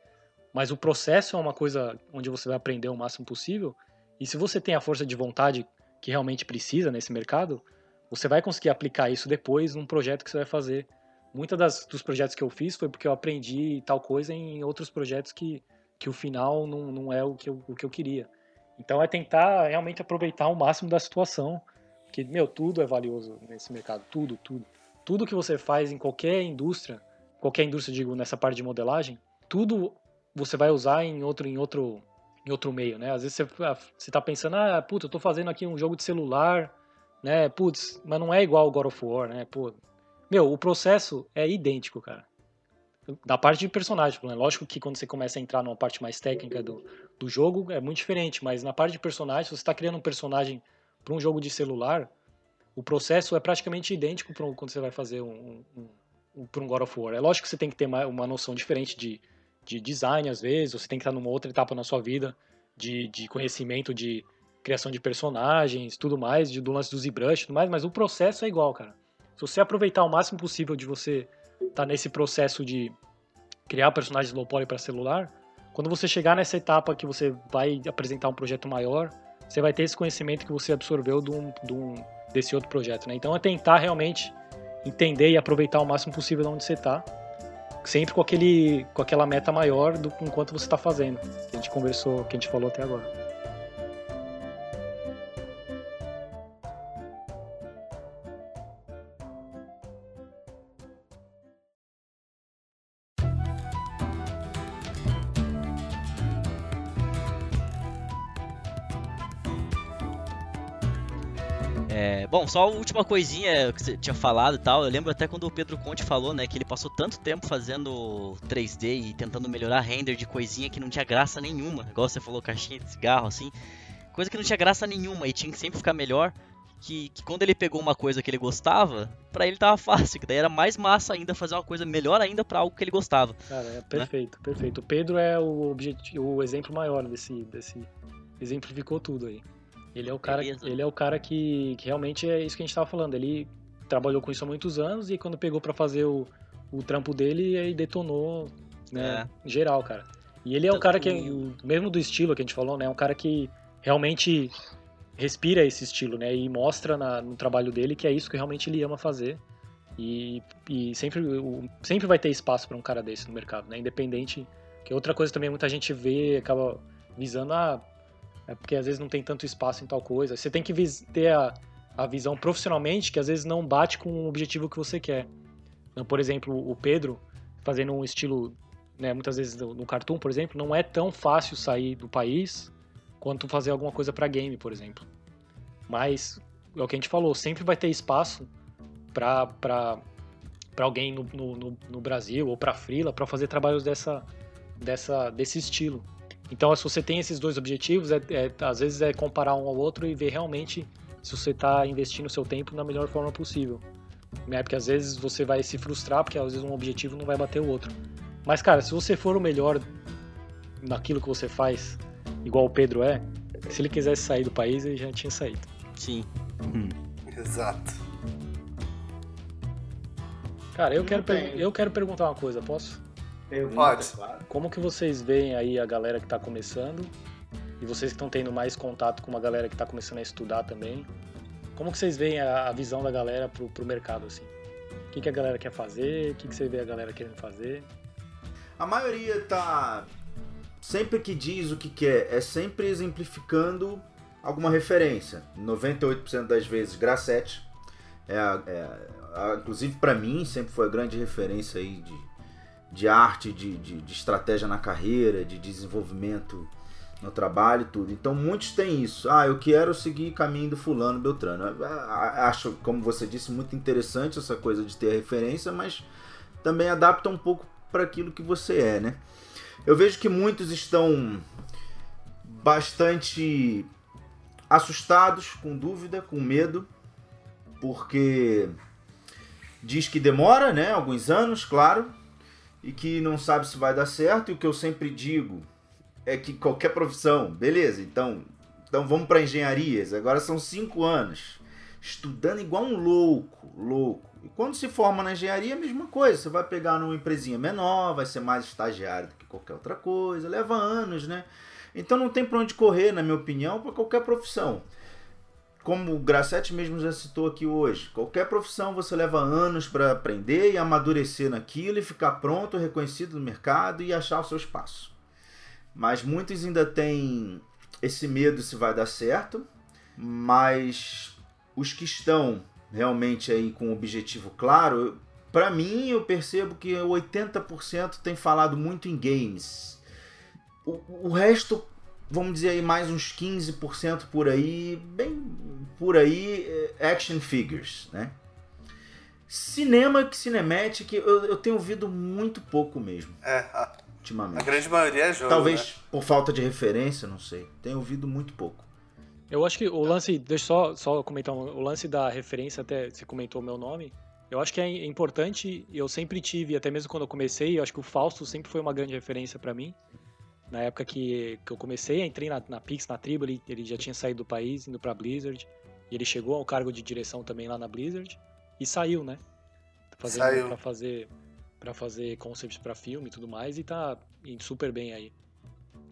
mas o processo é uma coisa onde você vai aprender o máximo possível. E se você tem a força de vontade que realmente precisa nesse mercado, você vai conseguir aplicar isso depois num projeto que você vai fazer. Muitos dos projetos que eu fiz foi porque eu aprendi tal coisa em outros projetos que, que o final não, não é o que, eu, o que eu queria. Então é tentar realmente aproveitar o máximo da situação, porque, meu, tudo é valioso nesse mercado, tudo, tudo. tudo que você faz em qualquer indústria, qualquer indústria, digo, nessa parte de modelagem, tudo você vai usar em outro, em outro, em outro meio, né? Às vezes você, ah, você tá pensando, ah, puta, eu tô fazendo aqui um jogo de celular, né? Putz, mas não é igual o God of War, né? Pô, meu, o processo é idêntico, cara. Da parte de personagem, né? lógico que quando você começa a entrar numa parte mais técnica do, do jogo é muito diferente, mas na parte de personagem, se você está criando um personagem para um jogo de celular, o processo é praticamente idêntico para quando você vai fazer um, um, um, um God of War. É lógico que você tem que ter uma, uma noção diferente de, de design, às vezes, você tem que estar numa outra etapa na sua vida de, de conhecimento de criação de personagens, tudo mais, de, do lance do ZBrush e tudo mais, mas o processo é igual, cara. Se você aproveitar o máximo possível de você estar tá nesse processo de criar personagens low poly para celular, quando você chegar nessa etapa que você vai apresentar um projeto maior, você vai ter esse conhecimento que você absorveu de um, de um desse outro projeto, né? Então é tentar realmente entender e aproveitar o máximo possível de onde você está, sempre com aquele, com aquela meta maior do enquanto você está fazendo, que a gente conversou, que a gente falou até agora. Bom, só a última coisinha que você tinha falado e tal. Eu lembro até quando o Pedro Conte falou, né, que ele passou tanto tempo fazendo 3D e tentando melhorar render de coisinha que não tinha graça nenhuma. Igual você falou, caixinha de cigarro, assim. Coisa que não tinha graça nenhuma e tinha que sempre ficar melhor. Que, que quando ele pegou uma coisa que ele gostava, para ele tava fácil, que daí era mais massa ainda fazer uma coisa melhor ainda para algo que ele gostava. Cara, é perfeito, né? perfeito. O Pedro é o, objetivo, o exemplo maior desse, desse. Exemplificou tudo aí. Ele é o cara, ele é o cara que, que, realmente é isso que a gente estava falando. Ele trabalhou com isso há muitos anos e quando pegou para fazer o, o trampo dele, aí detonou, né, é. geral, cara. E ele é o cara que, mesmo do estilo que a gente falou, né, é um cara que realmente respira esse estilo, né, e mostra na, no trabalho dele que é isso que realmente ele ama fazer. E, e sempre, sempre vai ter espaço para um cara desse no mercado, né, independente. Que outra coisa também muita gente vê, acaba visando, ah, é porque às vezes não tem tanto espaço em tal coisa. Você tem que ter a, a visão profissionalmente que às vezes não bate com o objetivo que você quer. Então, por exemplo, o Pedro, fazendo um estilo, né, muitas vezes no cartoon, por exemplo, não é tão fácil sair do país quanto fazer alguma coisa para game, por exemplo. Mas, é o que a gente falou, sempre vai ter espaço para alguém no, no, no, Brasil ou para Frila para fazer trabalhos dessa, dessa, desse estilo. Então, se você tem esses dois objetivos, é, é, às vezes é comparar um ao outro e ver realmente se você está investindo o seu tempo da melhor forma possível. Né? Porque às vezes você vai se frustrar porque às vezes um objetivo não vai bater o outro. Mas, cara, se você for o melhor naquilo que você faz, igual o Pedro é, se ele quisesse sair do país, ele já tinha saído. Sim. Hum. Exato. Cara, eu quero, eu quero perguntar uma coisa, posso? Pergunta, Pode. Claro. Como que vocês veem aí a galera que está começando e vocês que estão tendo mais contato com uma galera que está começando a estudar também? Como que vocês veem a, a visão da galera pro, pro mercado assim? O que, que a galera quer fazer? O que, que você vê a galera querendo fazer? A maioria tá sempre que diz o que quer, é sempre exemplificando alguma referência. 98% das vezes, Grassetti. É, é, inclusive para mim sempre foi a grande referência aí de de arte, de, de, de, estratégia na carreira, de desenvolvimento no trabalho e tudo. Então muitos têm isso. Ah, eu quero seguir caminho do fulano Beltrano. Acho, como você disse, muito interessante essa coisa de ter referência, mas também adapta um pouco para aquilo que você é, né? Eu vejo que muitos estão bastante assustados, com dúvida, com medo, porque diz que demora, né? Alguns anos, claro, e que não sabe se vai dar certo. E o que eu sempre digo é que qualquer profissão, beleza, então, então vamos para engenharias. Agora são cinco anos estudando igual um louco, louco. E quando se forma na engenharia, a mesma coisa. Você vai pegar numa empresinha menor, vai ser mais estagiário do que qualquer outra coisa. Leva anos, né? Então não tem para onde correr, na minha opinião, para qualquer profissão como o Grassetti mesmo já citou aqui hoje, qualquer profissão você leva anos para aprender e amadurecer naquilo e ficar pronto, reconhecido no mercado e achar o seu espaço. Mas muitos ainda têm esse medo se vai dar certo, mas os que estão realmente aí com um objetivo claro, para mim eu percebo que 80% tem falado muito em games. O, o resto, vamos dizer aí mais uns 15% por aí, bem por aí, é, action figures, né? Cinema, cinematic, eu, eu tenho ouvido muito pouco mesmo. É, a, ultimamente. A grande maioria é jogo. Talvez né? por falta de referência, não sei. Tenho ouvido muito pouco. Eu acho que o lance, deixa eu só, só comentar, o lance da referência, até você comentou o meu nome, eu acho que é importante, eu sempre tive, até mesmo quando eu comecei, eu acho que o Fausto sempre foi uma grande referência para mim. Na época que, que eu comecei, entrei na, na Pix, na tribo, ele, ele já tinha saído do país, indo pra Blizzard. E ele chegou ao cargo de direção também lá na Blizzard. E saiu, né? Fazendo, saiu. Pra fazer, pra fazer concepts pra filme e tudo mais, e tá indo super bem aí.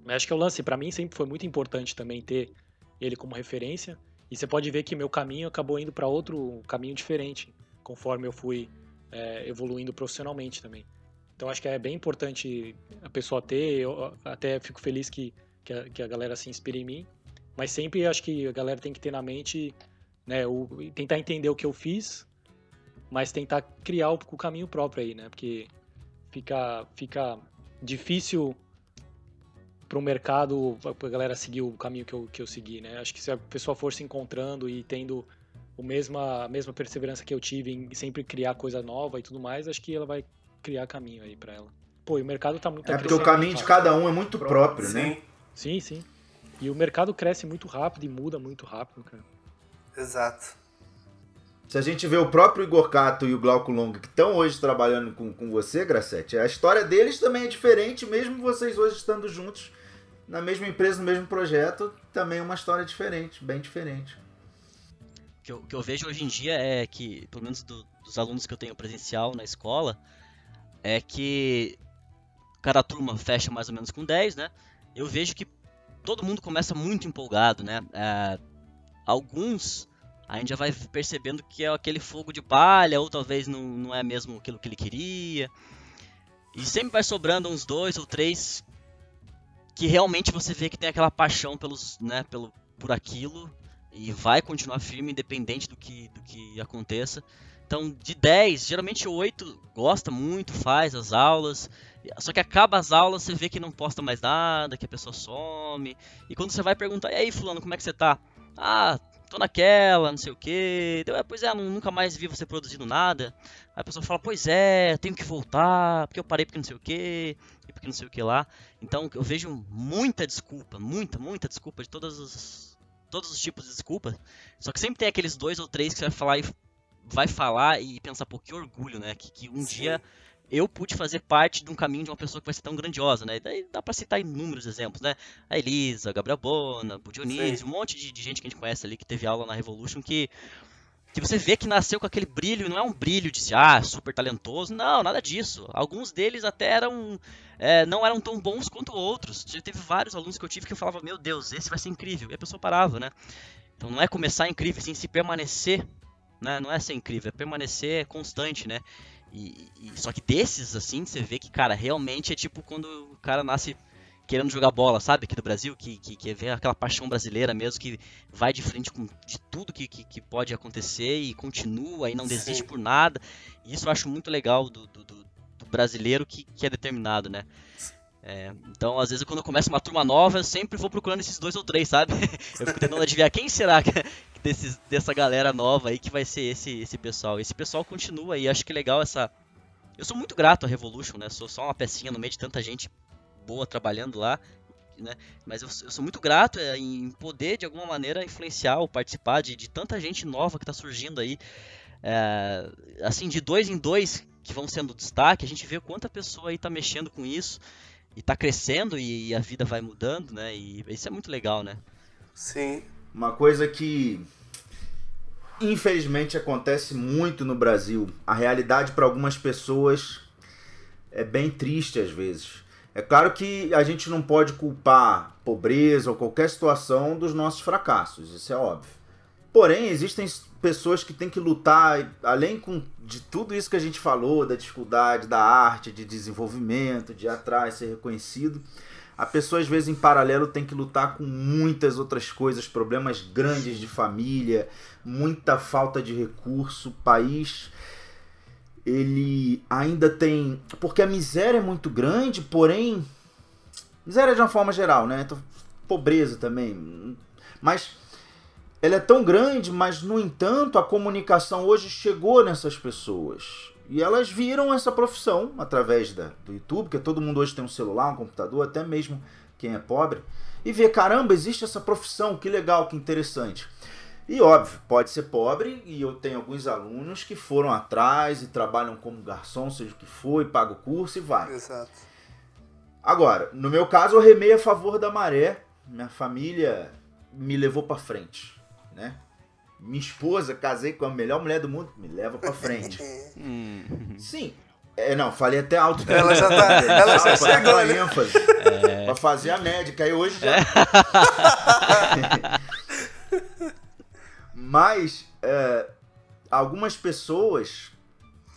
Mas acho que o lance, para mim, sempre foi muito importante também ter ele como referência. E você pode ver que meu caminho acabou indo para outro caminho diferente, conforme eu fui é, evoluindo profissionalmente também. Então acho que é bem importante a pessoa ter, eu até fico feliz que, que, a, que a galera se inspire em mim, mas sempre acho que a galera tem que ter na mente, né, o, tentar entender o que eu fiz, mas tentar criar o, o caminho próprio aí, né, porque fica, fica difícil para o mercado, a galera seguir o caminho que eu, que eu segui, né? Acho que se a pessoa for se encontrando e tendo o mesma, a mesma perseverança que eu tive em sempre criar coisa nova e tudo mais, acho que ela vai criar caminho aí para ela. Pô, e o mercado tá muito É porque o caminho de cada um é muito próprio, sim. né? Sim, sim. E o mercado cresce muito rápido e muda muito rápido, cara. Exato. Se a gente vê o próprio Igor Cato e o Glauco Longa que estão hoje trabalhando com, com você, Gracete, a história deles também é diferente, mesmo vocês hoje estando juntos na mesma empresa, no mesmo projeto, também é uma história diferente, bem diferente. O que eu, que eu vejo hoje em dia é que, pelo menos do, dos alunos que eu tenho presencial na escola, é que cada turma fecha mais ou menos com 10, né? Eu vejo que todo mundo começa muito empolgado, né? É, alguns a gente já vai percebendo que é aquele fogo de palha, ou talvez não, não é mesmo aquilo que ele queria. E sempre vai sobrando uns dois ou três que realmente você vê que tem aquela paixão pelos, né, pelo, por aquilo e vai continuar firme independente do que, do que aconteça. Então, de 10, geralmente 8 gosta muito, faz as aulas. Só que acaba as aulas, você vê que não posta mais nada, que a pessoa some. E quando você vai perguntar, e aí, fulano, como é que você tá? Ah, tô naquela, não sei o que. Ah, pois é, nunca mais vi você produzindo nada. Aí a pessoa fala, pois é, tenho que voltar, porque eu parei porque não sei o que e porque não sei o que lá. Então eu vejo muita desculpa, muita, muita desculpa de todos os, todos os tipos de desculpa. Só que sempre tem aqueles dois ou três que você vai falar e vai falar e pensar, pô, que orgulho, né? Que, que um Sim. dia eu pude fazer parte de um caminho de uma pessoa que vai ser tão grandiosa, né? E daí dá pra citar inúmeros exemplos, né? A Elisa, a Gabriel Bona, o Dionísio, um monte de, de, gente que a gente conhece ali que teve aula na Revolution que que você vê que nasceu com aquele brilho, não é um brilho de ah, super talentoso, não, nada disso. Alguns deles até eram, é, não eram tão bons quanto outros. Já teve vários alunos que eu tive que eu falava, meu Deus, esse vai ser incrível, e a pessoa parava, né? Então não é começar incrível, sim, se permanecer, né? Não é ser incrível, é permanecer constante, né? E, e, só que desses, assim, você vê que, cara, realmente é tipo quando o cara nasce querendo jogar bola, sabe? Aqui do Brasil, que, que, que vê aquela paixão brasileira mesmo, que vai de frente com de tudo que, que, que pode acontecer e continua e não desiste Sim. por nada. E isso eu acho muito legal do, do, do brasileiro que, que é determinado, né? É, então, às vezes, quando eu começo uma turma nova, eu sempre vou procurando esses dois ou três, sabe? Eu fico tentando adivinhar quem será desses, dessa galera nova aí que vai ser esse, esse pessoal. Esse pessoal continua e acho que legal essa. Eu sou muito grato à Revolution, né? Sou só uma pecinha no meio de tanta gente boa trabalhando lá, né? Mas eu, eu sou muito grato é, em poder, de alguma maneira, influenciar ou participar de, de tanta gente nova que está surgindo aí. É, assim, de dois em dois que vão sendo destaque, a gente vê quanta pessoa aí está mexendo com isso e está crescendo e, e, a vida vai mudando, né? E isso é muito legal, né? Sim. Uma coisa que infelizmente acontece muito no Brasil. A realidade para algumas pessoas é bem triste às vezes. É claro que a gente não pode culpar pobreza ou qualquer situação dos nossos fracassos, isso é óbvio. Porém, existem pessoas que têm que lutar, além com, de tudo isso que a gente falou, da dificuldade, da arte, de desenvolvimento, de ir atrás, ser reconhecido. A pessoa às vezes em paralelo tem que lutar com muitas outras coisas, problemas grandes de família, muita falta de recurso, o país ele ainda tem, porque a miséria é muito grande, porém miséria de uma forma geral, né? Então, pobreza também, mas ela é tão grande, mas no entanto a comunicação hoje chegou nessas pessoas. E elas viram essa profissão através da, do YouTube, que todo mundo hoje tem um celular, um computador, até mesmo quem é pobre, e vê, caramba, existe essa profissão, que legal, que interessante. E óbvio, pode ser pobre, e eu tenho alguns alunos que foram atrás e trabalham como garçom, seja o que for, e pagam o curso e vai. Exato. Agora, no meu caso, eu remei a favor da maré. Minha família me levou para frente, né? Minha esposa, casei com a melhor mulher do mundo, me leva para frente. Hum. Sim. É, não, falei até alto. Também. Ela já tá, ela já chegou, né? ênfase é. pra fazer a médica, aí hoje já... Mas, é, algumas pessoas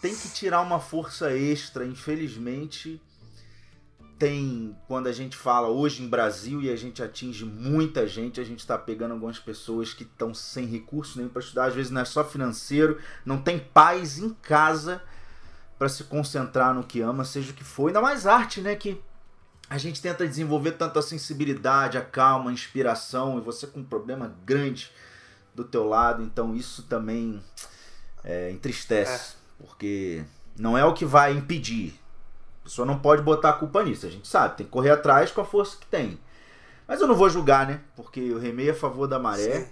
têm que tirar uma força extra, infelizmente tem, quando a gente fala hoje em Brasil e a gente atinge muita gente, a gente está pegando algumas pessoas que estão sem recurso nenhum para estudar, às vezes não é só financeiro, não tem paz em casa para se concentrar no que ama, seja o que for, ainda mais arte, né, que a gente tenta desenvolver tanto a sensibilidade, a calma, a inspiração, e você com um problema grande do teu lado, então isso também é, entristece, é. porque não é o que vai impedir, a pessoa não pode botar a culpa nisso, a gente sabe, tem que correr atrás com a força que tem. Mas eu não vou julgar, né? Porque eu remei a favor da maré Sim.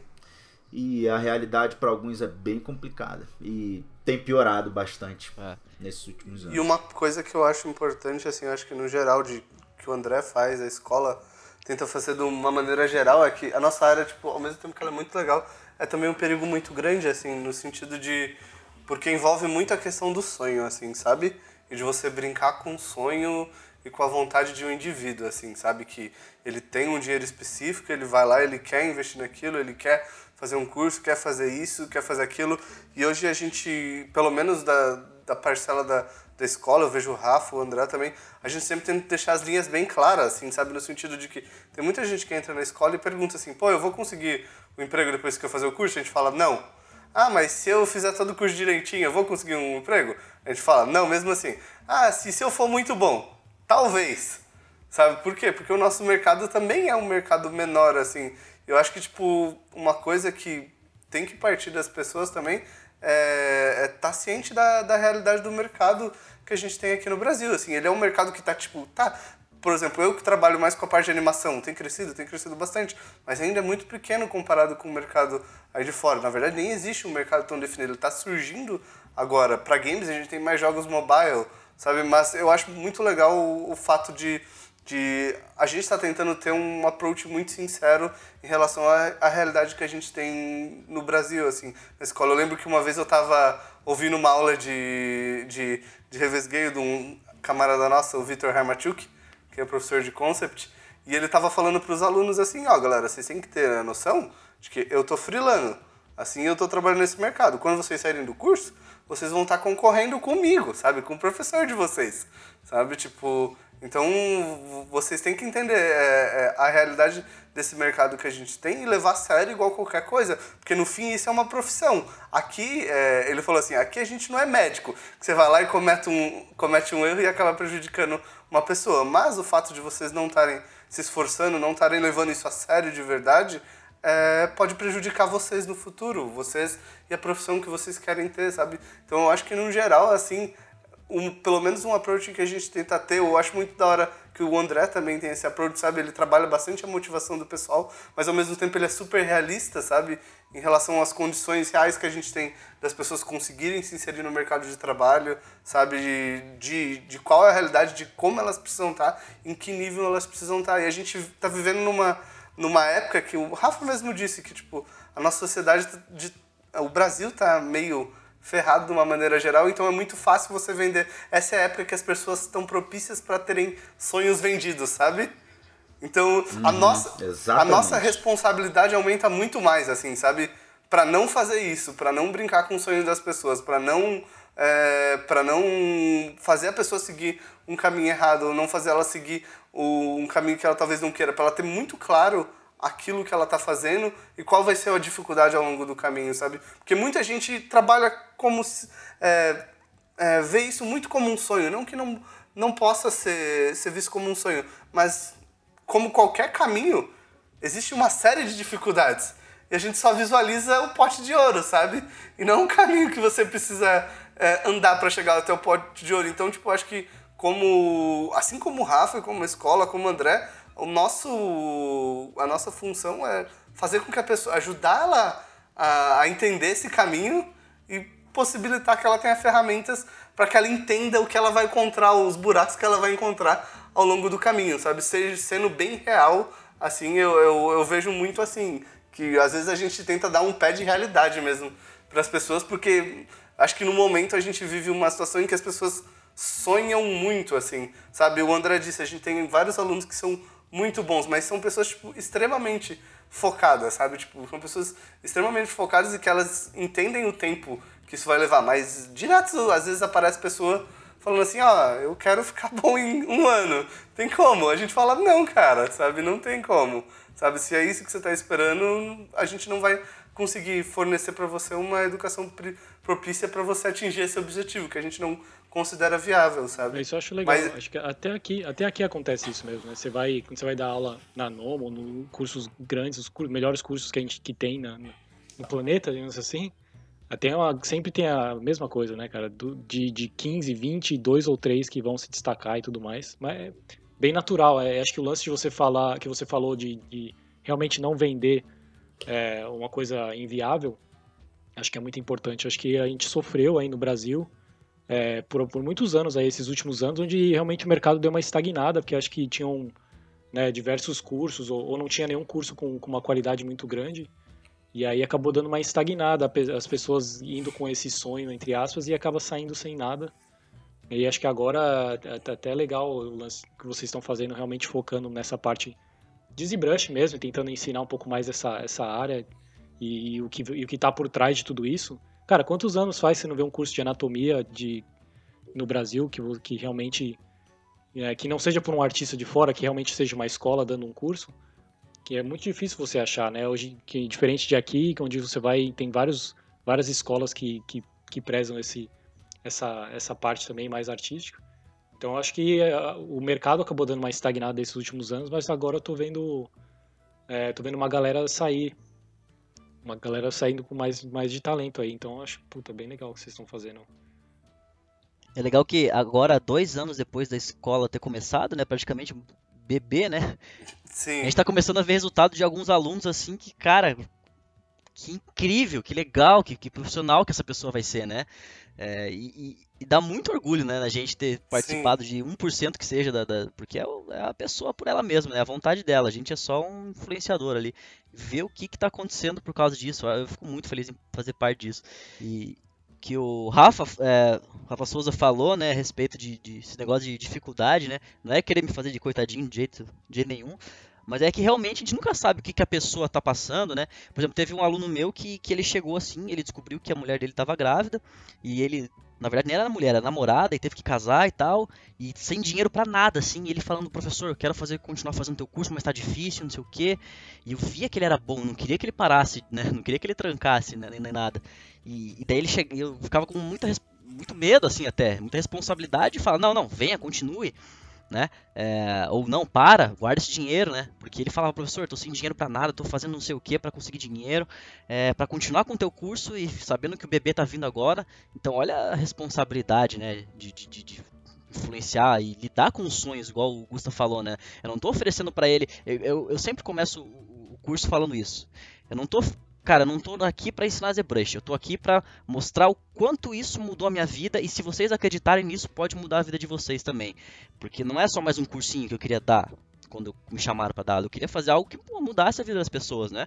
e a realidade para alguns é bem complicada e tem piorado bastante é. nesses últimos anos. E uma coisa que eu acho importante, assim, eu acho que no geral de que o André faz, a escola tenta fazer de uma maneira geral é que a nossa área, tipo, ao mesmo tempo que ela é muito legal, é também um perigo muito grande, assim, no sentido de porque envolve muito a questão do sonho, assim, sabe? E de você brincar com o sonho e com a vontade de um indivíduo, assim, sabe? Que ele tem um dinheiro específico, ele vai lá, ele quer investir naquilo, ele quer fazer um curso, quer fazer isso, quer fazer aquilo. E hoje a gente, pelo menos da, da parcela da, da escola, eu vejo o Rafa, o André também, a gente sempre tenta deixar as linhas bem claras, assim, sabe? No sentido de que tem muita gente que entra na escola e pergunta assim, pô, eu vou conseguir o um emprego depois que eu fazer o curso? A gente fala, não. Ah, mas se eu fizer todo o curso direitinho, eu vou conseguir um emprego? A gente fala, não, mesmo assim. Ah, se, se eu for muito bom, talvez. Sabe por quê? Porque o nosso mercado também é um mercado menor, assim. Eu acho que, tipo, uma coisa que tem que partir das pessoas também é é tá ciente da, da realidade do mercado que a gente tem aqui no Brasil, assim. Ele é um mercado que tá, tipo, tá... Por exemplo, eu que trabalho mais com a parte de animação, tem crescido, tem crescido bastante, mas ainda é muito pequeno comparado com o mercado aí de fora. Na verdade, nem existe um mercado tão definido. Ele está surgindo Agora, para games a gente tem mais jogos mobile, sabe? Mas eu acho muito legal o, o fato de, de a gente estar tá tentando ter um approach muito sincero em relação à, realidade que a gente tem no Brasil, assim, na escola. Eu lembro que uma vez eu estava ouvindo uma aula de, de, de revesgueio de um camarada nosso, o Vitor Hermachuk, que é professor de concept, e ele estava falando para os alunos assim, ó, galera, vocês têm que ter a noção de que eu tô freelando, assim eu tô trabalhando nesse mercado. Quando vocês saírem do curso, vocês vão estar concorrendo comigo, sabe? Com o professor de vocês, sabe? Tipo, então vocês têm que entender é, é, a realidade desse mercado que a gente tem e levar a sério igual qualquer coisa, porque no fim isso é uma profissão. Aqui, é, ele falou assim, aqui a gente não é médico, que você vai lá e comete um, comete um erro e acaba prejudicando uma pessoa. Mas o fato de vocês não estarem se esforçando, não estarem levando isso a sério de verdade, é, pode prejudicar vocês no futuro, vocês e a profissão que vocês querem ter, sabe? Então eu acho que no geral, assim, um, pelo menos um approach que a gente tenta ter, eu acho muito da hora que o André também tem esse approach, sabe? Ele trabalha bastante a motivação do pessoal, mas ao mesmo tempo ele é super realista, sabe? Em relação às condições reais que a gente tem das pessoas conseguirem se inserir no mercado de trabalho, sabe? De, de, de qual é a realidade, de como elas precisam estar, em que nível elas precisam estar. E a gente está vivendo numa numa época que o Rafa mesmo disse que tipo a nossa sociedade tá de, o Brasil tá meio ferrado de uma maneira geral, então é muito fácil você vender. Essa é a época que as pessoas estão propícias para terem sonhos vendidos, sabe? Então, a, uhum, nossa, a nossa responsabilidade aumenta muito mais, assim, sabe? Para não fazer isso, para não brincar com o sonho das pessoas, para não é, para não fazer a pessoa seguir um caminho errado, ou não fazer ela seguir o, um caminho que ela talvez não queira, para ela ter muito claro aquilo que ela está fazendo e qual vai ser a dificuldade ao longo do caminho, sabe? Porque muita gente trabalha como é, é, vê isso muito como um sonho, não que não, não possa ser, ser visto como um sonho, mas como qualquer caminho, existe uma série de dificuldades. E a gente só visualiza o pote de ouro, sabe? E não um caminho que você precisa é, andar para chegar até o pote de ouro. Então, tipo, acho que como assim como o Rafa, como a escola, como o André, o nosso a nossa função é fazer com que a pessoa ajudar ela a, a entender esse caminho e possibilitar que ela tenha ferramentas para que ela entenda o que ela vai encontrar, os buracos que ela vai encontrar ao longo do caminho, sabe? Seja sendo bem real, assim, eu, eu, eu vejo muito assim, que às vezes a gente tenta dar um pé de realidade mesmo para as pessoas, porque acho que no momento a gente vive uma situação em que as pessoas sonham muito, assim, sabe? O André disse, a gente tem vários alunos que são muito bons, mas são pessoas, tipo, extremamente focadas, sabe? Tipo, são pessoas extremamente focadas e que elas entendem o tempo que isso vai levar, mas direto, às vezes aparece pessoa falando assim, ó, eu quero ficar bom em um ano. Tem como? A gente fala, não, cara, sabe? Não tem como. Sabe, se é isso que você está esperando, a gente não vai conseguir fornecer para você uma educação propícia para você atingir esse objetivo, que a gente não considera viável, sabe? Isso eu acho legal. Mas... Acho que até aqui, até aqui acontece isso mesmo, né? Você vai, quando você vai dar aula na Nomo, no cursos grandes, os melhores cursos que a gente que tem na, no planeta, digamos assim, até uma, sempre tem a mesma coisa, né, cara? Do, de, de 15, 20, dois ou três que vão se destacar e tudo mais. Mas é bem natural. É, acho que o lance de você falar, que você falou de, de realmente não vender é, uma coisa inviável, acho que é muito importante. Acho que a gente sofreu aí no Brasil é, por, por muitos anos, aí, esses últimos anos, onde realmente o mercado deu uma estagnada, porque acho que tinham né, diversos cursos, ou, ou, não tinha nenhum curso com, com, uma qualidade muito grande, e aí acabou dando uma estagnada, as pessoas indo com esse sonho, entre aspas, e acaba saindo sem nada. E acho que agora tá até legal o lance que vocês estão fazendo, realmente focando nessa parte de ZBrush mesmo, tentando ensinar um pouco mais essa, essa área e, e o que e o que está por trás de tudo isso. Cara, quantos anos faz você não vê um curso de anatomia de, no Brasil que, que realmente. É, que não seja por um artista de fora, que realmente seja uma escola dando um curso, que é muito difícil você achar, né? Hoje, que, diferente de aqui, onde você vai, tem vários, várias escolas que, que, que prezam esse, essa, essa parte também mais artística. Então acho que é, o mercado acabou dando uma estagnada nesses últimos anos, mas agora eu tô vendo, é, tô vendo uma galera sair uma galera saindo com mais, mais de talento aí. Então acho, puta, bem legal o que vocês estão fazendo. É legal que agora, dois anos depois da escola ter começado, né, praticamente bebê, né? Sim. A gente tá começando a ver resultado de alguns alunos assim que, cara, que incrível, que legal, que, que profissional que essa pessoa vai ser, né? É, e, e, dá muito orgulho, né, a gente ter participado Sim. de 1% que seja, da, da porque é, é, a pessoa por ela mesma, né, a vontade dela, a gente é só um influenciador ali. Ver o que está acontecendo por causa disso, eu fico muito feliz em fazer parte disso. E que o Rafa, é, Rafa Souza falou, né, a respeito de, de esse negócio de dificuldade, né, não é querer me fazer de coitadinho de jeito, de nenhum, mas é que realmente a gente nunca sabe o que, que a pessoa está passando, né? Por exemplo, teve um aluno meu que, que ele chegou assim, ele descobriu que a mulher dele estava grávida e ele, na verdade, nem era mulher, era namorada e teve que casar e tal, e sem dinheiro para nada, assim. E ele falando, professor, eu quero fazer, continuar fazendo teu curso, mas tá difícil, não sei o quê. E eu via que ele era bom, não queria que ele parasse, né? Não queria que ele trancasse, né? nem, nem nada. E, e daí ele chega, eu ficava com muita muito medo, assim, até, muita responsabilidade de falar, não, não, venha, continue né? É, ou não, para, guarda esse dinheiro, né? Porque ele falava, professor, tô sem dinheiro para nada, tô fazendo não sei o que para conseguir dinheiro, é, para continuar com o teu curso e sabendo que o bebê tá vindo agora. Então, olha a responsabilidade, né? De, de, de influenciar e lidar com os sonhos, igual o Gustavo falou, né? Eu não tô oferecendo para ele, eu, eu, eu sempre começo o curso falando isso. Eu não tô cara, não tô aqui para ensinar ZBrush, eu tô aqui para mostrar o quanto isso mudou a minha vida e se vocês acreditarem nisso, pode mudar a vida de vocês também. Porque não é só mais um cursinho que eu queria dar quando me chamaram para dar, eu queria fazer algo que mudasse a vida das pessoas, né?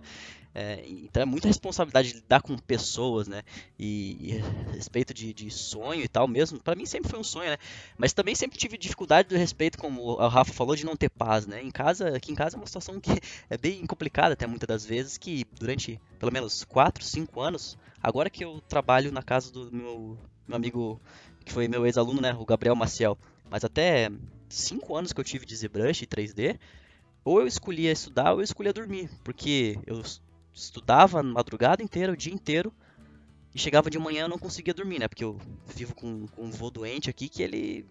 É, então é muita responsabilidade de lidar com pessoas, né? E, e respeito de, de, sonho e tal mesmo, para mim sempre foi um sonho, né? Mas também sempre tive dificuldade do respeito, como o Rafa falou, de não ter paz, né? Em casa, aqui em casa é uma situação que é bem complicada até muitas das vezes, que durante pelo menos 4, 5 anos, agora que eu trabalho na casa do meu meu amigo, que foi meu ex-aluno, né, o Gabriel Maciel. Mas até 5 anos que eu tive de ZBrush e 3D, ou eu escolhia estudar ou eu escolhia dormir, porque eu estudava madrugada inteira, o dia inteiro, e chegava de manhã eu não conseguia dormir, né? Porque eu vivo com, com um vô doente aqui que ele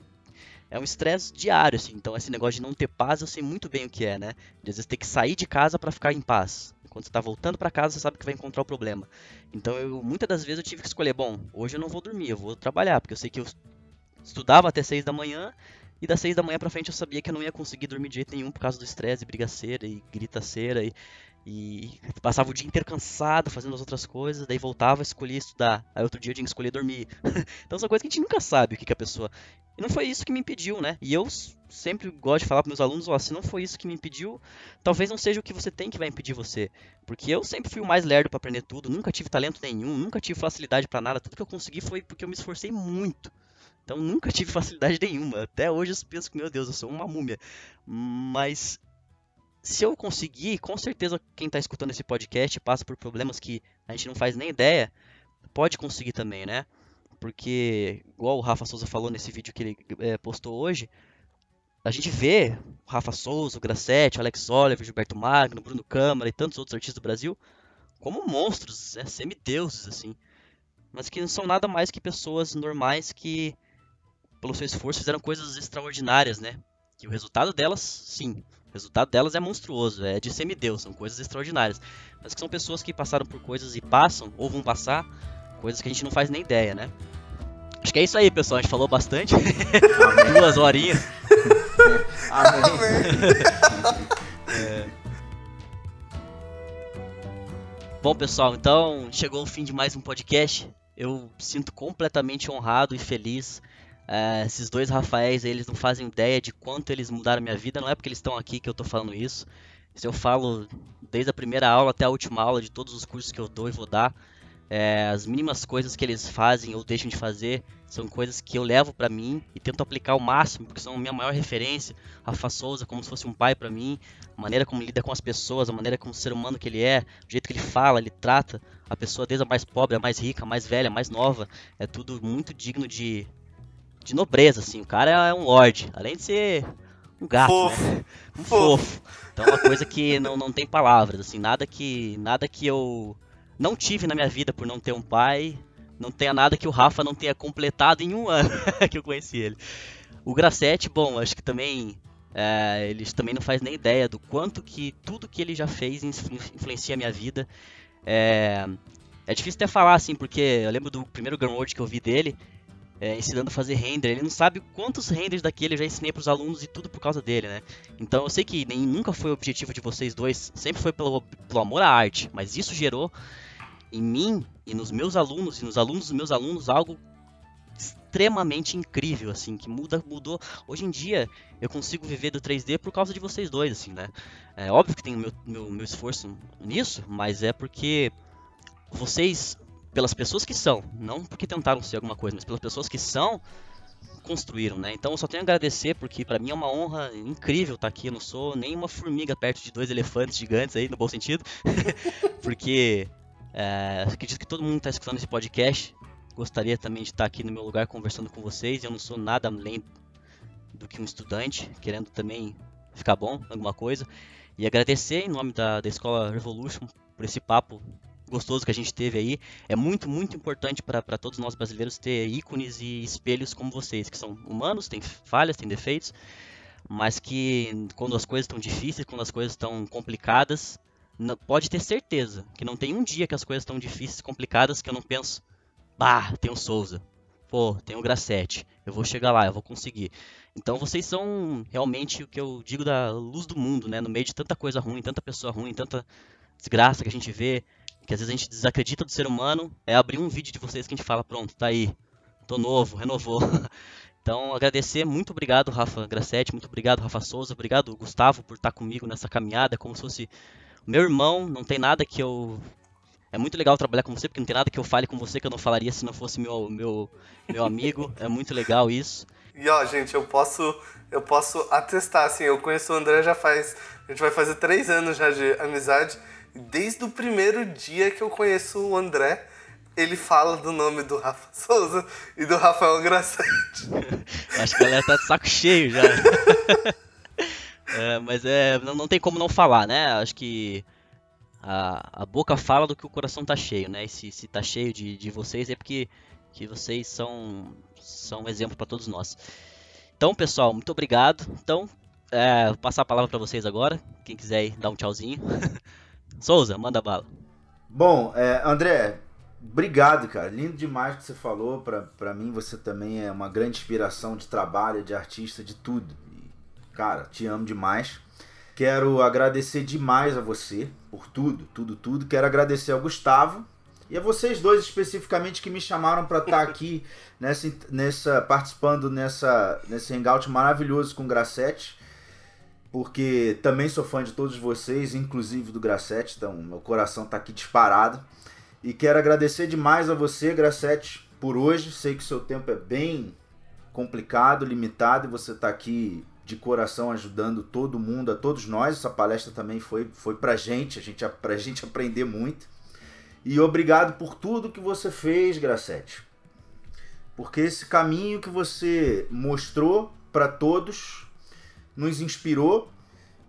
é um estresse diário, assim. Então, esse negócio de não ter paz, eu sei muito bem o que é, né? De às vezes ter que sair de casa para ficar em paz. Quando você tá voltando para casa, você sabe que vai encontrar o problema. Então, eu, muitas das vezes eu tive que escolher, bom, hoje eu não vou dormir, eu vou trabalhar, porque eu sei que eu estudava até seis da manhã e das seis da manhã pra frente eu sabia que eu não ia conseguir dormir de jeito nenhum por causa do estresse, brigaceira e gritaceira e, e passava o dia inteiro cansado fazendo as outras coisas, daí voltava, escolhia estudar. Aí outro dia eu tinha que escolher dormir. então são coisas que a gente nunca sabe o que, que a pessoa. E não foi isso que me impediu, né? E eu sempre gosto de falar para meus alunos, ó, se não foi isso que me impediu, talvez não seja o que você tem que vai impedir você. Porque eu sempre fui o mais lerdo para aprender tudo, nunca tive talento nenhum, nunca tive facilidade para nada, tudo que eu consegui foi porque eu me esforcei muito. Então nunca tive facilidade nenhuma. Até hoje eu penso que, meu Deus, eu sou uma múmia. Mas se eu conseguir, com certeza quem está escutando esse podcast passa por problemas que a gente não faz nem ideia, pode conseguir também, né? Porque, igual o Rafa Souza falou nesse vídeo que ele é, postou hoje, a gente vê o Rafa Souza, o Grassetti, o Alex Oliver, Gilberto Magno, Bruno Câmara e tantos outros artistas do Brasil como monstros, né? semideuses, assim. Mas que não são nada mais que pessoas normais que pelo seu esforço, fizeram coisas extraordinárias, né? Que o resultado delas, sim, o resultado delas é monstruoso, é de semideus, são coisas extraordinárias. Mas que são pessoas que passaram por coisas e passam, ou vão passar, coisas que a gente não faz nem ideia, né? Acho que é isso aí, pessoal. A gente falou bastante. Duas horinhas. Amém. é. Bom, pessoal, então chegou o fim de mais um podcast. Eu sinto completamente honrado e feliz é, esses dois Rafaéis, eles não fazem ideia de quanto eles mudaram minha vida. Não é porque eles estão aqui que eu estou falando isso. Se eu falo desde a primeira aula até a última aula de todos os cursos que eu dou e vou dar, é, as mínimas coisas que eles fazem ou deixam de fazer são coisas que eu levo para mim e tento aplicar ao máximo, porque são a minha maior referência. Rafa Souza, como se fosse um pai para mim, a maneira como lida com as pessoas, a maneira como ser humano que ele é, o jeito que ele fala, ele trata a pessoa desde a mais pobre, a mais rica, a mais velha, a mais nova, é tudo muito digno de de nobreza, assim. O cara é um lord, além de ser um gato, fofo. né? Um fofo. fofo. Então é uma coisa que não, não tem palavras, assim, nada que nada que eu não tive na minha vida por não ter um pai, não tenha nada que o Rafa não tenha completado em um ano que eu conheci ele. O Grassetti, bom, acho que também é, ele também não faz nem ideia do quanto que tudo que ele já fez influencia a minha vida. É, é difícil até falar assim, porque eu lembro do primeiro Gunword que eu vi dele, é, ensinando a fazer render. Ele não sabe quantos renders daquele eu já ensinei para os alunos e tudo por causa dele, né? Então eu sei que nem, nunca foi o objetivo de vocês dois, sempre foi pelo, pelo amor à arte, mas isso gerou em mim e nos meus alunos e nos alunos dos meus alunos algo extremamente incrível, assim, que muda, mudou. Hoje em dia eu consigo viver do 3D por causa de vocês dois, assim, né? É óbvio que tem o meu, meu, meu esforço nisso, mas é porque vocês pelas pessoas que são, não porque tentaram ser alguma coisa, mas pelas pessoas que são, construíram, né? Então eu só tenho a agradecer porque para mim é uma honra incrível estar tá aqui. Eu não sou nem uma formiga perto de dois elefantes gigantes aí, no bom sentido, porque é, acredito que todo mundo está escutando esse podcast gostaria também de estar tá aqui no meu lugar conversando com vocês. Eu não sou nada além do que um estudante, querendo também ficar bom alguma coisa. E agradecer em nome da, da Escola Revolution por esse papo gostoso que a gente teve aí. É muito, muito importante para todos nós brasileiros ter ícones e espelhos como vocês, que são humanos, têm falhas, têm defeitos, mas que quando as coisas estão difíceis, quando as coisas estão complicadas, pode ter certeza que não tem um dia que as coisas estão difíceis, complicadas, que eu não penso, bah, tem o Souza, pô, tem o Grassetti, eu vou chegar lá, eu vou conseguir. Então vocês são realmente o que eu digo da luz do mundo, né? No meio de tanta coisa ruim, tanta pessoa ruim, tanta desgraça que a gente vê, que às vezes a gente desacredita do ser humano, é abrir um vídeo de vocês que a gente fala, pronto, tá aí, tô novo, renovou. Então, agradecer, muito obrigado, Rafa Grassetti, muito obrigado, Rafa Souza, obrigado, Gustavo, por estar comigo nessa caminhada, como se fosse meu irmão, não tem nada que eu... É muito legal trabalhar com você, porque não tem nada que eu fale com você que eu não falaria se não fosse meu, meu, meu amigo, é muito legal isso. E ó, gente, eu posso, eu posso atestar, assim, eu conheço o André já faz, a gente vai fazer três anos já de amizade, desde o primeiro dia que eu conheço o André, ele fala do nome do Rafa Souza e do Rafael Grassetti. Acho que a galera tá de saco cheio já. é, mas é, não, não tem como não falar, né? Acho que a, a boca fala do que o coração tá cheio, né? E se, se tá cheio de, de vocês é porque que vocês são, são um exemplo para todos nós. Então, pessoal, muito obrigado. Então, é, vou passar a palavra para vocês agora. Quem quiser dar um tchauzinho. Souza, manda bala. Bom, é, André, obrigado, cara. Lindo demais o que você falou. Para mim, você também é uma grande inspiração de trabalho, de artista, de tudo. E, cara, te amo demais. Quero agradecer demais a você por tudo, tudo, tudo. Quero agradecer ao Gustavo e a vocês dois especificamente que me chamaram para estar tá aqui nessa, nessa participando nessa nesse hangout maravilhoso com o Grassetti, porque também sou fã de todos vocês, inclusive do Grassetti, então meu coração está aqui disparado. E quero agradecer demais a você, Grassetti, por hoje. Sei que seu tempo é bem complicado, limitado, e você está aqui de coração ajudando todo mundo, a todos nós. Essa palestra também foi, foi pra gente, a gente, pra gente aprender muito. E obrigado por tudo que você fez, Gracete. Porque esse caminho que você mostrou para todos nos inspirou,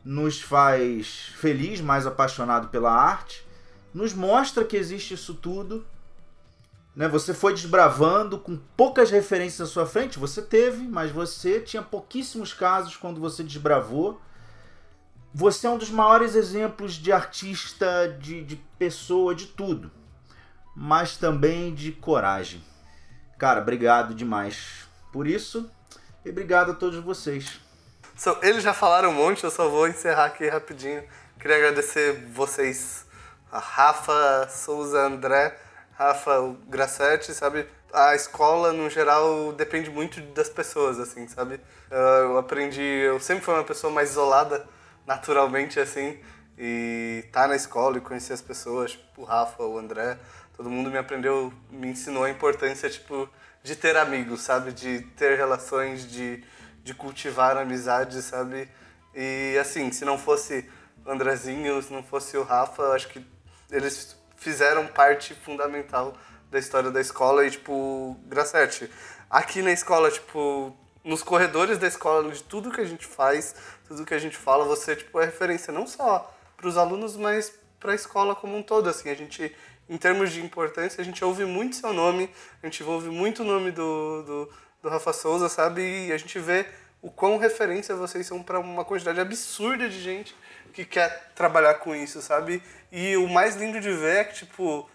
nos faz feliz, mais apaixonado pela arte, nos mostra que existe isso tudo né? Você foi desbravando com poucas referências à sua frente, você teve, mas você tinha pouquíssimos casos quando você desbravou. Você é um dos maiores exemplos de artista, de, de pessoa, de tudo, mas também de coragem. Cara, obrigado demais por isso e obrigado a todos vocês. So, eles já falaram um monte, eu só vou encerrar aqui rapidinho. Queria agradecer vocês, a Rafa, Souza, André Rafa, o Grassetti, sabe? A escola, no geral, depende muito das pessoas, assim, sabe? Eu aprendi... Eu sempre fui uma pessoa mais isolada, naturalmente, assim. E tá na escola e conhecer as pessoas, tipo o Rafa, o André, todo mundo me aprendeu, me ensinou a importância, tipo, de ter amigos, sabe? De ter relações, de, de cultivar amizades, sabe? E, assim, se não fosse o Andrezinho, se não fosse o Rafa, acho que eles fizeram parte fundamental da história da escola e, tipo, Gracete, aqui na escola, tipo, nos corredores da escola, de tudo que a gente faz, tudo que a gente fala, você, tipo, é referência não só para os alunos, mas para a escola como um todo, assim, a gente, em termos de importância, a gente ouve muito seu nome, a gente ouve muito o nome do, do, do Rafa Souza, sabe, e a gente vê o quão referência vocês são para uma quantidade absurda de gente que quer trabalhar com isso, sabe? E o mais lindo de ver é que, tipo,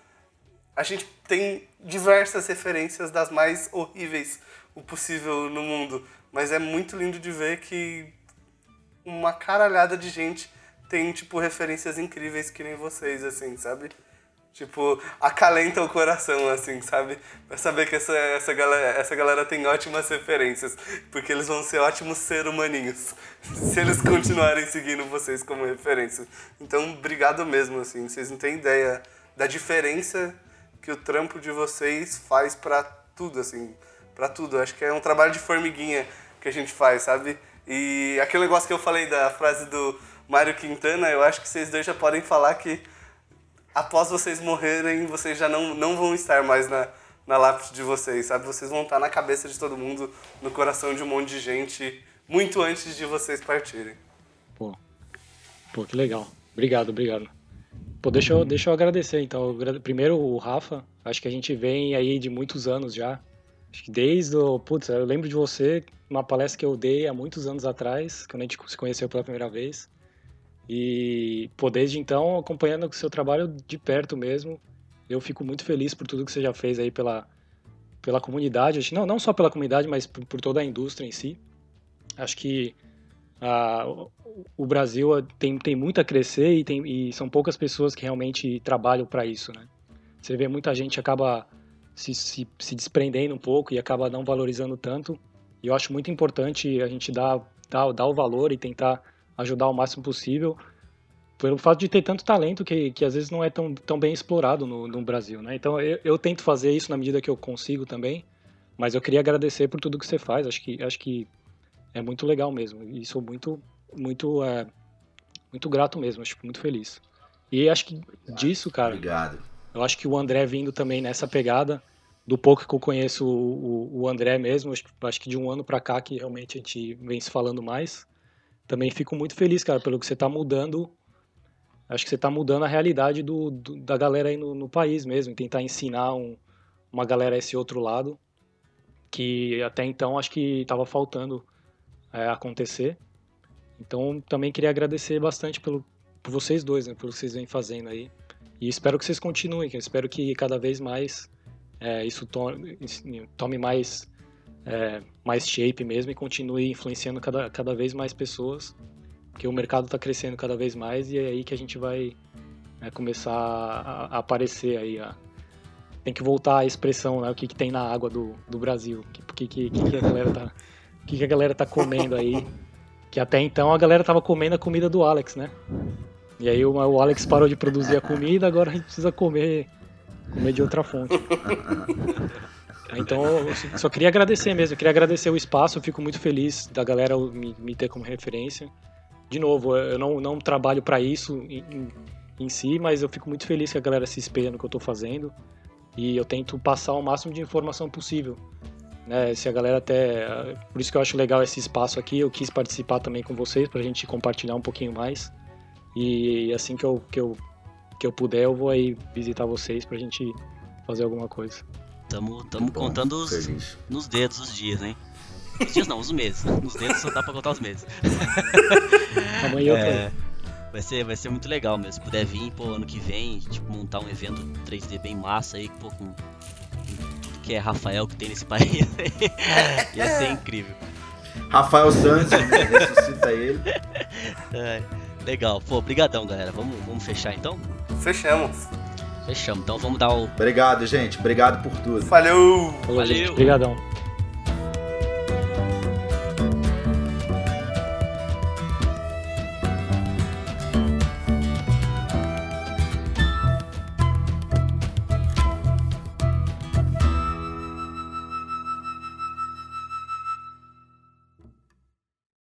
a gente tem diversas referências das mais horríveis o possível no mundo. Mas é muito lindo de ver que uma caralhada de gente tem, tipo, referências incríveis que nem vocês, assim, sabe? Tipo, acalenta o coração, assim, sabe? Pra saber que essa, essa, galera, essa galera tem ótimas referências. Porque eles vão ser ótimos seres humaninhos. Se eles continuarem seguindo vocês como referência. Então, obrigado mesmo, assim. Vocês não têm ideia da diferença que o trampo de vocês faz pra tudo, assim. Pra tudo. Acho que é um trabalho de formiguinha que a gente faz, sabe? E aquele negócio que eu falei da frase do Mário Quintana, eu acho que vocês dois já podem falar que após vocês morrerem, vocês já não, não vão estar mais na, na lápide de vocês, sabe? Vocês vão estar na cabeça de todo mundo, no coração de um monte de gente, muito antes de vocês partirem. Pô, pô que legal. Obrigado, obrigado. Pô, deixa eu, deixa eu agradecer, então. Primeiro o Rafa, acho que a gente vem aí de muitos anos já. Acho que desde o... Putz, eu lembro de você, uma palestra que eu dei há muitos anos atrás, quando a gente se conheceu pela primeira vez. E, pô, desde então, acompanhando o seu trabalho de perto mesmo, eu fico muito feliz por tudo que você já fez aí pela, pela comunidade. Não, não só pela comunidade, mas por, por toda a indústria em si. Acho que a, o Brasil tem, tem muito a crescer e, tem, e são poucas pessoas que realmente trabalham para isso, né? Você vê muita gente acaba se, se, se desprendendo um pouco e acaba não valorizando tanto. E eu acho muito importante a gente dar, dar, dar o valor e tentar ajudar o máximo possível, pelo fato de ter tanto talento que, que às vezes não é tão, tão bem explorado no, no Brasil, né? Então eu, eu, tento fazer isso na medida que eu consigo também, mas eu queria agradecer por tudo que você faz, acho que, acho que é muito legal mesmo, e sou muito, muito, é, muito grato mesmo, acho muito feliz. E acho que disso, cara... Obrigado. Eu acho que o André vindo também nessa pegada, do pouco que eu conheço o, o André mesmo, acho, acho que de um ano para cá que realmente a gente vem se falando mais. Também fico muito feliz, cara, pelo que você está mudando. Acho que você está mudando a realidade do, do, da galera aí no, no país mesmo, tentar ensinar um, uma galera esse outro lado, que até então acho que estava faltando é, acontecer. Então também queria agradecer bastante pelo, por vocês dois, né, pelo que vocês vêm fazendo aí. E espero que vocês continuem, espero que cada vez mais é, isso tome, tome mais, é, mais shape mesmo e continue influenciando cada, cada vez mais pessoas, porque o mercado está crescendo cada vez mais e é aí que a gente vai é, começar a, a, aparecer aí. A, tem que voltar a expressão, né, o que, que tem na água do, do Brasil, o que, que, que, a galera tá, que, que a galera tá comendo aí. Que até então a galera tava comendo a comida do Alex, né? E aí o, o Alex parou de produzir a comida, agora a gente precisa comer, comer de outra fonte. Então, só queria agradecer mesmo, queria agradecer o espaço, eu fico muito feliz da galera me, me ter como referência. De novo, eu não, não trabalho para isso em, em, si, mas eu fico muito feliz que a galera se espelha no que eu estou fazendo e eu tento passar o máximo de informação possível. Né? Se a galera até. Por isso que eu acho legal esse espaço aqui, eu quis participar também com vocês, para a gente compartilhar um pouquinho mais. E assim que eu, que eu, que eu puder, eu vou aí visitar vocês pra gente fazer alguma coisa. Tamo, tamo Bom, contando os, nos dedos os dias, hein? Os dias não, os meses. Nos dedos só dá pra contar os meses. Amanhã é, vai ser, vai ser muito legal mesmo. Se puder vir, pô, ano que vem, tipo, montar um evento 3D bem massa aí, pô, com, com tudo que é Rafael que tem nesse país. Ia ser incrível. Rafael Santos, ressuscita ele. É. Legal. Pô, brigadão, galera. Vamos, vamos fechar então? Fechamos. Fechamos. Então vamos dar o... Obrigado, gente. Obrigado por tudo. Valeu! Valeu. Obrigadão.